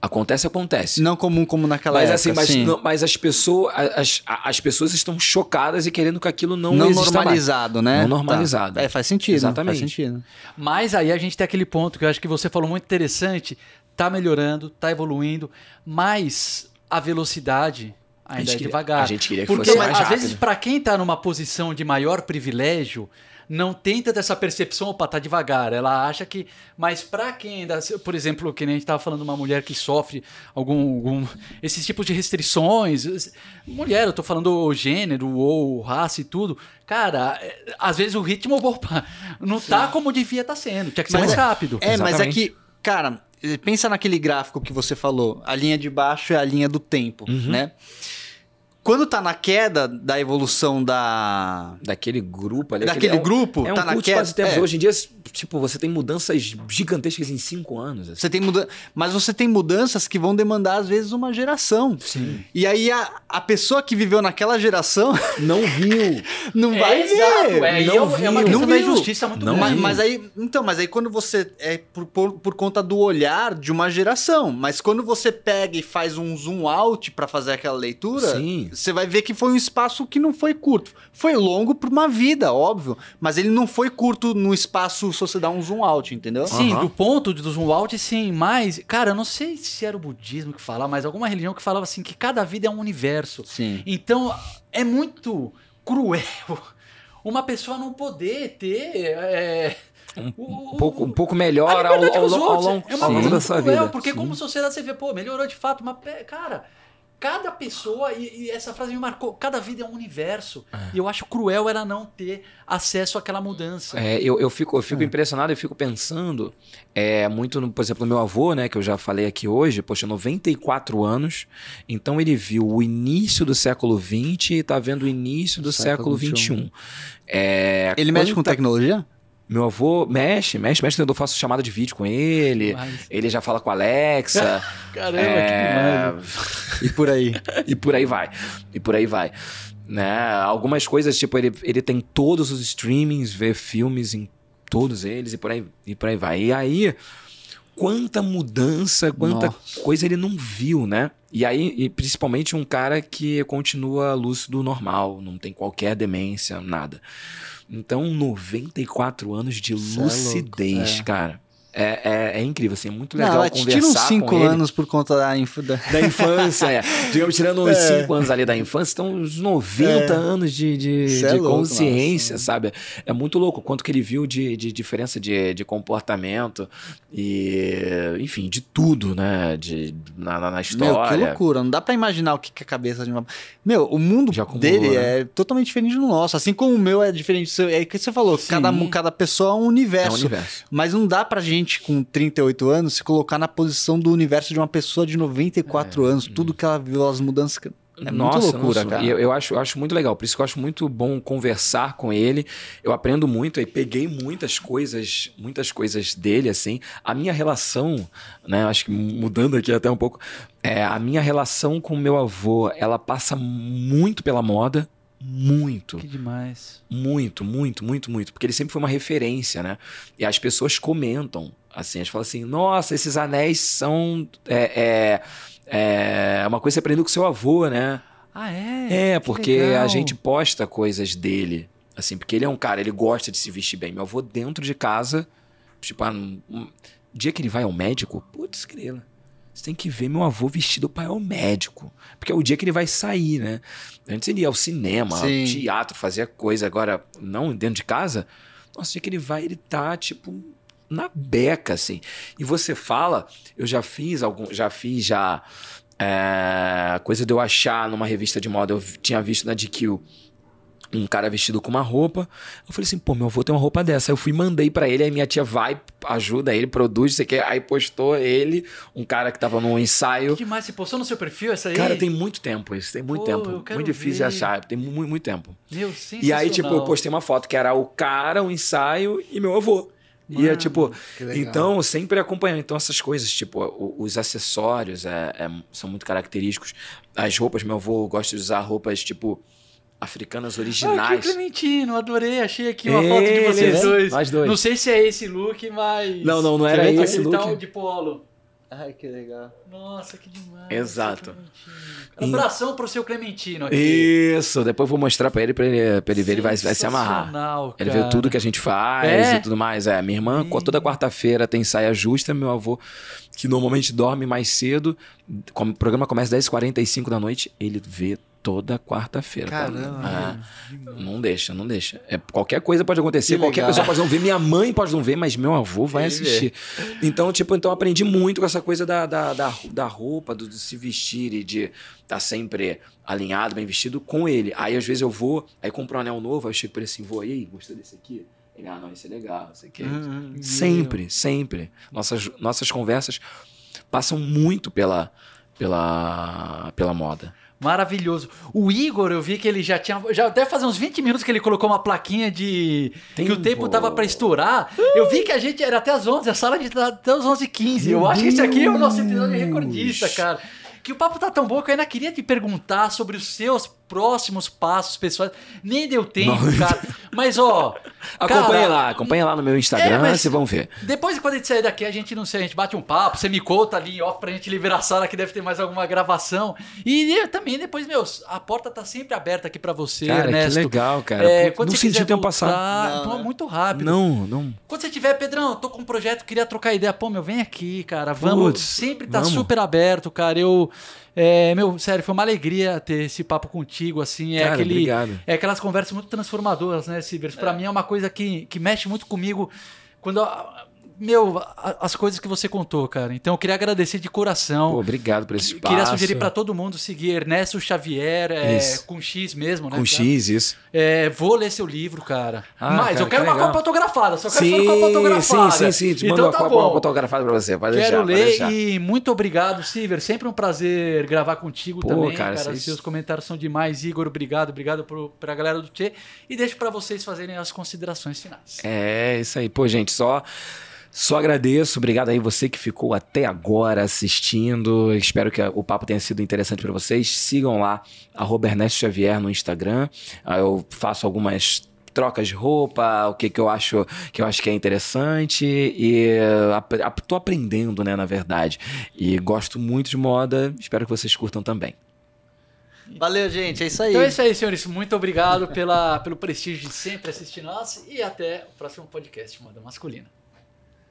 Acontece, acontece. Não comum como naquela mas época. assim, mas, sim. não- mas as pessoas as, as pessoas estão chocadas e querendo que aquilo não, não exista mais. normalizado, né? Não normalizado. Tá. É, faz sentido. Exatamente. Faz sentido. Mas aí a gente tem aquele ponto que eu acho que você falou muito interessante. Tá melhorando, tá evoluindo, mas a velocidade ainda gente é queria- devagar. a gente queria que Porque fosse mais às rápido. vezes para quem tá numa posição de maior privilégio, não tem tanta essa percepção, opa, tá devagar. Ela acha que. Mas pra quem ainda. Por exemplo, que nem a gente tava falando de uma mulher que sofre algum. algum esses tipos de restrições. Mulher, eu tô falando gênero ou raça e tudo. Cara, é, às vezes o ritmo, opa, não tá como devia estar tá sendo. Tinha que ser Mas mais é- rápido. É, mas é Exatamente. que, cara, pensa naquele gráfico que você falou. A linha de baixo é a linha do tempo, Uhum. né? Quando tá na queda da evolução da. Daquele grupo ali. Daquele aquele- é um- grupo, É um tá na queda. é. Hoje em dia, tipo, você tem mudanças gigantescas em cinco anos. assim. Você tem muda... Mas você tem mudanças que vão demandar, às vezes, uma geração. Sim. E aí a, a pessoa que viveu naquela geração Não viu. não vai exato, ver. é, e não é, é uma viu. questão Não da viu. injustiça muito Não grande. Mas, mas aí, então, mas aí quando você é por, por, por conta do olhar de uma geração, mas quando você pega e faz um zoom out pra fazer aquela leitura, Sim. Você vai ver que foi um espaço que não foi curto. Foi longo por uma vida, óbvio, mas ele não foi curto no espaço se você dá um zoom out, entendeu? Sim, Aham. do ponto do zoom out, sim, mas, cara, eu não sei se era o budismo que falava, mas alguma religião que falava assim que cada vida é um universo. Sim. Então, é muito cruel uma pessoa não poder ter. é, Um, um pouco, um pouco melhor ao, ao, ao, outros. longo, é uma ao longo coisa da sua cruel, vida. porque Sim. como sociedade você vê, pô, melhorou de fato, mas, cara, cada pessoa, e, e essa frase me marcou, cada vida é um universo. E eu acho cruel ela não ter acesso àquela mudança. É, eu, eu fico, eu fico impressionado, eu fico pensando é, muito, no, por exemplo, no meu avô, né, que eu já falei aqui hoje, poxa, 94 anos, então ele viu o início do século XX e tá vendo o início do século Século XXI. É, Ele mexe com tecnologia? Meu avô mexe, mexe, mexe, eu faço chamada de vídeo com ele, Mas, ele já fala com a Alexa, caramba, é, que. E por aí. e por aí vai. E por aí vai. Né? Algumas coisas, tipo, ele, ele tem todos os streamings, vê filmes em todos eles e por aí, e por aí vai. E aí, quanta mudança, quanta Nossa. coisa ele não viu, né? E aí, e principalmente um cara que continua lúcido normal, não tem qualquer demência, nada. Então, 94 anos de Cê é lucidez, é. cara. É, é, é incrível, assim, é muito legal Não, conversar tira uns 5 com ele. anos por conta da, inf... da... Da infância, é. Digamos, tirando uns É. 5 anos ali da infância, estão uns 90 É. anos de, de, é de louco, consciência, nossa. sabe? É muito louco o quanto que ele viu de, de diferença de, de comportamento e, enfim, de tudo, né? De, na, na, na Meu, que história. loucura. Não dá pra imaginar o que que é a cabeça de uma. Meu, o mundo acumulou, dele né? é totalmente diferente do nosso. Assim como o meu é diferente do seu. É o que você falou. Sim. Cada, cada pessoa é um é universo. o universo. Mas não dá pra gente, com 38 anos, se colocar na posição do universo de uma pessoa de 94 anos. Tudo que ela viu, as mudanças. que- É Nossa, loucura, nossa, cara. e Eu, eu acho, eu acho muito legal. Por isso que eu acho muito bom conversar com ele. Eu aprendo muito e peguei muitas coisas, muitas coisas dele, assim. A minha relação, né? Acho que mudando aqui até um pouco, é, a minha relação com o meu avô, ela passa muito pela moda. Muito. Que demais. Muito, muito, muito, muito. Porque ele sempre foi uma referência, né? E as pessoas comentam, assim, elas falam assim, nossa, esses anéis são é, é, é uma coisa que você aprendeu com seu avô, né? Ah, é? É, Que porque legal. a gente posta coisas dele, assim, porque ele é um cara, ele gosta de se vestir bem. Meu avô dentro de casa, tipo, ah, um, um dia que ele vai ao médico, putz, grila. Você tem que ver meu avô vestido para ir ao médico. Porque é o dia que ele vai sair, né? Antes ele ia ao cinema, ao Sim. teatro, fazia coisa. Agora, não dentro de casa. Nossa, o dia que ele vai, ele tá, tipo, na beca, assim. E você fala, eu já fiz algum, já fiz já é, coisa de eu achar numa revista de moda, eu tinha visto na GQ um cara vestido com uma roupa. Eu falei assim, pô, meu avô tem uma roupa dessa. Aí eu fui mandei pra ele, aí minha tia vai, ajuda ele, produz, sei que. Aí postou ele, um cara que tava num ensaio. Que demais. Você postou no seu perfil essa aí? Cara, tem muito tempo isso, tem muito Pô, tempo. Muito difícil de ver. achar, tem mu- muito, tempo. Meu, E aí, tipo, eu postei uma foto que era o cara, o ensaio e meu avô. e é Mano, tipo, então sempre acompanhando. Então, essas coisas, tipo, os acessórios é- é- são muito característicos. As roupas, meu avô gosta de usar roupas, tipo, africanas Ah, que originais. Clementino, adorei. Achei aqui uma foto de vocês dois. Nós dois. Não sei se é esse look, mas. Não, não, não era tá- esse ele look. Tá de polo. Ai, que legal. Nossa, que demais. Exato. Clementino. Abração pro seu Clementino aqui. Isso, depois eu vou mostrar pra ele, pra ele, pra ele ver, ele vai, vai se amarrar. Sensacional, Ele cara. vê tudo que a gente faz É? e tudo mais. É, minha irmã, toda quarta-feira tem saia justa. Meu avô, que normalmente dorme mais cedo, como o programa começa às 10h45 da noite, ele vê toda quarta-feira. tá? Caramba. Ah, não deixa, não deixa. É, qualquer coisa pode acontecer, Que qualquer legal. pessoa pode não ver, minha mãe pode não ver, mas meu avô vai Ele assistir. Então, tipo, então eu aprendi muito com essa coisa da, da, da, da roupa, do, de se vestir e de estar sempre alinhado, bem vestido com ele. Aí às vezes eu vou, aí compro um anel novo, aí eu chego pra ele assim, vou aí, gostou desse aqui? Ele, ah, não, esse é legal, esse aqui. é Hum, Sempre, sempre. Nossas, nossas conversas passam muito pela, pela, pela moda. Maravilhoso. O Igor, eu vi que ele já tinha. Já deve fazer uns 20 minutos que ele colocou uma plaquinha de. Que o Tempo. tempo tava pra estourar. Eu vi que a gente era até as 11, a sala de tá até as 11h15. Eu Meu acho que esse aqui é o nosso episódio recordista, cara. Que o papo tá tão bom que eu ainda queria te perguntar sobre os seus próximos passos pessoais. Nem deu tempo, Não. cara. Mas, ó. Acompanha cara, lá, acompanha lá no meu Instagram, É, vocês vão ver. Depois, quando a gente sair daqui, a gente não sei, a gente bate um papo, você me conta ali off pra gente liberar a sala que deve ter mais alguma gravação. E eu também, depois, meus, a porta tá sempre aberta aqui pra você, Cara, Ernesto. que legal, cara. É, quando não você senti o tempo passar. Não, então é né? muito rápido. Não, não. Quando você tiver, Pedrão, eu tô com um projeto, queria trocar ideia. Pô, meu, vem aqui, cara. Vamos. Putz, sempre tá vamos. super aberto, cara. Eu. É, meu, sério, foi uma alegria ter esse papo contigo, assim. É Cara, aquele. obrigado. É aquelas conversas muito transformadoras, né, Cibers? Pra mim é uma coisa que, que mexe muito comigo quando. a- Meu, as coisas que você contou, cara. Então eu queria agradecer de coração. Pô, obrigado por esse espaço. Queria sugerir pra todo mundo seguir Ernesto Xavier, é, com X mesmo, né? Com X, isso. É, vou ler seu livro, cara. Ah, Mas cara, eu quero que uma legal. copa autografada, só quero Sim, uma copa autografada. sim, sim, sim. Te Então uma tá copa bom. autografada pra você. Pode Quero deixar, ler deixar. e muito obrigado, Silver. Sempre um prazer gravar contigo Pô, também, cara, cara. Seus comentários são demais. Igor, obrigado. Obrigado pro, pra galera do Tchê. E deixo pra vocês fazerem as considerações finais. É, isso aí. Pô, gente, só. Só agradeço, obrigado aí você que ficou até agora assistindo. Espero que o papo tenha sido interessante para vocês. Sigam lá, arroba Ernesto Xavier no Instagram. Ah, Eu faço algumas trocas de roupa, o que, que eu acho que eu acho que é interessante e ap- ap- tô aprendendo, né, na verdade. E gosto muito de moda, espero que vocês curtam também. Valeu, gente. É isso aí. Então é isso aí, senhores. Muito obrigado pela, pelo prestígio de sempre assistir nós. E até o próximo podcast Moda Masculina.